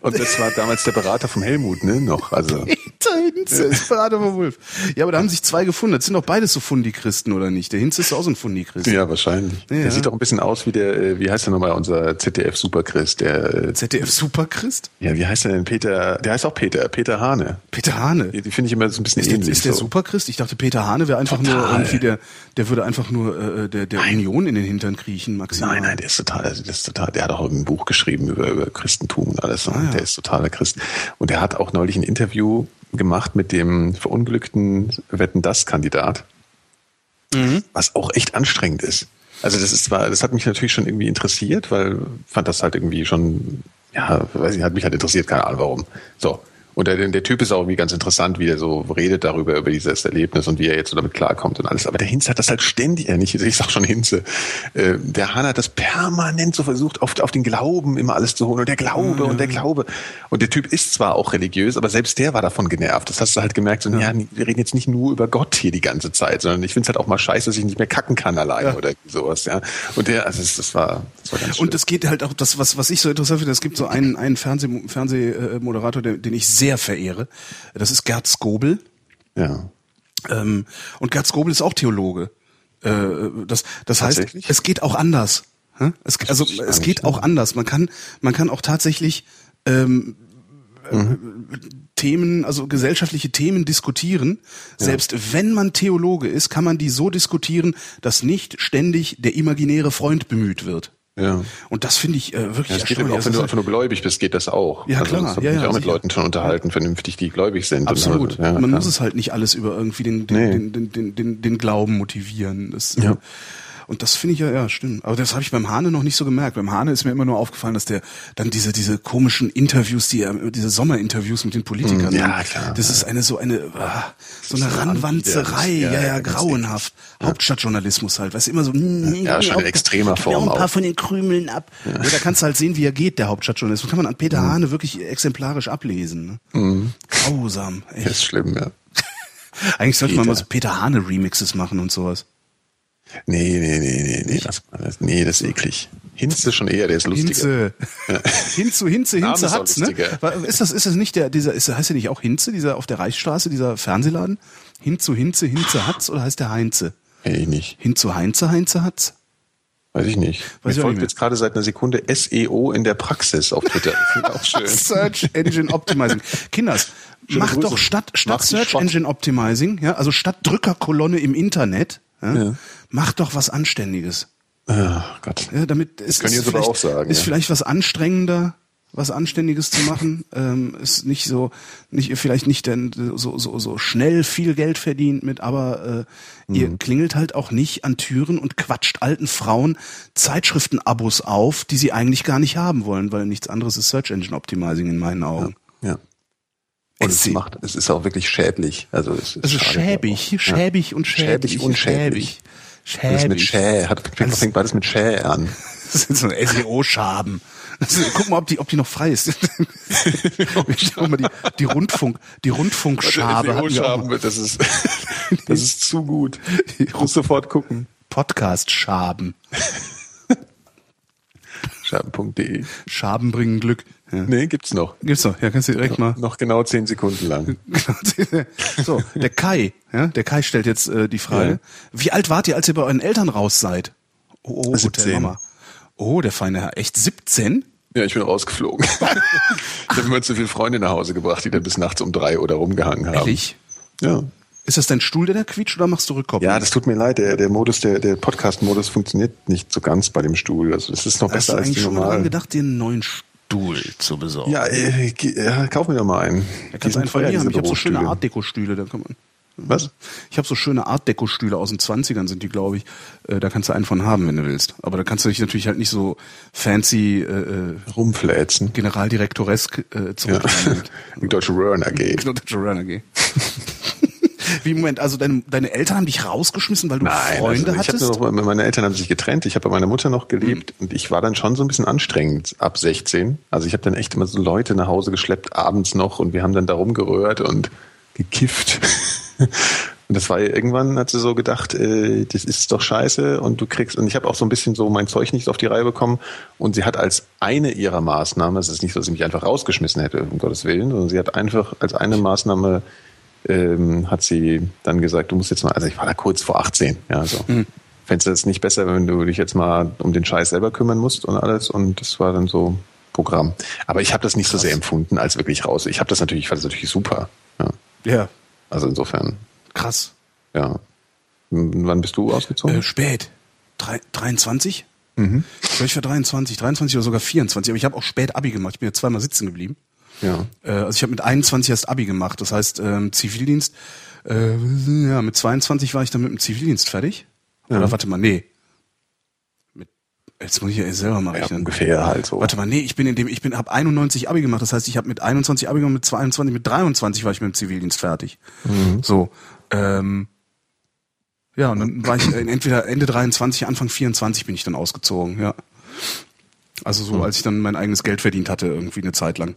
Und das war damals der Berater vom Helmut, ne, noch. Also, Peter Hinze ist Berater von Wolf. Ja, aber da haben sich zwei gefunden. Das sind doch beides so Fundi-Christen, oder nicht? Der Hinze ist auch so ein Fundi-Christ. ja, wahrscheinlich. Ja. Der sieht doch ein bisschen aus wie der, äh, wie heißt der nochmal, unser ZDF-Superchrist, der, äh, ZDF-Superchrist? ja, wie heißt der denn, Peter, der heißt auch Peter, Peter Hane. Peter Hane. Die, die finde ich immer so ein bisschen Ist der, ähnlich. ist der so. Superchrist? Ich dachte, Peter Hane wäre einfach nur Total. irgendwie der, der würde einfach nur äh, der, der Union in den Hintern kriechen, maximal. Nein, nein, der ist total, der ist total, der hat auch ein Buch geschrieben über, über Christentum und alles. Ah, ja. Der ist totaler Christ. Und der hat auch neulich ein Interview gemacht mit dem verunglückten Wetten das Kandidat, Mhm. was auch echt anstrengend ist. Also das ist zwar, das hat mich natürlich schon irgendwie interessiert, weil fand das halt irgendwie schon, ja, weiß ich, hat mich halt interessiert, keine Ahnung warum. So. Und der, der Typ ist auch irgendwie ganz interessant, wie er so redet darüber, über dieses Erlebnis und wie er jetzt so damit klarkommt und alles. Aber der Hinze hat das halt ständig, äh, nicht, ich sag schon Hinze, äh, der Hahn hat das permanent so versucht, auf, auf den Glauben immer alles zu holen und der Glaube und der Glaube. Und der Typ ist zwar auch religiös, aber selbst der war davon genervt. Das hast du halt gemerkt, so, ja, wir reden jetzt nicht nur über Gott hier die ganze Zeit, sondern ich finde es halt auch mal scheiße, dass ich nicht mehr kacken kann alleine oder sowas, ja. Und der, also das, das war, das war ganz schlimm. Und es geht halt auch, das, was, was ich so interessant finde, es gibt so einen, einen Fernseh, Fernsehmoderator, den, den ich sehr verehre. Das ist Gerd Skobel. ja. Ähm, und Gerd Skobel ist auch Theologe. Äh, das das heißt, es geht auch anders. Es, also es geht auch anders. Man kann, man kann auch tatsächlich ähm, äh, Themen, also gesellschaftliche Themen diskutieren. Selbst wenn man Theologe ist, kann man die so diskutieren, dass nicht ständig der imaginäre Freund bemüht wird. Ja. Und das finde ich äh, wirklich Ja, geht erstaunlich. auch, wenn du einfach nur gläubig bist, geht das auch. Ja, also, klar. Habe Ja, ich ja, auch mit sicher. Leuten schon unterhalten, vernünftig, die gläubig sind. Absolut. Und, ja, Man klar. muss es halt nicht alles über irgendwie den, den, Nee. den, den, den, den, den Glauben motivieren. Das, äh, Ja. Und das finde ich ja, ja, stimmt. Aber das habe ich beim Hane noch nicht so gemerkt. Beim Hane ist mir immer nur aufgefallen, dass der dann diese, diese komischen Interviews, die er, diese Sommerinterviews mit den Politikern, Mm, ja, klar. das ist eine so eine, ah, so eine Ranwanzerei, ja, Ja, ja, ja, grauenhaft. Hauptstadtjournalismus halt, weißt du, immer so, mm, Ja, schon in extremer Form auch ein paar auch. von den Krümeln ab. Ja. da kannst du halt sehen, wie er geht, der Hauptstadtjournalismus. Kann man an Peter Hane wirklich exemplarisch ablesen. Ne? Grausam, echt. Das ist schlimm, ja. Eigentlich sollte man Peter. mal so Peter Hane Remixes machen und sowas. Nee, nee, nee, nee, nee, das, nee, das ist eklig. Hinze schon eher, der ist lustiger. Hinze. Hinze, Hinze, Name Hinze ist hat's, ne? Ist das, ist das nicht der, dieser, ist, heißt der nicht auch Hinze, dieser auf der Reichsstraße, dieser Fernsehladen? Hinzu, Hinze, Hinze hat's oder heißt der Heinze? Kenn ich nicht. Hin zu Heinze, Heinze hat's? Weiß ich nicht. Weiß ich Mir folgt nicht jetzt gerade seit einer Sekunde SEO in der Praxis auf Twitter. Auch schön. Search Engine Optimizing. Kinders, Schöne mach Grüße. doch statt, statt Search. Engine Optimizing, ja, also statt Drückerkolonne im Internet, ja, Ja. mach doch was Anständiges. Ah, Gott. Ja, damit es können ist vielleicht, auch sagen, ist ja. vielleicht was anstrengender, was Anständiges zu machen, ähm, ist nicht so, nicht vielleicht nicht denn so so so schnell viel Geld verdient mit, aber äh, Mhm. ihr klingelt halt auch nicht an Türen und quatscht alten Frauen Zeitschriftenabos auf, die sie eigentlich gar nicht haben wollen, weil nichts anderes ist Search Engine Optimizing in meinen Augen. Ja. Und es macht, es ist auch wirklich schädlich. Also es ist Also schäbig, schäbig und schäbig. Schäbig und schäbig. Schäbig. Das mit Schä, hat, fängt, fängt beides mit Schä an. Das sind so SEO-Schaben. Also, Guck mal, ob die, ob die noch frei ist. Guck mal, die, die Rundfunk, die Rundfunkschabe mal. das ist, das ist zu gut. Ich muss sofort gucken. Podcast-Schaben. Schaben.de. Schaben bringen Glück. Ja. Nee, gibt's noch. Gibt's doch. Ja, kannst du direkt mal. Noch genau zehn Sekunden lang. so, der Kai, ja, der Kai stellt jetzt äh, die Frage. Ja. Wie alt wart ihr, als ihr bei euren Eltern raus seid? Oh, oh 17. Hotel Mama. Oh, der feine Herr. Echt 17? Ja, ich bin rausgeflogen. ich habe immer zu viele Freunde nach Hause gebracht, die dann bis nachts um drei oder rumgehangen haben. Ehrlich? Ja. Ist das dein Stuhl, der da quietscht, oder machst du Rückkopplung? Ja, das tut mir leid. Der, der Modus, der, der Podcast-Modus funktioniert nicht so ganz bei dem Stuhl. Also das ist noch Hast besser du als die eigentlich schon mal normalen. gedacht, dir einen neuen Stuhl zu besorgen? Ja, äh, ja, kauf mir doch mal einen. Die kannst einen von mir haben. Ich habe so schöne. Art Deko-Stühle, da kann man. Was? Ich habe so schöne Art Deko-Stühle aus den 20ern sind die, glaube ich. Äh, da kannst du einen von haben, wenn du willst. Aber da kannst du dich natürlich halt nicht so fancy äh, äh, Rumfläzen. Generaldirektoresk äh, zurücklehnen. Die deutsche Röhren AG. Genau, der Joanna G. Wie, Moment, also deine, deine Eltern haben dich rausgeschmissen, weil du Freunde also ich hattest? hatte noch, meine Eltern haben sich getrennt. Ich habe bei meiner Mutter noch gelebt und ich war dann schon so ein bisschen anstrengend ab 16. Also ich habe dann echt immer so Leute nach Hause geschleppt, abends noch und wir haben dann da rumgerührt und gekifft. Und das war ja irgendwann, hat sie so gedacht, äh, das ist doch scheiße und du kriegst, und ich habe auch so ein bisschen so mein Zeug nicht auf die Reihe bekommen und sie hat als eine ihrer Maßnahmen, es ist nicht so, dass sie mich einfach rausgeschmissen hätte, um Gottes Willen, sondern sie hat einfach als eine Maßnahme ähm, hat sie dann gesagt, du musst jetzt mal, also ich war da kurz vor 18, ja, so. Fändest du es nicht besser, wenn du dich jetzt mal um den Scheiß selber kümmern musst und alles und das war dann so Programm. Aber ich habe das nicht so sehr empfunden als wirklich raus. Ich habe das natürlich, ich fand das natürlich super. Ja. ja, Also insofern, krass. ja. W- Wann bist du ausgezogen? Äh, spät. Drei, 23? Mhm. Ich war 23, 23 oder sogar 24. Aber ich habe auch spät Abi gemacht. Ich bin ja zweimal sitzen geblieben. Ja. Äh, also ich habe mit 21 erst Abi gemacht. Das heißt, ähm, Zivildienst, äh, ja, mit 22 war ich dann mit dem Zivildienst fertig. Oder warte mal, nee. Jetzt muss ich ja selber mal ja. rechnen. Ungefähr halt so. Warte mal, nee, ich bin in dem, ich bin, habe 91 Abi gemacht. Das heißt, ich habe mit 21 Abi gemacht, mit 22, mit 23 war ich mit dem Zivildienst fertig. So, ähm, ja, und dann war ich äh, entweder Ende 23, Anfang 24 bin ich dann ausgezogen, ja. Also so, als ich dann mein eigenes Geld verdient hatte, irgendwie eine Zeit lang,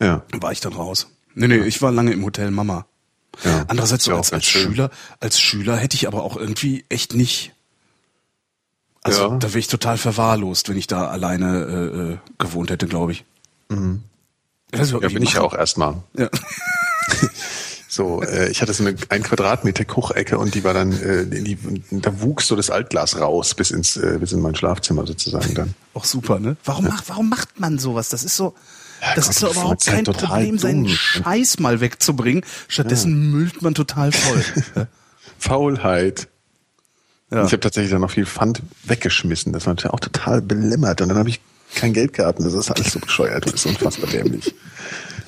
Ja. war ich dann raus. Nee, nee, ich war lange im Hotel Mama. ja. Andererseits so Ja, als, als. Schüler, als Schüler hätte ich aber auch irgendwie echt nicht. Also Ja. da wäre ich total verwahrlost, wenn ich da alleine äh, äh, gewohnt hätte, glaube ich. Mhm. Das Ja, bin ich ja auch erstmal. Ja. So, äh, ich hatte so eine ein Quadratmeter Kuchecke und die war dann, äh, die, da wuchs so das Altglas raus bis ins, äh, bis in mein Schlafzimmer sozusagen dann. Auch super, ne? Warum macht, warum macht man sowas? Das ist so, Ja, das Gott, ist doch überhaupt kein Problem, seinen dumm. Scheiß mal wegzubringen. Stattdessen müllt man total voll. Faulheit. ja. Ich habe tatsächlich dann noch viel Pfand weggeschmissen. Das war natürlich auch total belämmert. Und dann habe ich kein Geld gehabt. Und das ist alles so bescheuert. Das ist unfassbar dämlich.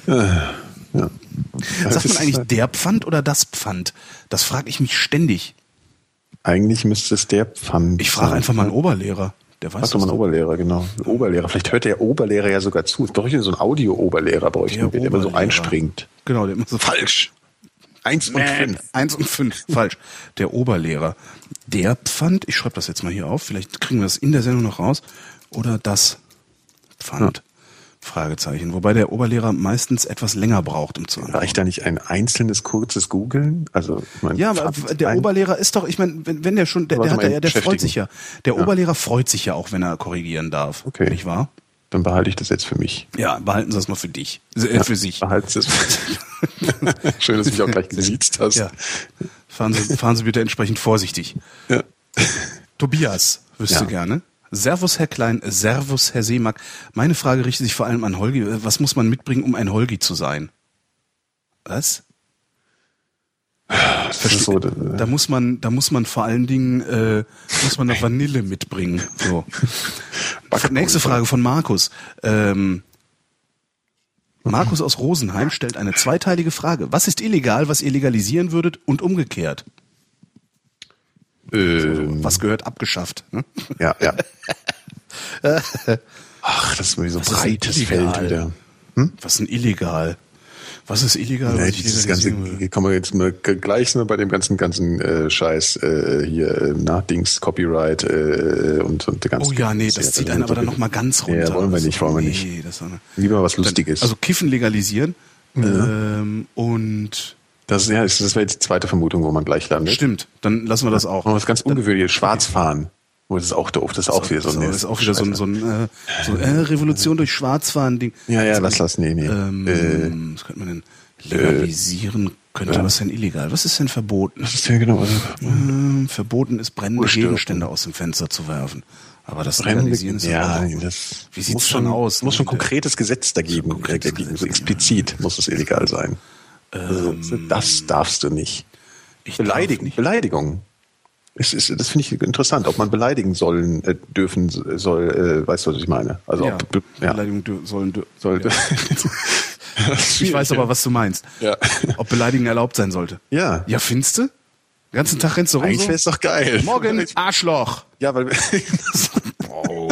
Ja. Das Sagt man eigentlich der Pfand oder das Pfand? Das frage ich mich ständig. Eigentlich müsste es der Pfand Ich frage einfach mal einen Oberlehrer. Der weiß Frag doch mal einen. Oberlehrer, genau. Ein Oberlehrer. Vielleicht hört der Oberlehrer ja sogar zu. Es bräuchte so einen Audio-Oberlehrer, bräuchten Der der immer so einspringt. Genau, der immer so Falsch. Eins und fünf. Eins und fünf, falsch. Der Oberlehrer. Der Pfand, ich schreibe das jetzt mal hier auf, vielleicht kriegen wir das in der Sendung noch raus. Oder das Pfand. Fragezeichen. Wobei der Oberlehrer meistens etwas länger braucht, um zu antworten. Reicht da nicht ein einzelnes, kurzes Googeln? Also, ich mein, Ja, aber der Oberlehrer ist doch, ich meine, wenn, wenn der schon, der, der, hat ja, der freut sich ja. Der Oberlehrer freut sich ja auch, wenn er korrigieren darf. Okay. Nicht wahr? Dann behalte ich das jetzt für mich. Ja, behalten Sie das mal für dich. Äh, für sich. Behalte es. Schön, dass du mich auch gleich gesiezt hast. Ja. Fahren Sie, fahren Sie bitte entsprechend vorsichtig. Ja. Tobias, wüsste Ja. gerne. Servus, Herr Klein, Servus, Herr Seemack. Meine Frage richtet sich vor allem an Holgi. Was muss man mitbringen, um ein Holgi zu sein? Was? Ist so, Da muss man, da muss man vor allen Dingen, äh, muss man noch Vanille mitbringen. So. Nächste Frage von Markus. Ähm, Markus aus Rosenheim stellt eine zweiteilige Frage. Was ist illegal, was ihr legalisieren würdet und umgekehrt? Ähm, Was gehört abgeschafft? Ne? ja, ja. Ach, das ist mir so Was breites? Feld wieder. Was ist denn illegal? Was ist illegal? Ich dieses ganze, hier kommen wir jetzt mal gleich nur bei dem ganzen ganzen äh, Scheiß äh, hier äh, na Dings Copyright äh, und und der ganze Oh ja, nee, das zieht einen aber dann nochmal ganz runter. Ja, wollen wir Also, nicht, wollen wir nee, nicht. Das ist eine, Lieber was Lustiges. Also Kiffen legalisieren ähm, und das ja, das wäre jetzt die zweite Vermutung, wo man gleich landet. stimmt, dann lassen wir das auch. Und was ganz ungewöhnliches, schwarz fahren. Oh, das ist auch doof, das ist auch wieder so das ein ist auch wieder so ein, so ein äh, so, äh, Revolution durch Schwarzfahren-Ding. Ja, ja, lass das, nee, nee. Ähm, Äh, was könnte man denn legalisieren? könnte was denn illegal? Was ist denn verboten? was ist denn genau? Also, Ähm, verboten ist brennende. Gegenstände aus dem Fenster zu werfen. Aber das Brennende- Legalisieren ist ja, auch- das Wie sieht's muss schon aus? Muss schon ne? konkretes Gesetz dagegen, konkretes äh, dagegen Gesetz, so explizit muss es illegal sein. Also, das darfst du nicht. Ich Beleidigen, nicht. Beleidigung. Es ist, das finde ich interessant, ob man beleidigen sollen, äh, dürfen soll, äh, weißt du, was ich meine? Also Ja, ob, ja, Beleidigung sollen dür- sollte. Ich weiß aber, was du meinst. Ja. Ob Beleidigen erlaubt sein sollte. Ja. Ja, findest du? Den ganzen Tag rennst du rum Eigentlich so? wäre es doch geil. Morgen, Arschloch. Ja, weil Oh.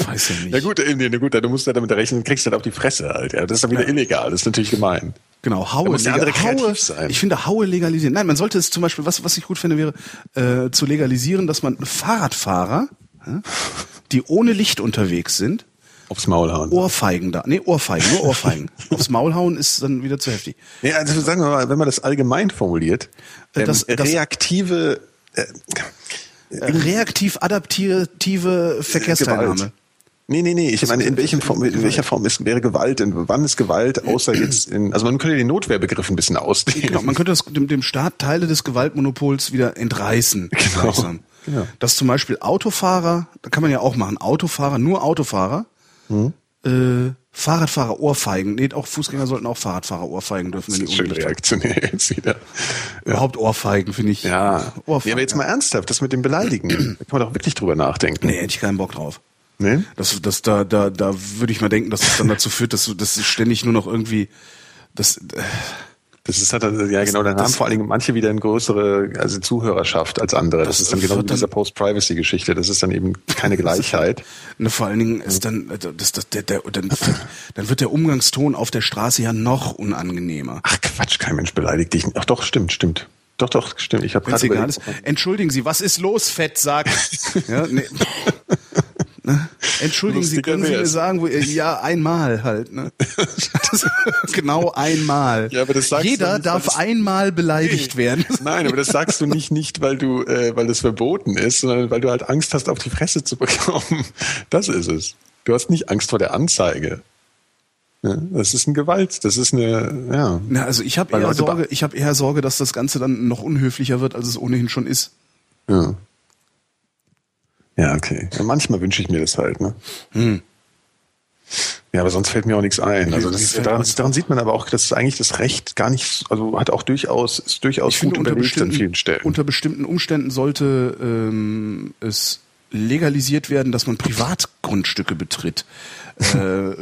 Ich weiß ja nicht. Ja gut, äh, nee, nee, gut, du musst ja damit rechnen, kriegst du halt auf die Fresse halt. Ja. Das ist dann wieder illegal, das ist natürlich gemein. Genau, Haue, muss andere Haue sein. Ich finde Haue legalisieren. Nein, man sollte es zum Beispiel, was, was ich gut finde, wäre äh, zu legalisieren, dass man Fahrradfahrer, ja, die ohne Licht unterwegs sind, Aufs Maul hauen. Ohrfeigen da. Nee, Ohrfeigen, nur Ohrfeigen. Aufs Maul hauen ist dann wieder zu heftig. Ja, also sagen wir mal, wenn man das allgemein formuliert, Äh, ähm, das- das- reaktive äh, Reaktiv-adaptive Verkehrsteilnahme. Gewalt. Nee, nee, nee. Ich meine, in, welchem Form, in welcher Form ist, wäre Gewalt? In, wann ist Gewalt außer jetzt in, also man könnte den Notwehrbegriff ein bisschen ausdehnen. Genau, man könnte das, dem, dem Staat Teile des Gewaltmonopols wieder entreißen. Genau, gleichsam. genau. Dass zum Beispiel Autofahrer, da kann man ja auch machen, Autofahrer, nur Autofahrer, Hm? äh, Fahrradfahrer Ohrfeigen. Nee, auch Fußgänger sollten auch Fahrradfahrer Ohrfeigen dürfen, das ist schön reaktionär jetzt wieder. Überhaupt Ohrfeigen, finde ich. Ja. Ohrfeigen. ja, aber jetzt mal ernsthaft, das mit dem Beleidigen, da kann man doch wirklich drüber nachdenken. Nee, hätte ich keinen Bock drauf. Nee? Das, das, da, da, da würde ich mal denken, dass das dann dazu führt, dass du, dass du ständig nur noch irgendwie, das, äh, Das ist halt, ja genau, dann das- haben vor allen Dingen manche wieder eine größere also Zuhörerschaft als andere. Das, Das ist dann genau wird wie dann- diese Post-Privacy-Geschichte. Das ist dann eben keine Gleichheit. Ne, vor allen Dingen ist dann, äh, das, das, der, der, dann, dann wird der Umgangston auf der Straße ja noch unangenehmer. Ach Quatsch, kein Mensch beleidigt dich. Ach doch, stimmt, stimmt. Doch, doch, stimmt. Ich habe es gerade egal ist. Entschuldigen Sie, was ist los, Fettsack? ja, nee. Ne? Entschuldigen Sie, Lustiger können Sie mir sagen, wo ihr, ja, einmal halt, ne? genau einmal. Ja, aber das sagst du Jeder nicht, darf einmal beleidigt werden. Nein, aber das sagst du nicht, nicht weil du, äh, weil das verboten ist, sondern weil du halt Angst hast, auf die Fresse zu bekommen. Das ist es. Du hast nicht Angst vor der Anzeige. Ja, das ist eine Gewalt. Das ist eine, ja. Na, also ich habe eher Sorge, ich habe eher Sorge, dass das Ganze dann noch unhöflicher wird, als es ohnehin schon ist. Ja, ja okay. Ja, manchmal wünsche ich mir das halt, ne? Ja, aber sonst fällt mir auch nichts ein. Also das daran, daran sieht man aber auch, dass eigentlich das Recht gar nicht, also hat auch durchaus, ist durchaus Ich finde, gut unter überlegt an vielen Stellen. unter bestimmten Umständen sollte ähm, es legalisiert werden, dass man Privatgrundstücke betritt. Äh,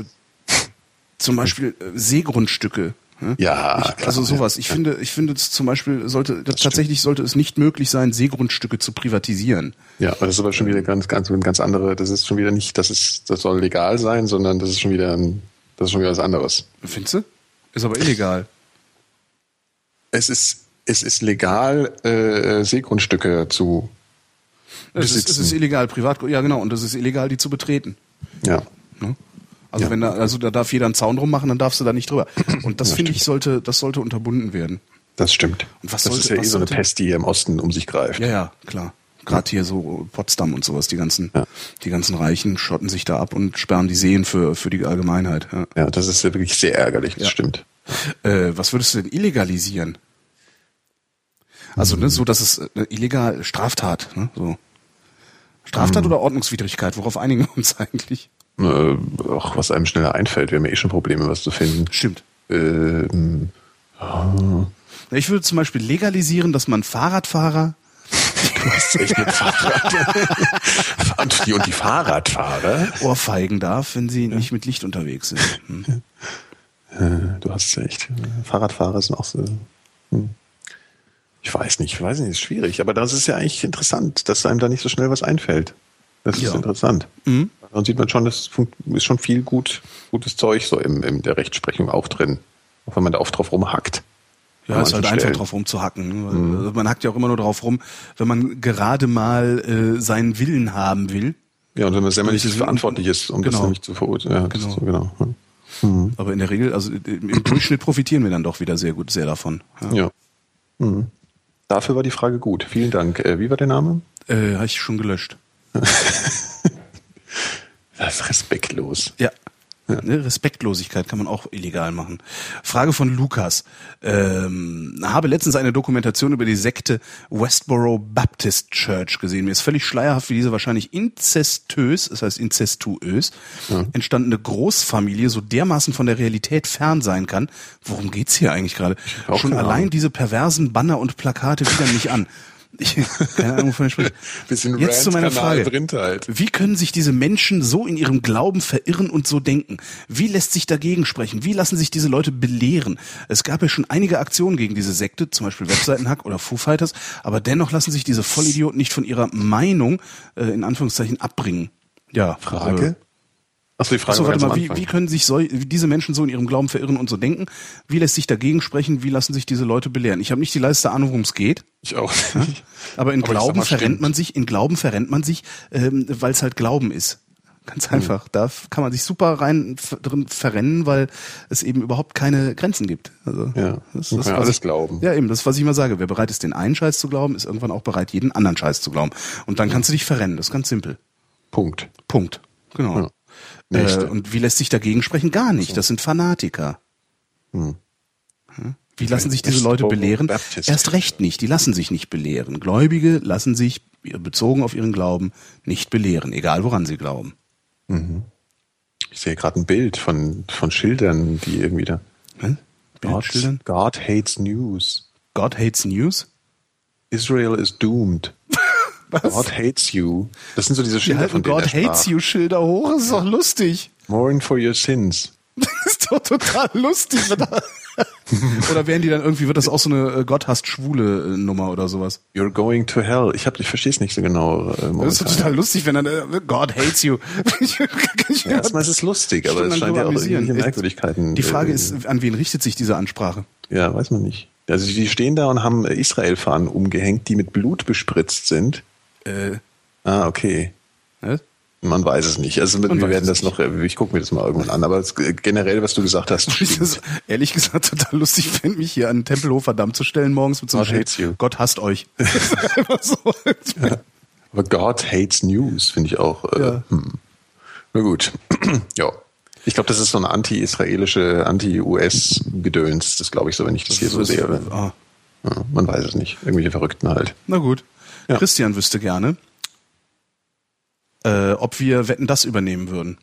zum Beispiel äh, Seegrundstücke. Ne? Ja, ich, also ja, sowas. Ich finde, ich finde es zum Beispiel sollte tatsächlich sollte es nicht möglich sein, Seegrundstücke zu privatisieren. Ja, aber das ist aber schon wieder ganz, ganz, eine ganz andere, das ist schon wieder nicht, das ist, das soll legal sein, sondern das ist schon wieder ein, das ist schon wieder was anderes. Findest du? Ist aber illegal. Es ist, es ist legal, äh, Seegrundstücke zu, Es ist, es Besitzen. ist illegal, privat, ja genau, und es ist illegal, die zu betreten. ja. Ne? Also Ja. wenn da, also da darf jeder einen Zaun drum machen, dann darfst du da nicht drüber. Und das finde ich sollte, das sollte unterbunden werden. Das stimmt. Und was das sollte- ist ja eh so eine Pest, die hier im Osten um sich greift. Ja, ja, klar. Gerade hier so Potsdam und sowas, die ganzen, Ja. die ganzen Reichen schotten sich da ab und sperren die Seen für, für die Allgemeinheit. Ja. Ja, das ist ja wirklich sehr ärgerlich, das Ja. stimmt. Äh, was würdest du denn illegalisieren? Also ne, so, dass es äh, illegal Straftat, ne, so. Straftat Mhm. oder Ordnungswidrigkeit? Worauf einigen wir uns eigentlich? Äh, ach, was einem schneller einfällt. Wir haben ja eh schon Probleme, was zu finden. Stimmt. Ähm, Ich würde zum Beispiel legalisieren, dass man Fahrradfahrer du hast echt mit Fahrrad. und, die, und die Fahrradfahrer, ohrfeigen darf, wenn sie nicht mit Licht unterwegs sind. Hm. äh, du hast echt. Fahrradfahrer sind auch so. Hm. Ich weiß nicht, ich weiß nicht, ist schwierig. Aber das ist ja eigentlich interessant, dass einem da nicht so schnell was einfällt. Das Ja. ist interessant. Mhm. Dann sieht man schon, das ist schon viel gut, gutes Zeug so im, in der Rechtsprechung auch drin. Auch wenn man da oft drauf rumhackt. Ja, An ist halt einfach drauf rumzuhacken. ne? Weil, also Man hackt ja auch immer nur drauf rum, wenn man gerade mal äh, seinen Willen haben will. Ja, und wenn man selber nicht verantwortlich ist, um das Genau. nämlich zu verurteilen. Ja, das Genau. so, genau. Ja. Aber in der Regel, also äh, im Durchschnitt profitieren wir dann doch wieder sehr gut, sehr davon. Ja. Ja. Mhm. Dafür war die Frage gut. Vielen Dank. Äh, wie war der Name? Äh, Habe ich schon gelöscht. Das ist respektlos. Ja. Ne, Respektlosigkeit kann man auch illegal machen. Frage von Lukas. Ähm, habe letztens eine Dokumentation über die Sekte Westboro Baptist Church gesehen. Mir ist völlig schleierhaft, wie diese wahrscheinlich inzestös, das heißt inzestuös, entstandene Großfamilie so dermaßen von der Realität fern sein kann. Worum geht's hier eigentlich gerade? Schon allein diese perversen Banner und Plakate widern mich an. Ich, keine Ahnung, wovon ich spreche. Bisschen Jetzt zu meiner Frage. halt. Wie können sich diese Menschen so in ihrem Glauben verirren und so denken? Wie lässt sich dagegen sprechen? Wie lassen sich diese Leute belehren? Es gab ja schon einige Aktionen gegen diese Sekte, zum Beispiel Webseitenhack oder Foo Fighters, aber dennoch lassen sich diese Vollidioten nicht von ihrer Meinung äh, in Anführungszeichen abbringen. Ja, Frage? Äh, Achso, die Frage Achso, war warte mal, wie, wie können sich so, wie diese Menschen so in ihrem Glauben verirren und so denken? Wie lässt sich dagegen sprechen? Wie lassen sich diese Leute belehren? Ich habe nicht die leiste Ahnung, worum es geht. Ich auch nicht. Aber in Aber Glauben mal, verrennt stimmt. man sich, in Glauben verrennt man sich, ähm, weil es halt Glauben ist. Ganz einfach. Da f- kann man sich super rein drin verrennen, weil es eben überhaupt keine Grenzen gibt. Also, Ja, das, man kann ja was alles ich, glauben. Ja, eben, das, was ich immer sage. Wer bereit ist, den einen Scheiß zu glauben, ist irgendwann auch bereit, jeden anderen Scheiß zu glauben. Und dann kannst du dich verrennen. Das ist ganz simpel. Punkt. Punkt. Genau. Ja. Äh, und wie lässt sich dagegen sprechen? Gar nicht. Das sind Fanatiker. Hm. Wie lassen sich diese Leute belehren? Erst recht nicht. Die lassen sich nicht belehren. Gläubige lassen sich, bezogen auf ihren Glauben, nicht belehren, egal woran sie glauben. Ich sehe gerade ein Bild von, von Schildern, die irgendwie da. Hm? Bildschildern? God hates news. God hates news? Israel is doomed. Was? God hates you. Das sind so diese Die Schilder, halten von denen God hates you Schilder hoch. Das ist doch lustig. Mourn for your sins. Das ist doch total lustig. oder werden die dann irgendwie, wird das auch so eine äh, Gott hasst Schwule äh, Nummer oder sowas? You're going to hell. Ich hab, ich verstehe es nicht so genau. Äh, Das ist doch total lustig, wenn dann äh, God hates you. ja, erstmal ist es lustig, aber es scheint ja auch irgendwelche Merkwürdigkeiten. Die Frage äh, ist, an wen richtet sich diese Ansprache? Ja, weiß man nicht. Also die stehen da und haben Israel-Fahnen umgehängt, die mit Blut bespritzt sind. Äh, Ah, okay. ne? Man weiß es nicht. Also wir weiß werden das noch, äh, ich gucke mir das mal irgendwann an, aber äh, generell, was du gesagt hast, Ich das ehrlich gesagt total lustig finde, mich hier an den Tempelhofer Damm zu stellen morgens mit so einem you. Gott hasst euch. Das so. Aber God hates news, finde ich auch. Äh, Ja. hm. Na gut. ja. Ich glaube, das ist so eine anti-israelische, anti-US-Gedöns. Das glaube ich so, wenn ich das hier so Das sehe. ah, Ja, man weiß es nicht. Irgendwelche Verrückten halt. na gut. Ja. Christian wüsste gerne, äh, ob wir Wetten das übernehmen würden.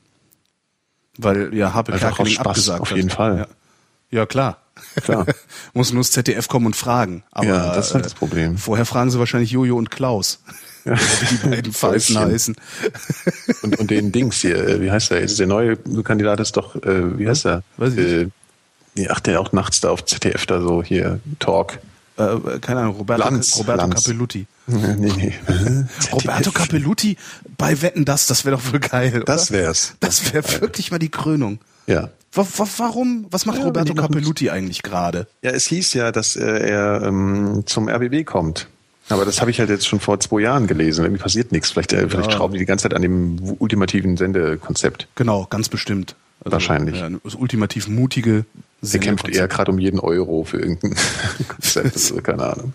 Weil ja Einfach aus Kerkeling Spaß, abgesagt auf hat. jeden Fall. Ja, ja klar. Klar. Muss nur das ZDF kommen und fragen. Aber, Ja, das ist halt das äh, Problem. Vorher fragen sie wahrscheinlich Jojo und Klaus. Wie die beiden Pfeifen heißen. Und, und den Dings hier, äh, wie heißt der? Jetzt ist der neue Kandidat ist doch, äh, wie heißt der? Weiß ich äh, ach, der auch nachts da auf ZDF da so hier Talk. Äh, keine Ahnung, Roberto, Lanz, Roberto Lanz. Capelluti. nee, nee. Roberto. Capelluti bei Wetten das, das wäre doch wohl geil. Das oder? wär's. Das wäre wirklich mal die Krönung. Ja. Wa wa warum? Was macht Ja, Roberto Capelluti eigentlich gerade? Ja, es hieß ja, dass äh, er ähm, zum RBB kommt. Aber das habe ich halt jetzt schon vor zwei Jahren gelesen. Irgendwie passiert nichts. Vielleicht, äh, vielleicht schrauben die die ganze Zeit an dem ultimativen Sendekonzept. Genau, ganz bestimmt. Also, Wahrscheinlich. Ja, das ultimativ mutige Der kämpft eher gerade um jeden Euro für irgendein Konzept. Also, keine Ahnung.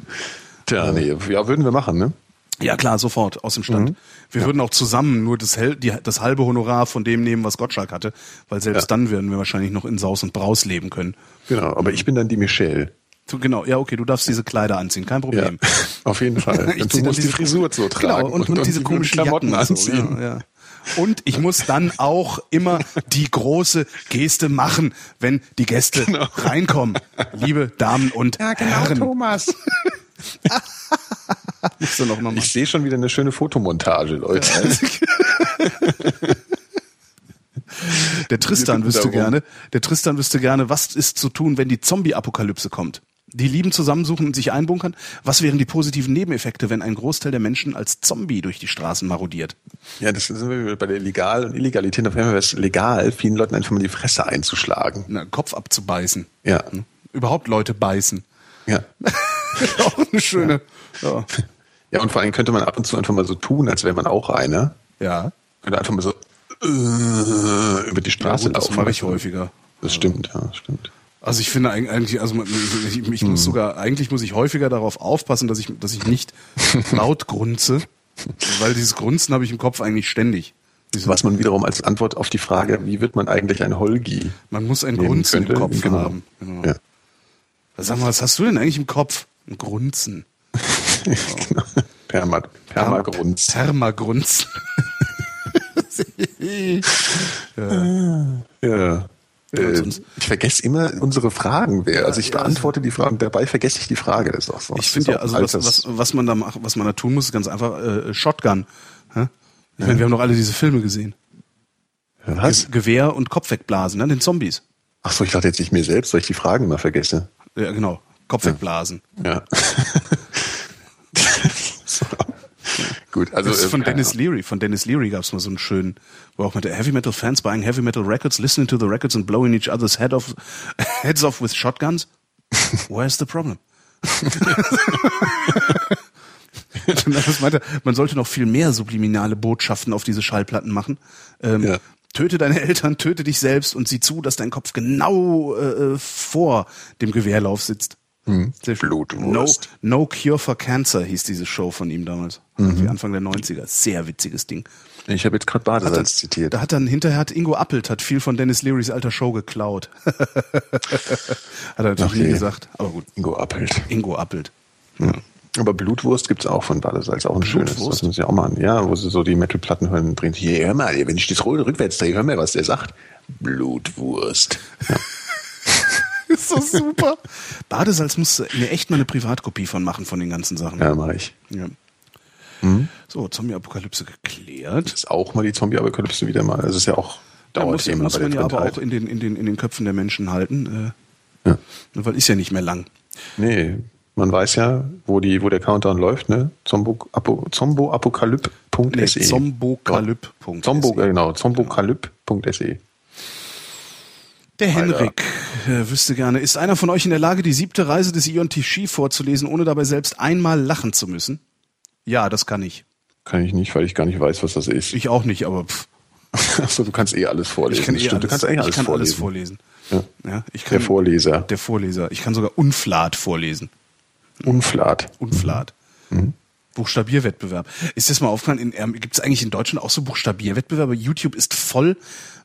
Tja, nee, ja, würden wir machen, ne? Ja klar, sofort, aus dem Mhm. Stand. Wir würden auch zusammen nur das, die, das halbe Honorar von dem nehmen, was Gottschalk hatte, weil selbst Ja. dann werden wir wahrscheinlich noch in Saus und Braus leben können. Genau, aber ich bin dann die Michelle. Du, genau, ja, okay, du darfst diese Kleider anziehen, kein Ja, Problem. auf jeden Fall. Ich Und du musst die Frisur so tragen Genau, und, und, diese komischen Klamotten Jacken und anziehen. So, ja, ja. Und ich muss dann auch immer die große Geste machen, wenn die Gäste reinkommen. Liebe Damen und Genau. Ja, genau, Herren. Thomas. Musst du noch mal Ich sehe schon wieder eine schöne Fotomontage, Leute. Der Tristan wüsste gerne, der Tristan wüsste gerne, was ist zu tun, wenn die Zombie-Apokalypse kommt. Die Lieben zusammensuchen und sich einbunkern. Was wären die positiven Nebeneffekte, wenn ein Großteil der Menschen als Zombie durch die Straßen marodiert? Ja, das sind wir bei der Legal- und Illegalität. Auf einmal wäre es legal, vielen Leuten einfach mal die Fresse einzuschlagen. Na, Kopf abzubeißen. Ja, Überhaupt Leute beißen. ja. Auch eine schöne. Ja. Ja, und vor allem könnte man ab und zu einfach mal so tun, als wäre man auch einer. ja. Könnte einfach mal so äh, über die Ja, Straße gut, das laufen. mache ich häufiger. Das stimmt, ja, stimmt. Also ich finde eig- eigentlich, also ich, ich Hm. muss sogar, eigentlich muss ich häufiger darauf aufpassen, dass ich, dass ich nicht laut grunze, weil dieses Grunzen habe ich im Kopf eigentlich ständig. Was man wiederum als Antwort auf die Frage, wie wird man eigentlich ein Holgi? Man muss ein Grunzen im könnte. Kopf Genau. haben. Genau. Ja. Sag mal, was hast du denn eigentlich im Kopf? Ein Grunzen. genau. Perma, Permagrunz. Thermagrunzen. Ja. Äh, ich vergesse immer unsere Fragen. Wer. Also ich ja, beantworte die Fragen, dabei vergesse ich die Frage. Das ist auch so. Ich finde ja, also was, was, was man da macht, was man da tun muss, ist ganz einfach äh, Shotgun. Hä? Ich meine, wir haben doch alle diese Filme gesehen. Was? Ge Gewehr und Kopf wegblasen, ne? Den Zombies. Ach so, ich dachte jetzt nicht mir selbst, weil ich die Fragen immer vergesse. Ja, genau. Kopf wegblasen. Ja. so. Gut, also Das ist von äh, Dennis Leary. Von Dennis Leary gab es mal so einen schönen, wo auch mit der Heavy Metal Fans buying Heavy Metal Records, listening to the records and blowing each other's head off, heads off with shotguns. Where's the problem? meinte, man sollte noch viel mehr subliminale Botschaften auf diese Schallplatten machen. Ähm, Ja. Töte deine Eltern, töte dich selbst und sieh zu, dass dein Kopf genau äh, vor dem Gewehrlauf sitzt. Sehr schön. No, Blutwurst. no Cure for Cancer hieß diese Show von ihm damals. Mhm. Anfang der 90er. Sehr witziges Ding. Ich habe jetzt gerade Badesalz zitiert. Da hat dann hinterher hat Ingo Appelt hat viel von Dennis Learys alter Show geklaut. hat er natürlich nie Okay. gesagt. Aber gut, Ingo Appelt. Ingo Appelt. Aber Blutwurst gibt's auch von Badesalz, auch ein schönes. Blutwurst? Das muss ich auch mal an. Ja, wo sie so die Metalplatten hören, drehen. Hier, hör mal, wenn ich das Roll rückwärts drehe, hör mal, was der sagt. Blutwurst. Ja. Ist so super. Badesalz musst du mir echt mal eine Privatkopie von machen von den ganzen Sachen. Ja, mache ich. Ja. Mhm. So, Zombie-Apokalypse geklärt. Ist auch mal die Zombie-Apokalypse wieder mal. Also es ist ja auch Da muss, Dauerthema muss bei man ja aber auch in den, in, den, in den Köpfen der Menschen halten. Äh, Ja. Weil ist ja nicht mehr lang. Nee, man weiß ja, wo, die, wo der Countdown läuft, ne? Zombo, Apo, zomboapokalyp.se. Nee, zombokalyp.se. Zombo, äh, genau, zombokalyp.se. Der Henrik äh, wüsste gerne, ist einer von euch in der Lage, die siebte Reise des Ion Tichy vorzulesen, ohne dabei selbst einmal lachen zu müssen? Ja, das kann ich. Kann ich nicht, weil ich gar nicht weiß, was das ist. Ich auch nicht, aber pff, Achso, du kannst eh alles vorlesen. ich kann, eh Stimmt, alles, du kannst eigentlich alles ich kann vorlesen. alles vorlesen. Ja. Ja, ich kann, Der Vorleser. Der Vorleser. Ich kann sogar Unflat vorlesen. Unflat. Unflat. Mhm. Buchstabierwettbewerb. Ist das mal aufgefallen, ähm, gibt es eigentlich in Deutschland auch so Buchstabierwettbewerbe? YouTube ist voll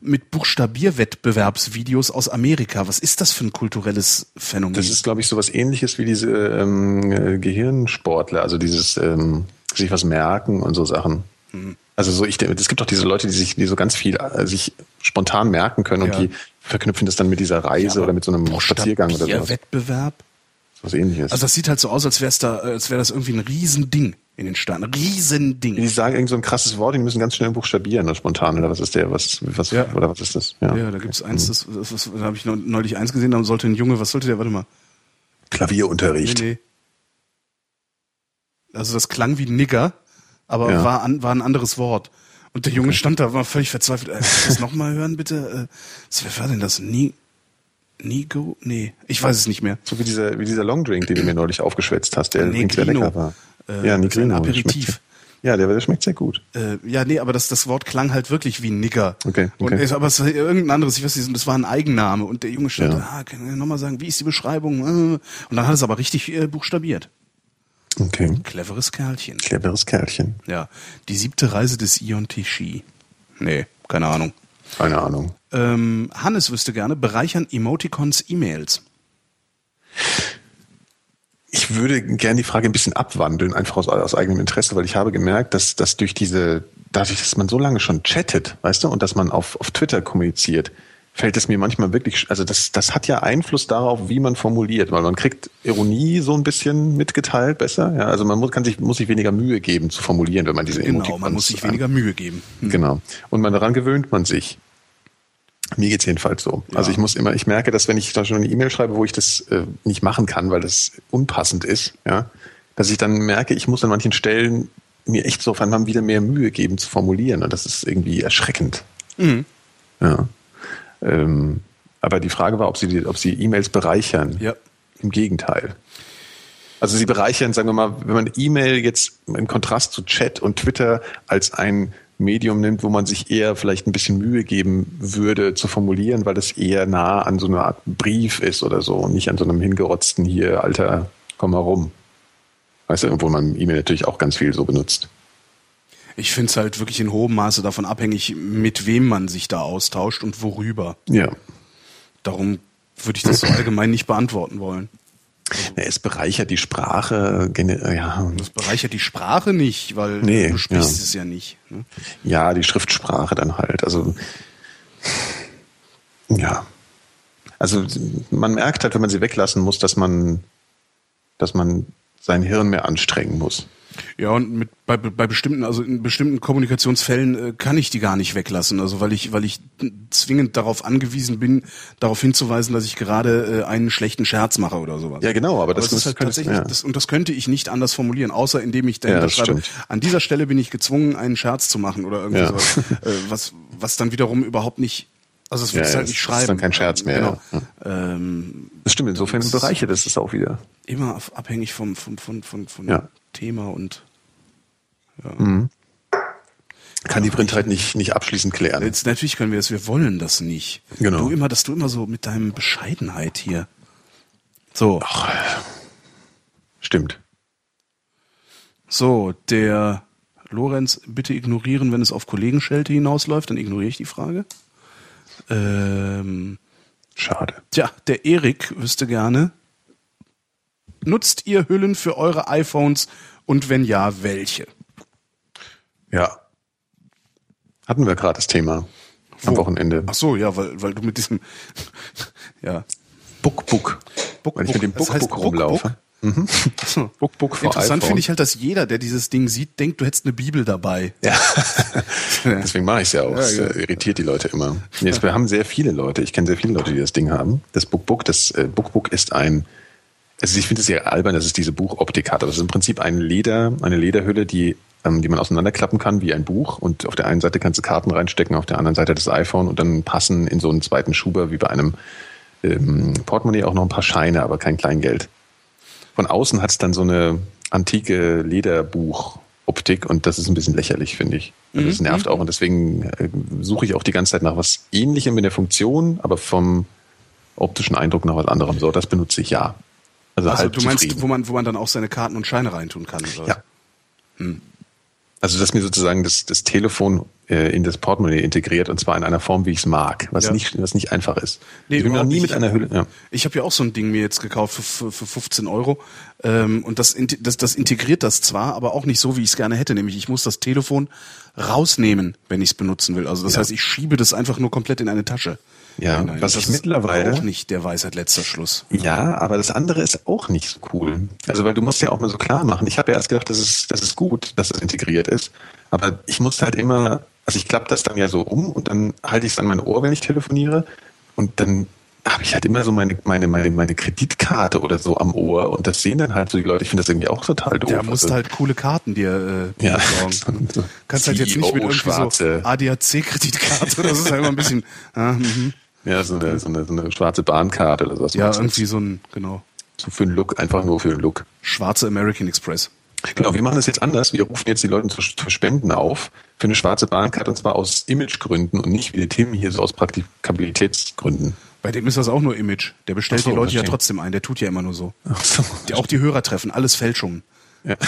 mit Buchstabierwettbewerbsvideos aus Amerika. Was ist das für ein kulturelles Phänomen? Das ist, glaube ich, sowas ähnliches wie diese ähm, äh, Gehirnsportler, also dieses ähm, sich was merken und so Sachen. Mhm. Also so, ich es gibt auch diese Leute, die sich, die so ganz viel äh, sich spontan merken können Ja. und die verknüpfen das dann mit dieser Reise oder mit so einem Spaziergang oder sowas. Wettbewerb. Was ähnliches. Also das sieht halt so aus, als wäre da, als wäre das irgendwie ein Riesending in den Staaten. Ein Riesending. die sagen irgend so ein krasses Wort, die müssen ganz schnell buchstabieren, oder spontan, oder was ist der, was, was, Ja. oder was ist das? Ja, da gibt's eins, das, das, das da habe ich neulich eins gesehen, da sollte ein Junge, was sollte der, warte mal. Klavierunterricht. Nee, nee. Also das klang wie Nigger, aber Ja. war, an, war ein anderes Wort. Und der Junge stand da, war völlig verzweifelt. Äh, kannst du das nochmal hören, bitte? Äh, was war denn das? Ni, Nigo? Nee, ich weiß es nicht mehr. So wie dieser, wie dieser Longdrink, den du mir neulich aufgeschwätzt hast, der übrigens sehr Negrino. lecker war. Äh, ja, Negrino. Aperitif. Ja, der, der schmeckt sehr gut. Äh, ja, nee, aber das, das Wort klang halt wirklich wie Nigger. Okay, Und okay. es, aber es war irgendein anderes, ich weiß nicht, das war ein Eigenname. Und der Junge stand, Ja. ah, kann ich nochmal sagen, wie ist die Beschreibung? Äh, Und dann hat es aber richtig äh, buchstabiert. Okay. Cleveres Kerlchen. Cleveres Kerlchen. Ja. Die siebte Reise des Ion Tichy. Nee, keine Ahnung. Keine Ahnung. Ähm, Hannes wüsste gerne, bereichern Emoticons E-Mails? ich würde gerne die Frage ein bisschen abwandeln, einfach aus, aus eigenem Interesse, weil ich habe gemerkt, dass, dass durch diese, dadurch, dass man so lange schon chattet, weißt du, und dass man auf, auf Twitter kommuniziert, fällt es mir manchmal wirklich, also das, das hat ja Einfluss darauf, wie man formuliert, weil man kriegt Ironie so ein bisschen mitgeteilt besser. Ja, also man muss, kann sich, muss sich weniger Mühe geben zu formulieren, wenn man diese Genau, Emotikons man muss sich weniger Mühe geben. Hm. Genau. Und man daran gewöhnt man sich. Mir geht's jedenfalls so. Ja. Also ich muss immer, ich merke, dass wenn ich da schon eine E-Mail schreibe, wo ich das äh, nicht machen kann, weil das unpassend ist, ja, dass ich dann merke, ich muss an manchen Stellen mir echt so auf einmal wieder mehr Mühe geben zu formulieren. Und das ist irgendwie erschreckend. Mhm. Ja. Ähm, aber die Frage war, ob sie, ob sie E-Mails bereichern. Ja. Im Gegenteil. Also sie bereichern, sagen wir mal, wenn man E-Mail jetzt im Kontrast zu Chat und Twitter als ein Medium nimmt, wo man sich eher vielleicht ein bisschen Mühe geben würde zu formulieren, weil es eher nah an so einer Art Brief ist oder so und nicht an so einem hingerotzten hier, Alter, komm mal rum. Weißt du, obwohl man E-Mail natürlich auch ganz viel so benutzt. Ich finde es halt wirklich in hohem Maße davon abhängig, mit wem man sich da austauscht und worüber. Ja. Darum würde ich das so allgemein nicht beantworten wollen. Ja, es bereichert die Sprache. Ja. Das bereichert die Sprache nicht, weil nee, du sprichst ja. es ja nicht. Ne? Ja, die Schriftsprache dann halt. Also ja. Also man merkt halt, wenn man sie weglassen muss, dass man, dass man sein Hirn mehr anstrengen muss. Ja, und mit, bei, bei bestimmten, also in bestimmten Kommunikationsfällen äh, kann ich die gar nicht weglassen. Also weil ich, weil ich zwingend darauf angewiesen bin, darauf hinzuweisen, dass ich gerade äh, einen schlechten Scherz mache oder sowas. Ja, genau, aber, aber das, das ist halt tatsächlich, ja. das, und das könnte ich nicht anders formulieren, außer indem ich dahinter ja, schreibe, stimmt. an dieser Stelle bin ich gezwungen, einen Scherz zu machen oder irgendwie ja. sowas. äh, was, was dann wiederum überhaupt nicht also es wird ja, halt nicht schreiben. Das ist dann kein Scherz mehr. Genau. Ja. Ähm, das stimmt, insofern das bereichert es das auch wieder. Immer abhängig vom, vom, von, von, von ja. Thema und ja. Mhm. Kann die Print halt nicht, nicht abschließend klären. Jetzt, natürlich können wir das, wir wollen das nicht. Genau. Du immer, dass du immer so mit deinem Bescheidenheit hier. So. Ach, stimmt. So, der Lorenz, bitte ignorieren, wenn es auf Kollegenschelte hinausläuft, dann ignoriere ich die Frage. Ähm, Schade. Tja, der Erik wüsste gerne, nutzt ihr Hüllen für eure iPhones und wenn ja, welche? Ja. Hatten wir gerade das Thema Wo? am Wochenende. Ach so, ja, weil, weil du mit diesem, ja. Bookbook. Book, weil ich mit dem Bookbook das heißt rumlaufe. Book? Mhm. Book, Book Interessant finde ich halt, dass jeder, der dieses Ding sieht, denkt, du hättest eine Bibel dabei. Ja. Deswegen mache ich es ja auch. Das ja, ja. irritiert die Leute immer. Jetzt, wir haben sehr viele Leute, ich kenne sehr viele Leute, die das Ding haben. Das Bookbook, das äh, Bookbook ist ein also ich finde es sehr albern, dass es diese Buchoptik hat. Aber es ist im Prinzip ein Leder, eine Lederhülle, die, ähm, die man auseinanderklappen kann wie ein Buch. Und auf der einen Seite kannst du Karten reinstecken, auf der anderen Seite das iPhone und dann passen in so einen zweiten Schuber wie bei einem ähm, Portemonnaie auch noch ein paar Scheine, aber kein Kleingeld. Von außen hat es dann so eine antike Lederbuchoptik und das ist ein bisschen lächerlich, finde ich. Also das mhm. nervt auch und deswegen äh, suche ich auch die ganze Zeit nach was Ähnlichem in der Funktion, aber vom optischen Eindruck nach was anderem. So, das benutze ich ja. Also, also halt du meinst, zufrieden. wo man, wo man dann auch seine Karten und Scheine reintun kann? Oder? Ja. Hm. Also dass mir sozusagen das, das Telefon äh, in das Portemonnaie integriert und zwar in einer Form, wie ich es mag, was ja. nicht was nicht einfach ist. Nee, ich bin noch nie mit einer Hülle. Ja. Ich habe ja auch so ein Ding mir jetzt gekauft für, für, für 15 Euro ähm, und das, das das integriert das zwar, aber auch nicht so, wie ich es gerne hätte. Nämlich ich muss das Telefon rausnehmen, wenn ich es benutzen will. Also das ja. heißt, ich schiebe das einfach nur komplett in eine Tasche. Ja, nein, nein, was ich mittlerweile auch nicht der Weisheit letzter Schluss. Ja, aber das andere ist auch nicht so cool. Also weil du musst ja auch mal so klar machen. Ich habe ja erst gedacht, das ist das ist gut, dass das integriert ist, aber ich muss halt immer, also ich klappe das dann ja so um und dann halte ich es an mein Ohr, wenn ich telefoniere und dann habe ich halt immer so meine, meine, meine, meine Kreditkarte oder so am Ohr und das sehen dann halt so die Leute. Ich finde das irgendwie auch total doof. Ja, musst also, halt coole Karten dir äh, ja, besorgen. So, so Kannst halt jetzt nicht mit irgendwie schwarze. so ADAC-Kreditkarte oder so, das ist halt immer ein bisschen. Mhm. Ja, so eine, so eine, so eine schwarze Bahnkarte oder sowas. Ja, irgendwie so ein, genau. So für den Look, einfach nur für den Look. Schwarze American Express. Genau, wir machen das jetzt anders. Wir rufen jetzt die Leute zu, zu Spenden auf für eine schwarze Bahnkarte und zwar aus Imagegründen und nicht wie der Tim hier so aus Praktikabilitätsgründen. Bei dem ist das auch nur Image. Der bestellt so, die Leute ja trotzdem ein. Der tut ja immer nur so. So. Die, auch die Hörer treffen, alles Fälschungen. Ja.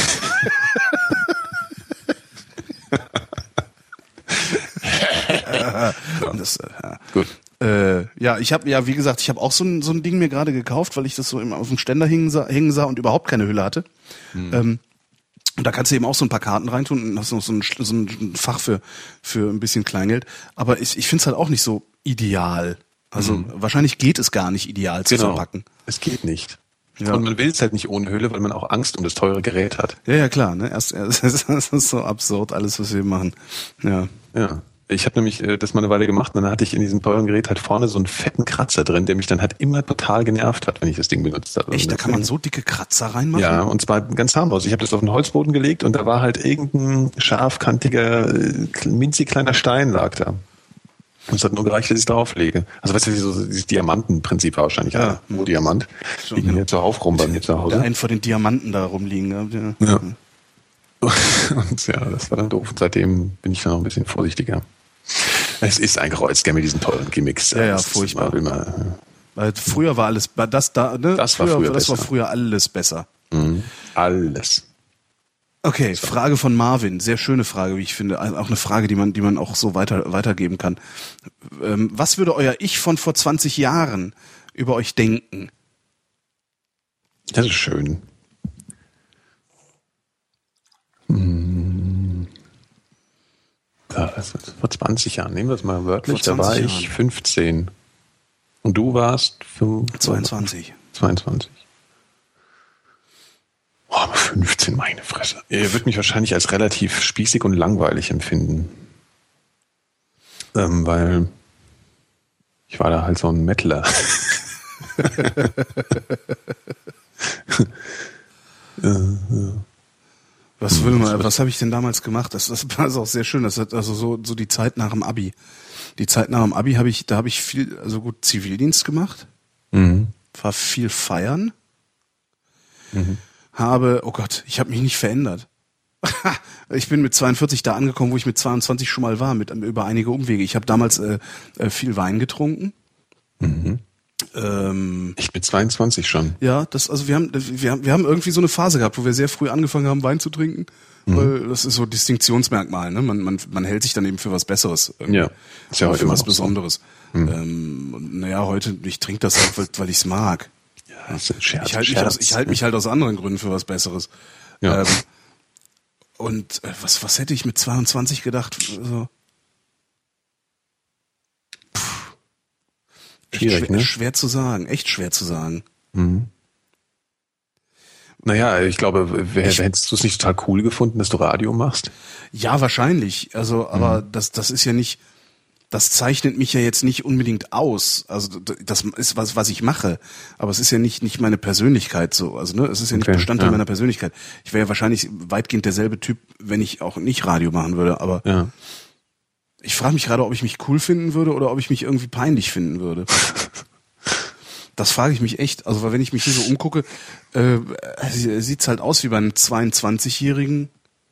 das, äh, Gut. Äh, ja, ich habe ja, wie gesagt, ich habe auch so ein, so ein Ding mir gerade gekauft, weil ich das so immer auf dem Ständer hängen sah, hängen sah und überhaupt keine Hülle hatte. Ähm, und da kannst du eben auch so ein paar Karten reintun und hast noch so ein, so ein Fach für, für ein bisschen Kleingeld. Aber ich, ich finde es halt auch nicht so ideal. Also wahrscheinlich geht es gar nicht ideal zu verpacken. Es geht nicht. Ja. Und man will es halt nicht ohne Hülle, weil man auch Angst um das teure Gerät hat. Ja, ja, klar. Ne? Erst, erst, das ist so absurd, alles, was wir machen. Ja. Ja. Ich habe nämlich äh, das mal eine Weile gemacht und dann hatte ich in diesem teuren Gerät halt vorne so einen fetten Kratzer drin, der mich dann halt immer total genervt hat, wenn ich das Ding benutzt habe. Echt, da kann man so dicke Kratzer reinmachen? Ja, und zwar ganz harmlos. Ich habe das auf den Holzboden gelegt und da war halt irgendein scharfkantiger, äh, minzig kleiner Stein lag da. Und es hat nur gereicht, dass ich es drauflege. Also weißt du, so dieses Diamantenprinzip wahrscheinlich, ja, nur Diamant. Schon, Liegen genau. hier zuhauf rum bei mir zu Hause. einen vor den Diamanten da rumliegen. Ja. Ja. Und ja, das war dann doof. Und seitdem bin ich dann noch ein bisschen vorsichtiger. Es ist ein Kreuzgame mit diesen teuren Gimmicks. Ja, ja, furchtbar. Immer, Weil früher war alles, das da, ne? Das war früher das war früher alles besser. mhm. alles. Okay, Frage von Marvin, sehr schöne Frage, wie ich finde, auch eine Frage, die man, die man auch so weiter weitergeben kann. Ähm, was würde euer Ich von vor 20 Jahren über euch denken? Das ist schön. Hm. Ja, vor 20 Jahren, nehmen wir es mal wörtlich, da war 20 ich Jahren. 15. Und du warst 25, 22. 22. Oh, aber 15, meine Fresse. Ihr würdet mich wahrscheinlich als relativ spießig und langweilig empfinden. Ähm, weil ich war da halt so ein Mettler. Was will man, was habe ich denn damals gemacht? Das, das war auch sehr schön. Das hat also so, so die Zeit nach dem Abi. Die Zeit nach dem Abi habe ich, da habe ich viel, also gut Zivildienst gemacht, Mhm. war viel feiern, habe, oh Gott, ich habe mich nicht verändert. ich bin mit 42 da angekommen, wo ich mit 22 schon mal war, mit über einige Umwege. Ich habe damals äh, äh, viel Wein getrunken. Ähm, Ich bin 22 schon. ja, das, also wir haben, wir haben, wir haben irgendwie so eine Phase gehabt, wo wir sehr früh angefangen haben, Wein zu trinken. Weil das ist so Distinktionsmerkmal, ne? Man, man, man hält sich dann eben für was Besseres. irgendwie. Ja, ist ja heute für was noch so. Besonderes. Ähm, naja, heute, ich trinke das halt, weil, weil ich es mag. Ja, ist ein Scherz. Ich halte mich, aus, ich halt mich halt aus anderen Gründen für was Besseres. Ja. Ähm, und äh, was, was hätte ich mit 22 gedacht? So, Schwierig, schwer, ne? schwer zu sagen, echt schwer zu sagen. Naja, ich glaube, wär, hättest du es nicht total cool gefunden, dass du Radio machst? Ja, wahrscheinlich. Also, aber Mhm. das, das ist ja nicht, das zeichnet mich ja jetzt nicht unbedingt aus. Also, das ist was, was ich mache. Aber es ist ja nicht, nicht meine Persönlichkeit so. Also, ne, es ist ja nicht Okay, Bestandteil ja. meiner Persönlichkeit. Ich wäre ja wahrscheinlich weitgehend derselbe Typ, wenn ich auch nicht Radio machen würde. Aber Ja. Ich frage mich gerade, ob ich mich cool finden würde oder ob ich mich irgendwie peinlich finden würde. Das frage ich mich echt. Also, weil wenn ich mich hier so umgucke, äh, sieht's halt aus wie beim 22-Jährigen,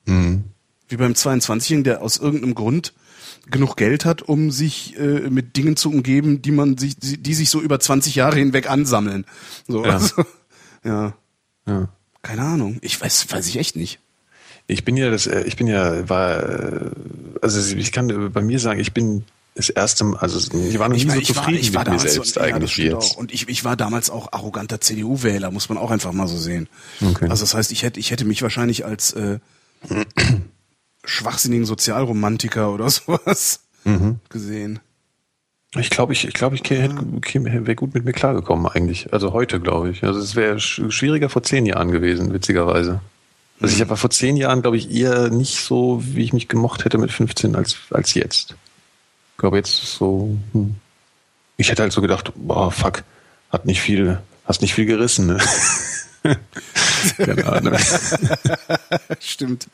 Mhm. wie beim 22-Jährigen, der aus irgendeinem Grund genug Geld hat, um sich äh, mit Dingen zu umgeben, die man sich, die, die sich so über 20 Jahre hinweg ansammeln. So, Ja. also, ja. ja. Keine Ahnung. Ich weiß, weiß ich echt nicht. Ich bin ja das, äh, ich bin ja, war, äh, also ich kann bei mir sagen, ich bin das erste Mal, also ich war noch nie so zufrieden mit mir damals selbst so, ja, eigentlich stimmt jetzt. Auch. Und ich, ich war damals auch arroganter CDU-Wähler, muss man auch einfach mal so sehen. Okay. Also das heißt, ich hätte, ich hätte mich wahrscheinlich als äh, schwachsinnigen Sozialromantiker oder sowas Mhm. gesehen. Ich glaube, ich, ich glaube, ich wäre gut mit mir klargekommen eigentlich. Also heute, glaube ich. Also es wäre sch schwieriger vor zehn Jahren gewesen, witzigerweise. Also ich Mhm. war vor zehn Jahren, glaube ich, eher nicht so, wie ich mich gemocht hätte mit 15 als, als jetzt. Ich glaube, jetzt ist so, hm. ich hätte halt so gedacht, boah, fuck, hat nicht viel, hast nicht viel gerissen, ne? Keine Ahnung. Stimmt.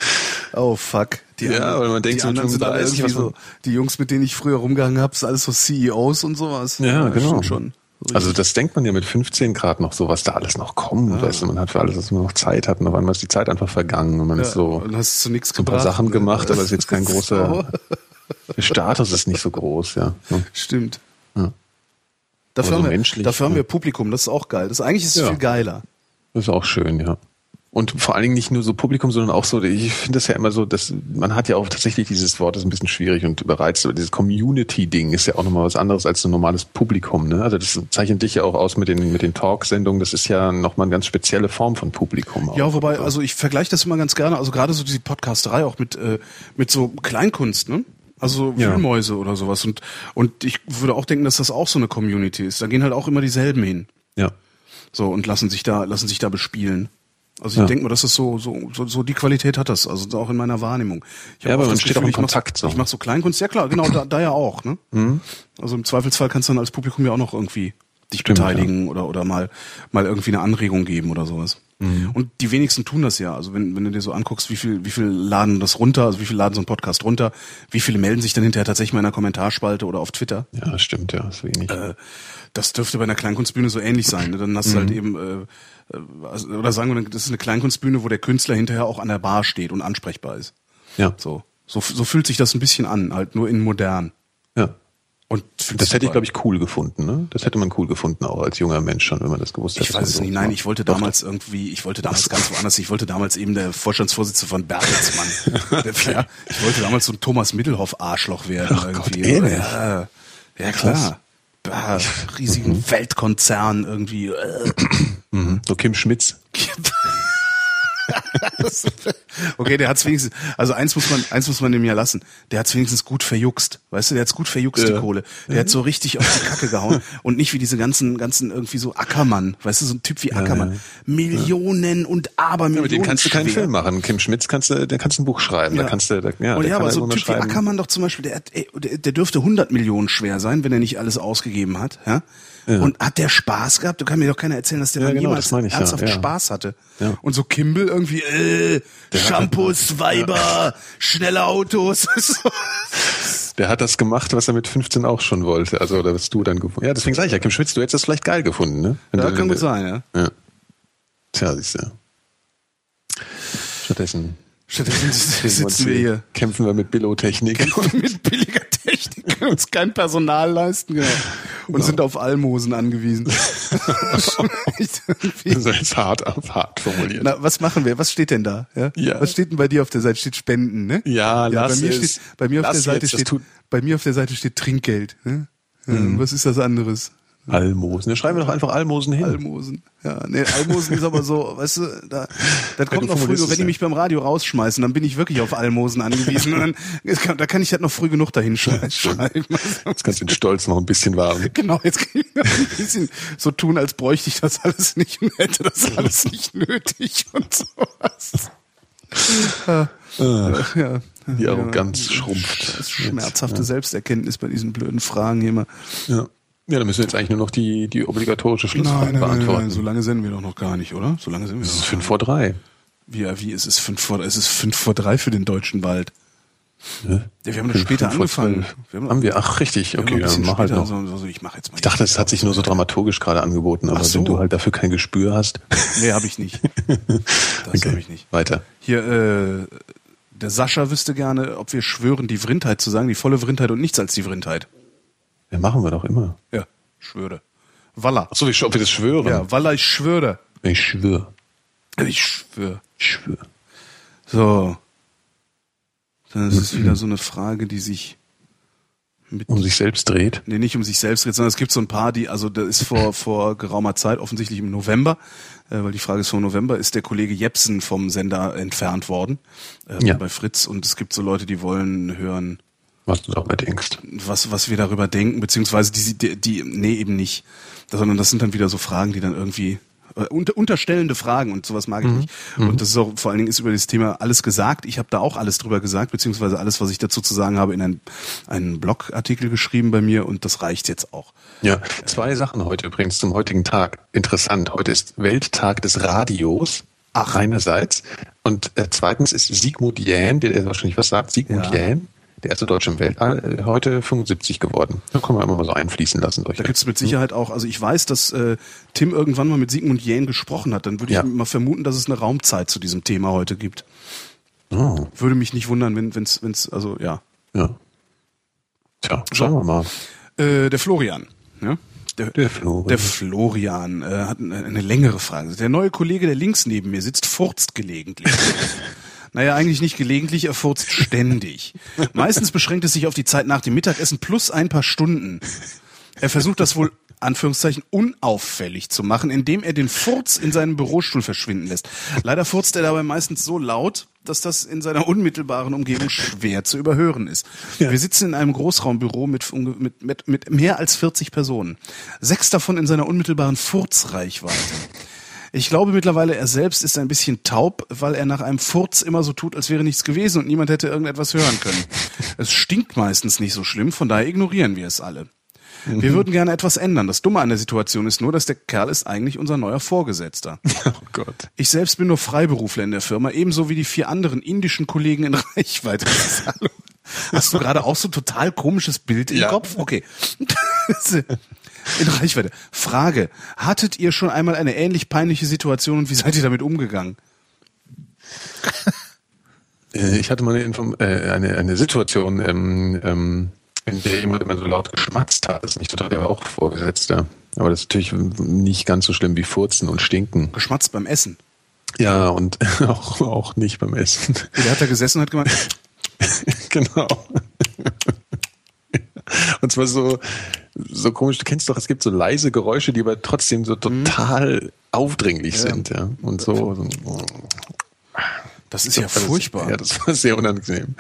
Oh fuck. Die Ja, anderen- weil man denkt die so, anderen sind alle 35, irgendwie was so, die Jungs, mit denen ich früher rumgehangen habe, sind alles so CEOs und sowas. Ja, genau. stimmt Schon. Also das denkt man ja mit 15 Grad noch so, was da alles noch kommt. Weißt du, man hat für alles, was man noch Zeit hat. Und auf einmal ist die Zeit einfach vergangen. Und man ist so und hast zu nichts so ein paar gebracht. Sachen ne? gemacht, aber es ist jetzt kein großer, So. der Status ist nicht so groß, ja. Ja. Stimmt. Ja. Dafür, so haben, wir, dafür haben ja. wir Publikum, das ist auch geil. Das, eigentlich ist es Ja. viel geiler. Das ist auch schön, ja. Und vor allen Dingen nicht nur so Publikum, sondern auch so, ich finde das ja immer so, dass man hat ja auch tatsächlich dieses Wort, das ist ein bisschen schwierig und überreizt, aber dieses Community-Ding ist ja auch nochmal was anderes als ein normales Publikum. Ne? Also das zeichnet dich ja auch aus mit den, mit den Talksendungen, das ist ja nochmal eine ganz spezielle Form von Publikum. Auch. Ja, wobei, also ich vergleiche das immer ganz gerne, also gerade so diese Podcasterei auch mit, äh, mit so Kleinkunst, ne? Also Ja. Wühlmäuse oder sowas. Und, und ich würde auch denken, dass das auch so eine Community ist. Da gehen halt auch immer dieselben hin. Ja. So, und lassen sich da, lassen sich da bespielen. Also ich Ja. denke mal, das ist so, so, so, so die Qualität hat das, also auch in meiner Wahrnehmung. Ich Ja, aber man steht auch im mach Kontakt So, so. ich mache so Kleinkunst, ja klar, genau, da, da ja auch. Ne? Also im Zweifelsfall kannst du dann als Publikum ja auch noch irgendwie dich Stimmt, beteiligen oder, oder mal, mal irgendwie eine Anregung geben oder sowas. Und die wenigsten tun das ja. Also wenn, wenn du dir so anguckst, wie viel, wie viel laden das runter, also wie viel laden so einen Podcast runter, wie viele melden sich dann hinterher tatsächlich mal in der Kommentarspalte oder auf Twitter. Ja, das stimmt, ja, ist wenig. Äh, das dürfte bei einer Kleinkunstbühne so ähnlich sein. Ne? Dann hast du halt eben, äh, oder sagen wir, das ist eine Kleinkunstbühne, wo der Künstler hinterher auch an der Bar steht und ansprechbar ist. ja. So, so, so fühlt sich das ein bisschen an, halt nur in modern. ja. Und Das hätte ich, glaube ich, cool gefunden, ne? Das hätte man cool gefunden, auch als junger Mensch schon, wenn man das gewusst hätte. Ich weiß es nicht. Nein, ich wollte damals irgendwie, ich wollte damals ganz woanders. Ich wollte damals eben der Vorstandsvorsitzende von Bertelsmann. Ja, ich wollte damals so ein Thomas Mittelhoff Arschloch werden Ach Gott, irgendwie. ehrlich? ja, ja klar. Bah, riesigen Weltkonzern irgendwie. Mhm. So Kim Schmitz. okay, der hat's wenigstens, also eins muss man, eins muss man dem ja lassen. Der hat's wenigstens gut verjuckst. Weißt du, der hat's gut verjuckst, die Ja. Kohle. Der hat so richtig auf die Kacke gehauen und nicht wie diese ganzen, ganzen irgendwie so Ackermann. Weißt du, so ein Typ wie Ackermann. Millionen und Abermillionen. Mit dem kannst du keinen schwer. Film machen. Kim Schmitz kannst du, der kannst du ein Buch schreiben. Da kannst du, da, ja, und der ja, aber so ein Typ wie. Ackermann doch zum Beispiel, der, hat, ey, der, der dürfte 100 Millionen schwer sein, wenn er nicht alles ausgegeben hat. Ja? Und hat der Spaß gehabt? Du kann mir doch keiner erzählen, dass der Ja, genau, jemals ich, ja, ernsthaft ja. Spaß hatte. Ja. Und so Kimball irgendwie, äh, Shampoos, Weiber, schnelle Autos. Der hat das gemacht, was er mit 15 auch schon wollte. Also, oder was du dann gefunden Ja, deswegen sage ich ja, Kim Schmitz, du hättest das vielleicht geil gefunden, ne? Wenn ja, kann gut sein, ja. Ja. Tja, siehst du. Stattdessen Stattdessen sitzen wir hier kämpfen wir mit Billotechnik. mit billiger Technik, können uns kein Personal leisten, genau. Und sind auf Almosen angewiesen. Das ist jetzt hart, hart formuliert. Na, was machen wir? Was steht denn da? Ja? Ja. Was steht denn bei dir auf der Seite? Steht Spenden, ne? Ja, lass bei mir es. steht, bei mir auf Lass der Seite jetzt, steht, Mhm. bei mir auf der Seite steht Trinkgeld. Ne? Ja, Was ist das anderes? Almosen. Da schreiben wir doch einfach Almosen hin. Almosen. Ja, nee, Almosen ist aber so, weißt du, da, das kommt noch früh, wenn die ja. mich beim Radio rausschmeißen, dann bin ich wirklich auf Almosen angewiesen und dann, kann, da kann ich halt noch früh genug dahin schrei- schreiben. Jetzt kannst du den Stolz noch ein bisschen wahren. Genau, jetzt kann ich noch ein bisschen so tun, als bräuchte ich das alles nicht und hätte das alles nicht nötig und sowas. Ja, ja. Die Ja. Arroganz schrumpft. Das schmerzhafte Selbsterkenntnis bei diesen blöden Fragen hier immer. Ja. Ja, dann müssen wir jetzt eigentlich nur noch die, die obligatorische Schlussfrage beantworten. so lange senden wir doch noch gar nicht, oder? So lange sind wir Es ist fünf vor drei. Wie, wie, es ist fünf vor, es ist fünf vor drei für den deutschen Wald. Ja, wir haben doch später angefangen. Wir haben, Haben wir? Ach, richtig. wir Okay, bisschen dann mach halt noch. so, so, ich mache jetzt mal. Ich dachte, es hat sich nur so dramaturgisch gerade angeboten, aber so. wenn du halt dafür kein Gespür hast. Nee, habe ich nicht. Das Okay. habe ich nicht. Weiter. Hier, äh, der Sascha wüsste gerne, ob wir schwören, die Vrindheit zu sagen, die volle Vrindheit und nichts als die Vrindheit. Ja, machen wir doch immer. Ja, schwöre. Walla. Ach so, wie ob wir das schwören. Ja, Walla, ich schwöre. Ich schwöre. Ich schwöre. Ich schwöre. So. Dann ist es wieder so eine Frage, die sich mit Um sich selbst dreht. Nee, nicht um sich selbst dreht, sondern es gibt so ein paar, die, also da ist vor, vor geraumer Zeit, offensichtlich im November, äh, weil die Frage ist vom November, ist der Kollege Jepsen vom Sender entfernt worden äh, Ja. bei Fritz und es gibt so Leute, die wollen hören, Was du darüber denkst. was, was wir darüber denken, beziehungsweise die, die, die nee, eben nicht, sondern das sind dann wieder so Fragen, die dann irgendwie äh, unter, unterstellende Fragen und sowas mag ich nicht. Und das ist auch, vor allen Dingen ist über das Thema alles gesagt. Ich habe da auch alles drüber gesagt, beziehungsweise alles, was ich dazu zu sagen habe, in einen, einen Blogartikel geschrieben bei mir und das reicht jetzt auch. Ja, zwei Sachen heute übrigens zum heutigen Tag. Interessant. Heute ist Welttag des Radios. Ach. Einerseits. Und äh, zweitens ist Sigmund Jähn, der, der wahrscheinlich was sagt, Sigmund Ja. Jähn, der erste Deutsche im Weltall, äh, heute 75 geworden. Da kann man immer mal so einfließen lassen. Da gibt's mit Sicherheit auch, also ich weiß, dass äh, Tim irgendwann mal mit Sigmund Jähn gesprochen hat. Dann würde ich Ja. mal vermuten, dass es eine Raumzeit zu diesem Thema heute gibt. Oh, Würde mich nicht wundern, wenn wenn's, wenn's, also ja. ja. Tja, schauen wir mal. Äh, der Florian, ja? Der, der, Florian, der Florian äh, hat eine, eine längere Frage. Der neue Kollege, der links neben mir sitzt, furzt gelegentlich. Naja, eigentlich nicht gelegentlich, er furzt ständig. Meistens beschränkt es sich auf die Zeit nach dem Mittagessen plus ein paar Stunden. Er versucht das wohl Anführungszeichen unauffällig zu machen, indem er den Furz in seinem Bürostuhl verschwinden lässt. Leider furzt er dabei meistens so laut, dass das in seiner unmittelbaren Umgebung schwer zu überhören ist. Ja. Wir sitzen in einem Großraumbüro mit, mit, mit, mit mehr als 40 Personen. Sechs davon in seiner unmittelbaren Furzreichweite. Ich glaube mittlerweile, er selbst ist ein bisschen taub, weil er nach einem Furz immer so tut, als wäre nichts gewesen und niemand hätte irgendetwas hören können. Es stinkt meistens nicht so schlimm, von daher ignorieren wir es alle. Wir würden gerne etwas ändern. Das Dumme an der Situation ist nur, dass der Kerl ist eigentlich unser neuer Vorgesetzter. Oh Gott. Ich selbst bin nur Freiberufler in der Firma, ebenso wie die vier anderen indischen Kollegen in Reichweite. Hast du gerade auch so ein total komisches Bild im ja. Kopf? Okay. In Reichweite. Frage. Hattet ihr schon einmal eine ähnlich peinliche Situation und wie seid ihr damit umgegangen? Äh, ich hatte mal eine, Inform äh, eine, eine Situation, ähm, ähm, in der jemand immer so laut geschmatzt hat. Das ist nicht total, der war auch Vorgesetzter. Aber das ist natürlich nicht ganz so schlimm wie Furzen und Stinken. Geschmatzt beim Essen? Ja, und auch, auch nicht beim Essen. Der hat da gesessen und hat gemeint. genau. Und zwar so, so komisch, du kennst doch, es gibt so leise Geräusche, die aber trotzdem so total mhm. aufdringlich ja. sind, ja. Und so. so das ist ja furchtbar. Ja, das war sehr unangenehm.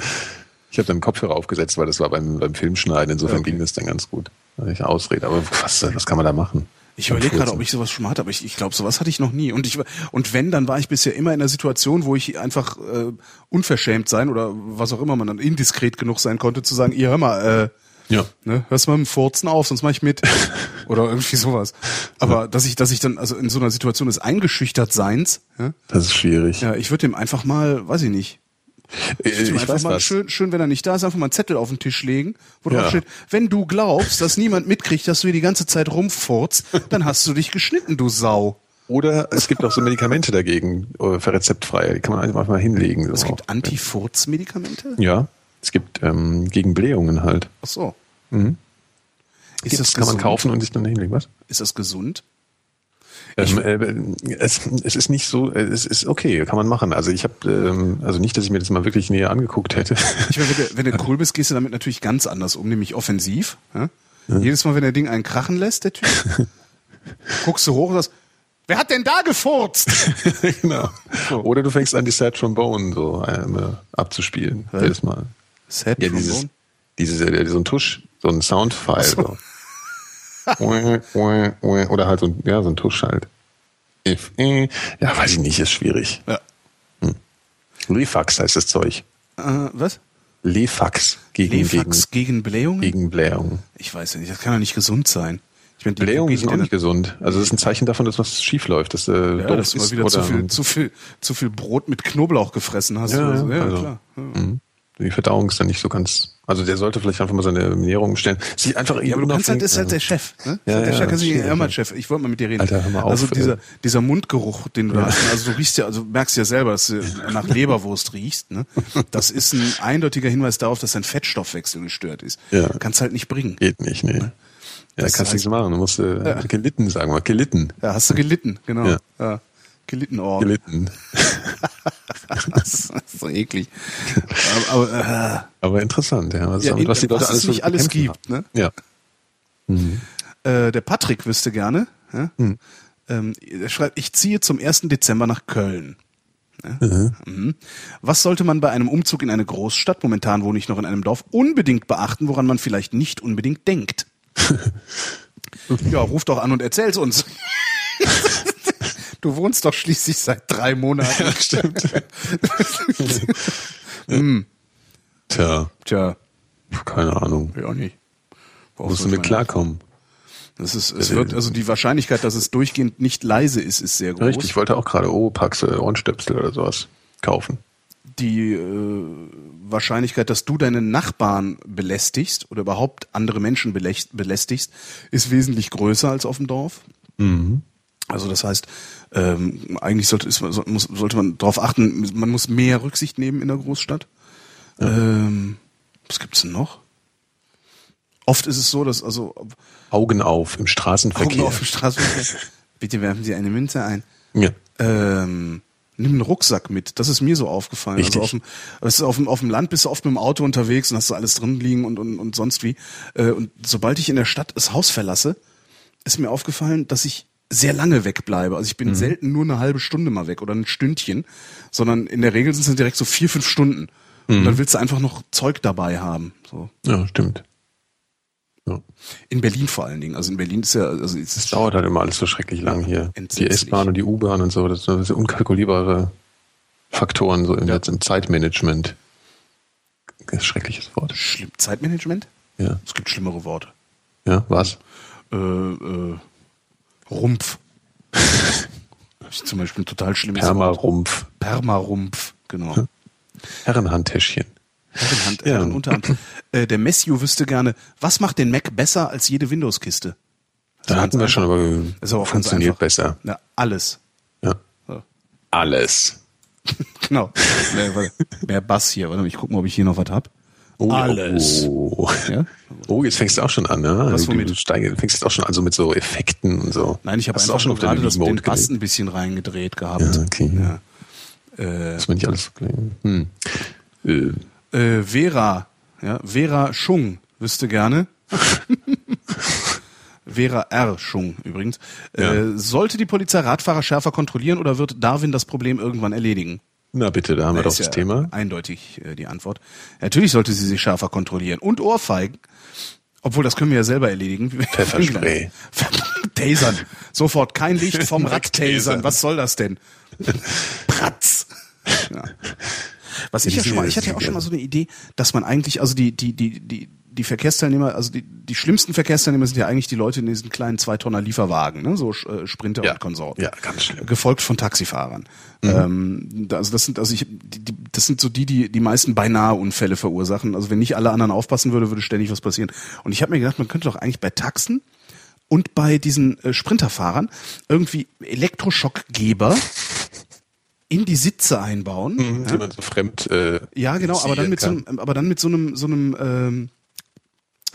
Ich habe dann Kopfhörer aufgesetzt, weil das war beim, beim Filmschneiden. Insofern okay. ging das dann ganz gut. Ich ausrede. Aber was, was kann man da machen? Ich überlege gerade, ob ich sowas schon mal hatte, aber ich, ich glaube, sowas hatte ich noch nie. Und ich und wenn, dann war ich bisher immer in einer Situation, wo ich einfach äh, unverschämt sein oder was auch immer man dann indiskret genug sein konnte, zu sagen, ihr hör mal, äh, ja. ne, hörst mal mit dem Furzen auf, sonst mach ich mit. oder irgendwie sowas. Aber ja. dass ich, dass ich dann also in so einer Situation des eingeschüchtert Seins, ja, das ist schwierig. Ja, ich würde dem einfach mal, weiß ich nicht, äh, ich, ich einfach mal schön, schön, wenn er nicht da ist, einfach mal einen Zettel auf den Tisch legen, wo ja. drauf steht, wenn du glaubst, dass niemand mitkriegt, dass du hier die ganze Zeit rumfurzt, dann hast du dich geschnitten, du Sau. Oder es gibt auch so Medikamente dagegen, äh, für rezeptfrei, die kann man einfach mal hinlegen. So. Es gibt Anti-Furz-Medikamente? Ja, es gibt ähm, gegen Blähungen halt. Ach so. Mhm. Ist das kann man kaufen und sich dann hinlegen, was? Ist das gesund? Ähm, äh, es, es ist nicht so, äh, es ist okay, kann man machen. Also ich habe, ähm, also nicht, dass ich mir das mal wirklich näher angeguckt hätte. Ich meine, wenn du, wenn du cool bist, gehst du damit natürlich ganz anders um, nämlich offensiv. Ja? Ja. Jedes Mal, wenn der Ding einen krachen lässt, der Typ, guckst du hoch und sagst, wer hat denn da gefurzt? genau. Oder du fängst an, die Sad Trombone so äh, abzuspielen. Ja. Jedes Mal. Sad ja, dieses, dieses, äh, so ein Tusch, so ein Soundfile. So. Oder halt so ein, ja, so ein Tusch halt. If, äh, ja, weiß ich nicht, ist schwierig. Ja. Hm. Lefax heißt das Zeug. Äh, was? Lefax gegen, Lefax gegen, gegen Blähungen? Gegen Blähungen. Ich weiß ja nicht, das kann doch nicht gesund sein. Ich meine, Blähungen sind auch nicht gesund. Also das ist ein Zeichen davon, dass was schief läuft. Dass, äh, ja, dass du mal wieder zu viel, zu, viel, zu viel Brot mit Knoblauch gefressen hast. Ja, so. ja also, klar. Ja. Mhm. Die Verdauung ist dann nicht so ganz also der sollte vielleicht einfach mal seine Ernährung stellen. Sich einfach ja, aber du kannst halt, ist halt der Chef. Ne? Ja, der ja, Chef, ja, hör mal, Chef, ich wollte mal mit dir reden. Alter, hör mal auf, also dieser, dieser Mundgeruch, den du da hast, also du riechst ja, also merkst ja selber, dass du nach Leberwurst riechst. Ne? Das ist ein eindeutiger Hinweis darauf, dass dein Fettstoffwechsel gestört ist. Ja. Kannst halt nicht bringen. Geht nicht, nee. Ja, das kannst du nichts machen. Du musst äh, ja. gelitten sagen, mal gelitten. Ja, hast du gelitten, genau. Ja. Gelitten, oh. Gelitten. das ist so eklig. Aber, aber, äh, aber interessant, ja. Was, ja in, was die Leute alles, es nicht alles gibt. Ne? Ja. Mhm. Äh, der Patrick wüsste gerne. Ja? Mhm. Ähm, er schreibt, ich ziehe zum 1. Dezember nach Köln. Ja? Mhm. mhm. Was sollte man bei einem Umzug in eine Großstadt, momentan wohne ich noch in einem Dorf, unbedingt beachten, woran man vielleicht nicht unbedingt denkt? ja, ruf doch an und erzähl's uns. Du wohnst doch schließlich seit drei Monaten. Ja, stimmt. hm. Tja. Tja. Keine Ahnung. Ja, auch nicht. Worauf Musst du mit klarkommen. Das ist, es wird, also die Wahrscheinlichkeit, dass es durchgehend nicht leise ist, ist sehr groß. Richtig, ich wollte auch gerade Opax, Ohrenstöpsel oder sowas kaufen. Die äh, Wahrscheinlichkeit, dass du deine Nachbarn belästigst oder überhaupt andere Menschen belästigst, ist wesentlich größer als auf dem Dorf. Mhm. Also das heißt, ähm, eigentlich sollte, ist, muss, sollte man darauf achten, man muss mehr Rücksicht nehmen in der Großstadt. Ja. Ähm, was gibt's denn noch? oft ist es so, dass also Augen auf im Straßenverkehr. Augen auf dem Straßenverkehr. Bitte werfen Sie eine Münze ein. Ja. Ähm, nimm einen Rucksack mit. Das ist mir so aufgefallen. Richtig. Also auf dem, du, auf, dem, auf dem Land bist du oft mit dem Auto unterwegs und hast du alles drin liegen und, und, und sonst wie. Äh, und sobald ich in der Stadt das Haus verlasse, ist mir aufgefallen, dass ich sehr lange wegbleibe. Also ich bin selten nur eine halbe Stunde mal weg oder ein Stündchen, sondern in der Regel sind es dann direkt so vier, fünf Stunden. Und dann willst du einfach noch Zeug dabei haben. So. ja, stimmt. Ja. In Berlin vor allen Dingen. Also in Berlin ist ja, also es Das ist dauert halt immer alles so schrecklich lang hier. Die. S-Bahn und die U-Bahn und so, das sind unkalkulierbare Faktoren so im, Ja. im Zeitmanagement. Schreckliches Wort. schlimm. Zeitmanagement? Ja. Es gibt schlimmere Worte. Ja, was? Äh, äh, Rumpf. Das ist zum Beispiel ein total schlimmes Wort. Permarumpf. Permarumpf, genau. Herrenhandtäschchen. Herrenhand, Ja. Herrenunterhand. Äh, der Messio wüsste gerne, was macht den Mac besser als jede Windows-Kiste? Da hatten wir schon, aber Das auch funktioniert besser. Na, alles. Ja. Alles. Genau. mehr, mehr Bass hier. Warte mal, ich guck mal, ob ich hier noch was hab. Oh, Alles. Oh. Ja? oh, jetzt fängst du auch schon an, ne? Was, du, womit? du steig- fängst jetzt auch schon an, so mit so Effekten und so. Nein, ich habe einfach schon auf deine gerade das, den Bass ein bisschen reingedreht gehabt. Ja, okay. Ja. Äh, Das war nicht alles so klein. Hm. Äh, äh, Vera, ja, Vera Schung wüsste gerne. Vera R. Schung übrigens. Ja. Äh, sollte die Polizei Radfahrer schärfer kontrollieren oder wird Darwin das Problem irgendwann erledigen? Na bitte, da haben wir doch das ja Thema. Eindeutig äh, die Antwort. Natürlich sollte sie sich schärfer kontrollieren. Und Ohrfeigen. Obwohl, das können wir ja selber erledigen. Pfefferspray. Tasern. Sofort kein Licht vom Rad tasern. Was soll das denn? Pratz. Ja. Was ich ja schon mal, ich hatte ja auch schon mal so eine Idee, dass man eigentlich, also die, die, die, die, die Verkehrsteilnehmer, also die, die schlimmsten Verkehrsteilnehmer sind ja eigentlich die Leute in diesen kleinen Zwei-Tonner Lieferwagen, ne? so äh, Sprinter Ja. und Konsorten. Ja, ganz schlimm. Gefolgt von Taxifahrern. Ähm, da- also das sind, also ich, die, die, das sind so die, die die meisten beinahe Unfälle verursachen. Also wenn nicht alle anderen aufpassen würde, würde ständig was passieren. Und ich habe mir gedacht, man könnte doch eigentlich bei Taxen und bei diesen äh, Sprinterfahrern irgendwie Elektroschockgeber in die Sitze einbauen. Mhm, Die man so fremd. Äh, Ja, genau, aber dann mit so kann. einem, aber dann mit so einem, so einem, ähm,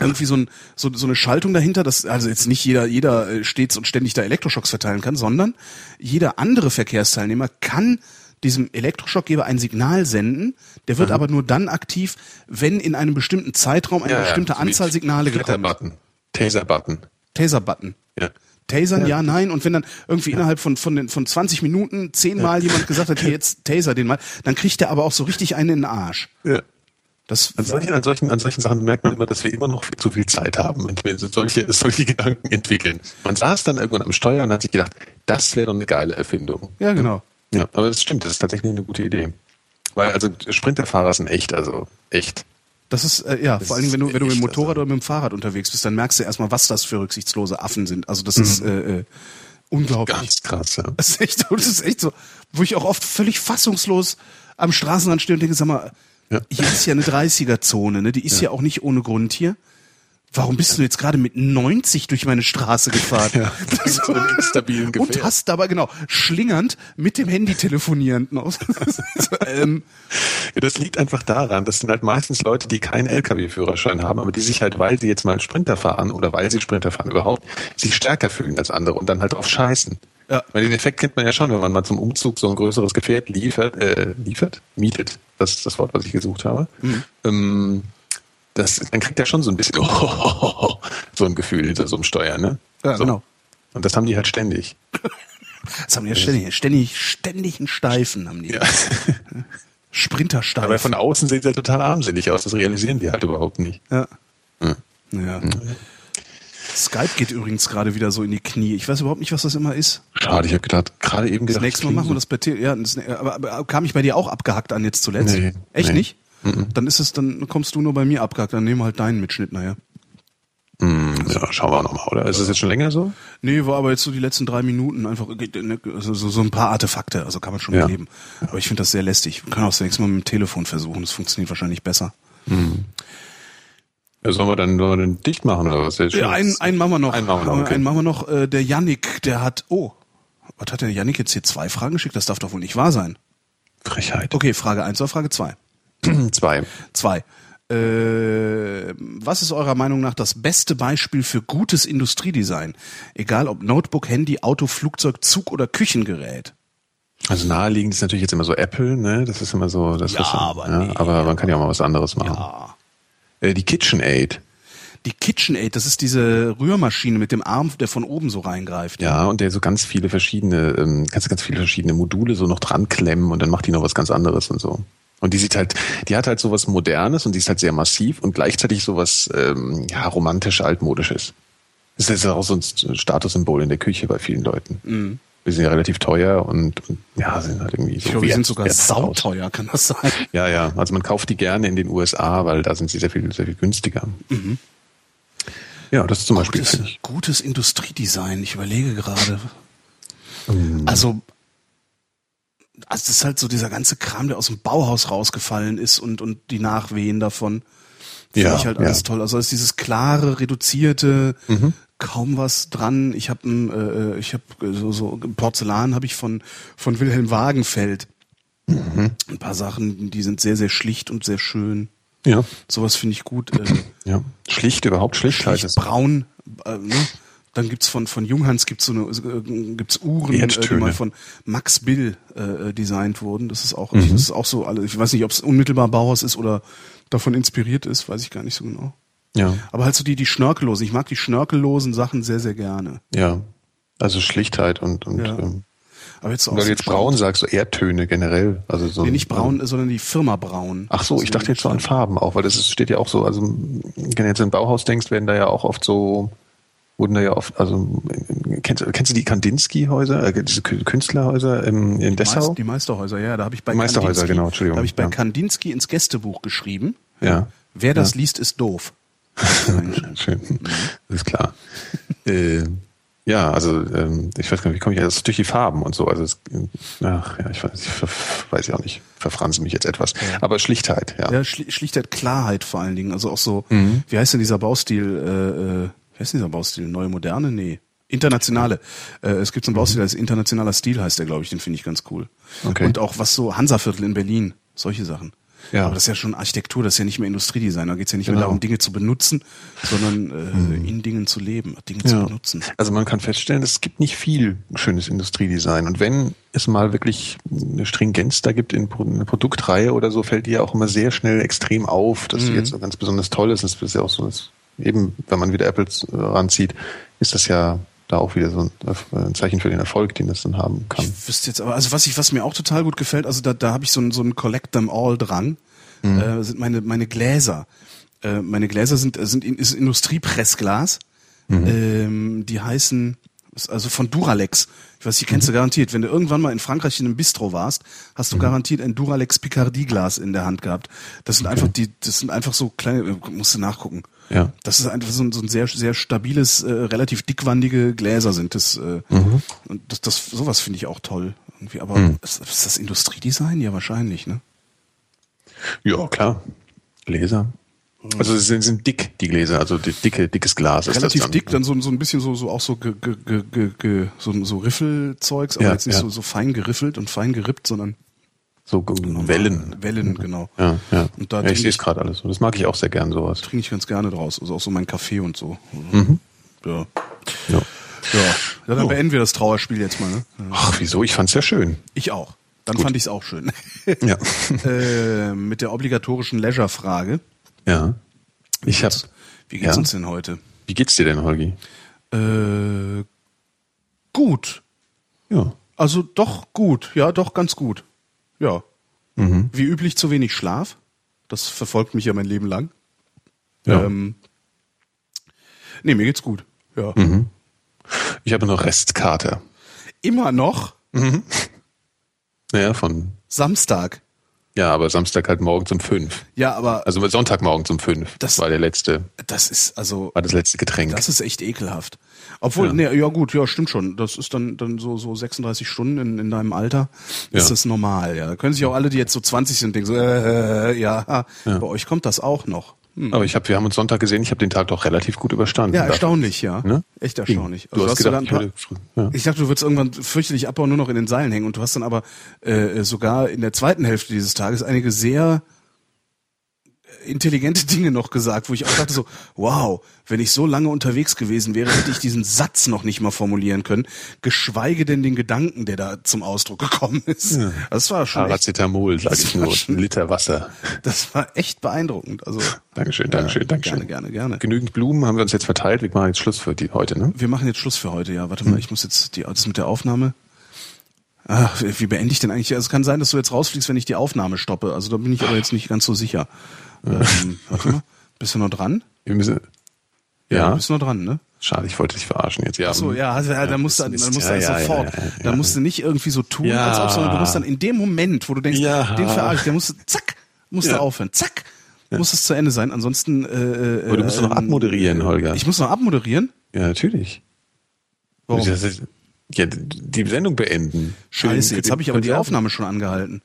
irgendwie so, ein, so, so eine Schaltung dahinter, dass also jetzt nicht jeder, jeder äh, stets und ständig da Elektroschocks verteilen kann, sondern jeder andere Verkehrsteilnehmer kann diesem Elektroschockgeber ein Signal senden, der wird aber nur dann aktiv, wenn in einem bestimmten Zeitraum eine Ja, ja, bestimmte wie Anzahl Signale gekommen ist. Taser-Button. Taser-Button. Ja. Tasern, ja. nein. Und wenn dann irgendwie innerhalb von, von, den, von 20 Minuten zehnmal jemand gesagt hat, hier jetzt taser den mal, dann kriegt der aber auch so richtig einen in den Arsch. ja. Das, An solchen, an, solchen, an solchen Sachen merkt man immer, dass wir immer noch viel zu viel Zeit haben, wenn wir so solche, solche Gedanken entwickeln. Man saß dann irgendwann am Steuer und hat sich gedacht, das wäre doch eine geile Erfindung. ja, genau. Ja, aber das stimmt, das ist tatsächlich eine gute Idee. Weil also Sprinterfahrer sind echt, also echt. Das ist, äh, ja, vor allem, wenn du, wenn du mit dem echt, Motorrad also- oder mit dem Fahrrad unterwegs bist, dann merkst du erstmal, was das für rücksichtslose Affen sind. Also das Mhm. ist äh, äh, unglaublich. Ganz krass, ja. Das ist echt, das ist echt so, wo ich auch oft völlig fassungslos am Straßenrand stehe und denke, sag mal, Ja. hier ist ja eine 30er-Zone, ne? Die ist ja. auch nicht ohne Grund hier. Warum bist du jetzt gerade mit 90 durch meine Straße gefahren? Ja, mit so einem instabilen Und Gefährt. hast dabei, genau, schlingernd mit dem Handy telefonierend ähm, Ja, das liegt einfach daran, das sind halt meistens Leute, die keinen LKW-Führerschein haben, aber die sich halt, weil sie jetzt mal Sprinter fahren oder weil sie Sprinter fahren überhaupt, sich stärker fühlen als andere und dann halt drauf scheißen. Ja. Weil den Effekt kennt man ja schon, wenn man mal zum Umzug so ein größeres Gefährt liefert, äh, liefert, mietet. Das ist das Wort, was ich gesucht habe. Mhm. Ähm, das, dann kriegt er schon so ein bisschen so ein Gefühl hinter so einem Steuer, ne? Ja, so. genau. Und das haben die halt ständig. das haben die ja ständig, ständig, ständig einen Steifen haben die. Ja. Sprintersteifen. Aber von außen sehen sie ja total armselig aus. Das realisieren die halt überhaupt nicht. Ja. Hm. ja. Skype geht übrigens gerade wieder so in die Knie. Ich weiß überhaupt nicht, was das immer ist. Schade, ich habe gedacht, gerade eben Das gedacht. nächste Mal machen wir das bei Tele ja, das, aber, aber kam ich bei dir auch abgehackt an jetzt zuletzt? Nee, Echt nee. nicht? Dann ist es, dann kommst du nur bei mir abgehackt, dann nehmen wir halt deinen Mitschnitt nachher. Hm, ja, schauen wir nochmal, oder? Ist das jetzt schon länger so? Nee, war aber jetzt so die letzten drei Minuten einfach ne, also so, ein paar Artefakte, also kann man schon Ja. Aber ich finde das sehr lästig. Wir können auch das nächste Mal mit dem Telefon versuchen, das funktioniert wahrscheinlich besser. Ja, sollen wir dann, sollen wir dann dicht machen oder was? Ja, einen, einen machen wir noch. Einen machen wir noch, okay. Einen machen wir noch. Äh, der Yannick, der hat, oh, was hat der Yannick jetzt hier zwei Fragen geschickt? Das darf doch wohl nicht wahr sein. Frechheit. Okay, Frage eins oder Frage zwei? Zwei. Zwei. Äh, was ist eurer Meinung nach das beste Beispiel für gutes Industriedesign? Egal ob Notebook, Handy, Auto, Flugzeug, Zug oder Küchengerät. Also naheliegend ist natürlich jetzt immer so Apple, ne? Das ist immer so, das Ja, ist, aber ja, nee. aber man kann ja auch mal was anderes machen. Ja. Äh, die KitchenAid. Die KitchenAid, das ist diese Rührmaschine mit dem Arm, der von oben so reingreift. Ja, und der so ganz viele verschiedene, ähm, ganz, ganz viele verschiedene Module so noch dran klemmen und dann macht die noch was ganz anderes und so. Und die sieht halt, die hat halt so was Modernes und die ist halt sehr massiv und gleichzeitig so was ähm, ja, romantisch altmodisches. Das ist auch so ein Statussymbol in der Küche bei vielen Leuten. Die sind ja relativ teuer und, und ja, sind halt irgendwie so Ich glaube, die sind sogar sauteuer, kann das sein? Ja, ja. Also man kauft die gerne in den USA, weil da sind sie sehr viel, sehr viel günstiger. Ja, das ist zum Beispiel. Gutes, ich. gutes Industriedesign, ich überlege gerade. Also, also das ist halt so dieser ganze Kram, der aus dem Bauhaus rausgefallen ist und, und die Nachwehen davon. Finde Ja, ich halt ja. alles toll. Also es ist dieses klare, reduzierte, Mhm. Kaum was dran. Ich habe äh, ich habe so, so Porzellan habe ich von von Wilhelm Wagenfeld. Mhm. Ein paar Sachen, die sind sehr sehr schlicht und sehr schön. Ja, Sowas finde ich gut. Äh, ja. Schlicht überhaupt Schlichtheit schlicht ist. braun. Äh, ne? Dann gibt's von von Junghans gibt's so eine äh, gibt's Uhren, äh, die mal von Max Bill äh, designt wurden. Das ist auch Mhm. das ist auch so. alle- Ich weiß nicht, ob es unmittelbar Bauhaus ist oder davon inspiriert ist, weiß ich gar nicht so genau. Ja, Aber halt so die die schnörkellosen. Ich mag die schnörkellosen Sachen sehr sehr gerne. ja. Also Schlichtheit und, und Ja. ähm, Aber jetzt so weil du jetzt braun sagst, so Erdtöne generell. Also so Nee, nicht braun, sondern die Firma Braun. Ach so, ich dachte jetzt so an Farben auch, weil das ist, steht ja auch so, also wenn du jetzt in Bauhaus denkst, werden da ja auch oft so, wurden da ja oft, also kennst, du- kennst du die Kandinsky-Häuser, äh, diese Kü- Künstlerhäuser im, in Dessau? Meist, die Meisterhäuser, ja, da habe ich bei Meisterhäuser, Kandinsky, genau, Entschuldigung, Da habe ich bei ja. Kandinsky ins Gästebuch geschrieben. Ja. Wer das liest, ist doof. Schön, das ist klar. äh, ja, also ähm, ich weiß gar nicht, wie komme ich jetzt durch die Farben und so. Also es, ach ja, ich weiß, ich ver, weiß ja auch nicht, verfranse mich jetzt etwas. Aber Schlichtheit, ja. Ja, schli schlichtheit Klarheit vor allen Dingen. Also auch so, Mhm. wie heißt denn dieser Baustil? Äh, äh, wie heißt denn dieser Baustil? Neue Moderne? Nee. Internationale. Äh, es gibt so einen Baustil, der ist internationaler Stil, heißt der, glaube ich, den finde ich ganz cool. Okay. Und auch was so Hansaviertel in Berlin, solche Sachen. Ja. Aber das ist ja schon Architektur, das ist ja nicht mehr Industriedesign. Da geht es ja nicht Genau. mehr darum, Dinge zu benutzen, sondern äh, in Dingen zu leben, Dinge zu Ja. benutzen. Also man kann feststellen, es gibt nicht viel schönes Industriedesign. Und wenn es mal wirklich eine Stringenz da gibt in Pro- eine Produktreihe oder so, fällt die ja auch immer sehr schnell extrem auf, dass die jetzt so ganz besonders toll ist. Das ist ja auch so, dass eben, wenn man wieder Apples äh, ranzieht, ist das ja da auch wieder so ein, äh, ein Zeichen für den Erfolg, den das dann haben kann. Ich wüsste jetzt aber, also was ich, was mir auch total gut gefällt, also da, da habe ich so einen so einen Collect them all dran, Mhm. äh, sind meine meine Gläser. Äh, meine Gläser sind sind in, ist Industriepressglas. Mhm. Ähm, die heißen also von Duralex. Ich weiß, die kennst du Mhm. garantiert. Wenn du irgendwann mal in Frankreich in einem Bistro warst, hast du garantiert ein Duralex Picardie Glas in der Hand gehabt. Das sind einfach die, das sind einfach so kleine, äh, musst du nachgucken. Ja. Das ist einfach so ein, so ein sehr, sehr stabiles, äh, relativ dickwandige Gläser sind das. Äh, Mhm. Und das, das, sowas finde ich auch toll. Irgendwie. Aber ist, ist das Industriedesign? Ja, wahrscheinlich, ne? Ja, klar. Gläser. Also sie sind, sind dick, die Gläser, also die, dicke, dickes Glas ist Relativ dann. dick, dann so, so ein bisschen so, so auch so, ge, ge, ge, so, so Riffelzeugs, aber Ja, jetzt nicht ja. so, so fein geriffelt und fein gerippt, sondern So Wellen. Wellen, genau. Ja, ja. Und da ja ich sehe es gerade alles so. Das mag ich auch sehr gern, sowas. trinke ich ganz gerne draus. Also auch so mein Kaffee und so. Mhm. Ja. Ja. Ja. dann beenden wir das Trauerspiel jetzt mal, ne? Ach, wieso? Ich fand's ja schön. Ich auch. Dann fand ich es auch schön. Ja. äh, mit der obligatorischen Leisure-Frage. ja. Ich hab, Wie geht's Ja. uns denn heute? wie geht's dir denn, Holgi? Äh, gut. Ja. Also doch gut. Ja, doch ganz gut. Ja. Mhm. Wie üblich zu wenig Schlaf. Das verfolgt mich ja mein Leben lang. Ja. Ähm, nee, mir geht's gut. Ja. Mhm. Ich habe noch Restkater. Immer noch Ja, von, Samstag. Ja, aber Samstag halt morgens um fünf. Ja, aber Also Sonntagmorgens um fünf. Das- war der letzte, das ist also war das letzte Getränk. Das ist echt ekelhaft. Obwohl, Ja. ja. nee, ja gut, ja, stimmt schon. Das ist dann, dann so, so 36 Stunden in, in deinem Alter. Ist Ja. das normal, ja. Da können sich auch alle, die jetzt so 20 sind, denken so, äh, ja, bei euch kommt das auch noch. Hm. aber ich habe, wir haben uns Sonntag gesehen, ich habe den Tag doch relativ gut überstanden. Ja, erstaunlich, ja. Ne? Echt erstaunlich. Du hast sogar gedacht, ich ein würde, paar- früh- ja. ich dachte, du würdest irgendwann fürchterlich abbauen, nur noch in den Seilen hängen. Und du hast dann aber äh, sogar in der zweiten Hälfte dieses Tages einige sehr intelligente Dinge noch gesagt, wo ich auch dachte so, wow, wenn ich so lange unterwegs gewesen wäre, hätte ich diesen Satz noch nicht mal formulieren können, geschweige denn den Gedanken, der da zum Ausdruck gekommen ist. Ja. Das war schon Paracetamol, sag ich nur, ein Liter Wasser. Das war echt beeindruckend. Also Dankeschön, Dankeschön, ja, Dankeschön. Gerne, gerne, gerne. Genügend Blumen haben wir uns jetzt verteilt. Wir machen jetzt Schluss für die heute, ne? Wir machen jetzt Schluss für heute, ja. Warte mal, hm. ich muss jetzt die das mit der Aufnahme. Ach, wie beende ich denn eigentlich? Also es kann sein, dass du jetzt rausfliegst, wenn ich die Aufnahme stoppe. Also da bin ich aber jetzt nicht ganz so sicher. Ähm, warte mal, bist du noch dran? Wir müssen, ja, ja. bist du noch dran, ne? Schade, ich wollte dich verarschen jetzt. Ja, Ach so, ja, also, ja, da musst du, dann musst du ja, sofort, ja, ja, da musst du nicht irgendwie so tun, als ob, sondern du musst dann in dem Moment, wo du denkst, ja. den verarsche der musst du, zack, musst du aufhören, zack, muss es zu Ende sein, ansonsten. Äh, äh, Aber du musst äh, noch abmoderieren, Holger. Ich muss noch abmoderieren? Ja, natürlich. Warum? Ja, die Sendung beenden. Scheiße, jetzt habe ich aber die Aufnahme schon angehalten.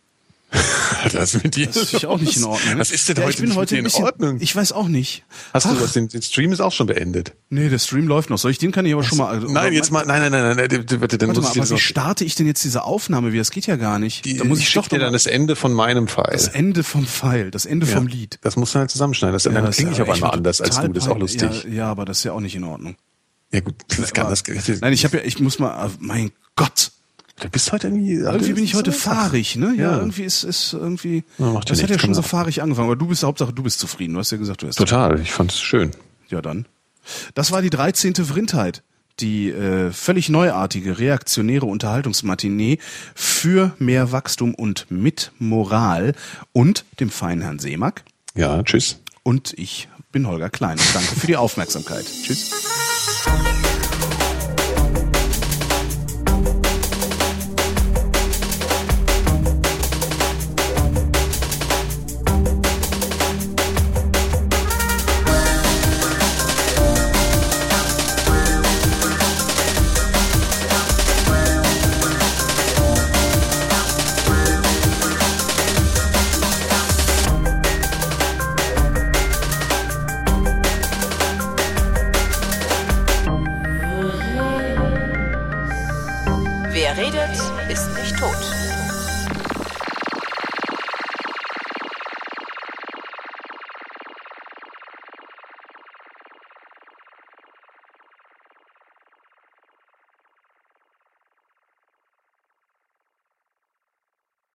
das mit dir das ist auch nicht in Ordnung. Was ist denn ja, heute, ich bin heute in bisschen, Ordnung? Ich weiß auch nicht. Hast Ach. du was? Den, den, Stream ist auch schon beendet. Nee, der Stream läuft noch. Soll ich den kann ich aber was? schon mal. Also, nein, jetzt mal. Nein, nein, nein, nein. Bitte, bitte, dann Warte muss mal, aber wie starte ich denn jetzt diese Aufnahme? Wie das geht ja gar nicht. Die, da muss ich, ich doch dir dann das Ende von meinem Pfeil. Das Ende vom Pfeil, das Ende ja, vom Lied. Das musst du halt zusammenschneiden. Das, ja, dann klinge ich aber mal anders als du. Das ist auch lustig. Ja, ja, aber das ist ja auch nicht in Ordnung. Ja gut, das kann das. Nein, ich habe ja, ich muss mal. Mein Gott. Du bist heute irgendwie. Irgendwie bin ich heute so fahrig, ne? Ja, ja, irgendwie ist, ist irgendwie. Ja, macht das hat ja schon so fahrig angefangen, aber du bist Hauptsache, du bist zufrieden. Du hast ja gesagt, du hast. Total, ich fand es schön. Ja, dann. Das war die 13. Vrindheit. Die äh, völlig neuartige, reaktionäre Unterhaltungsmatinee für mehr Wachstum und mit Moral und dem feinen Herrn Seemack. Ja, tschüss. Und ich bin Holger Klein. Danke für die Aufmerksamkeit. Tschüss.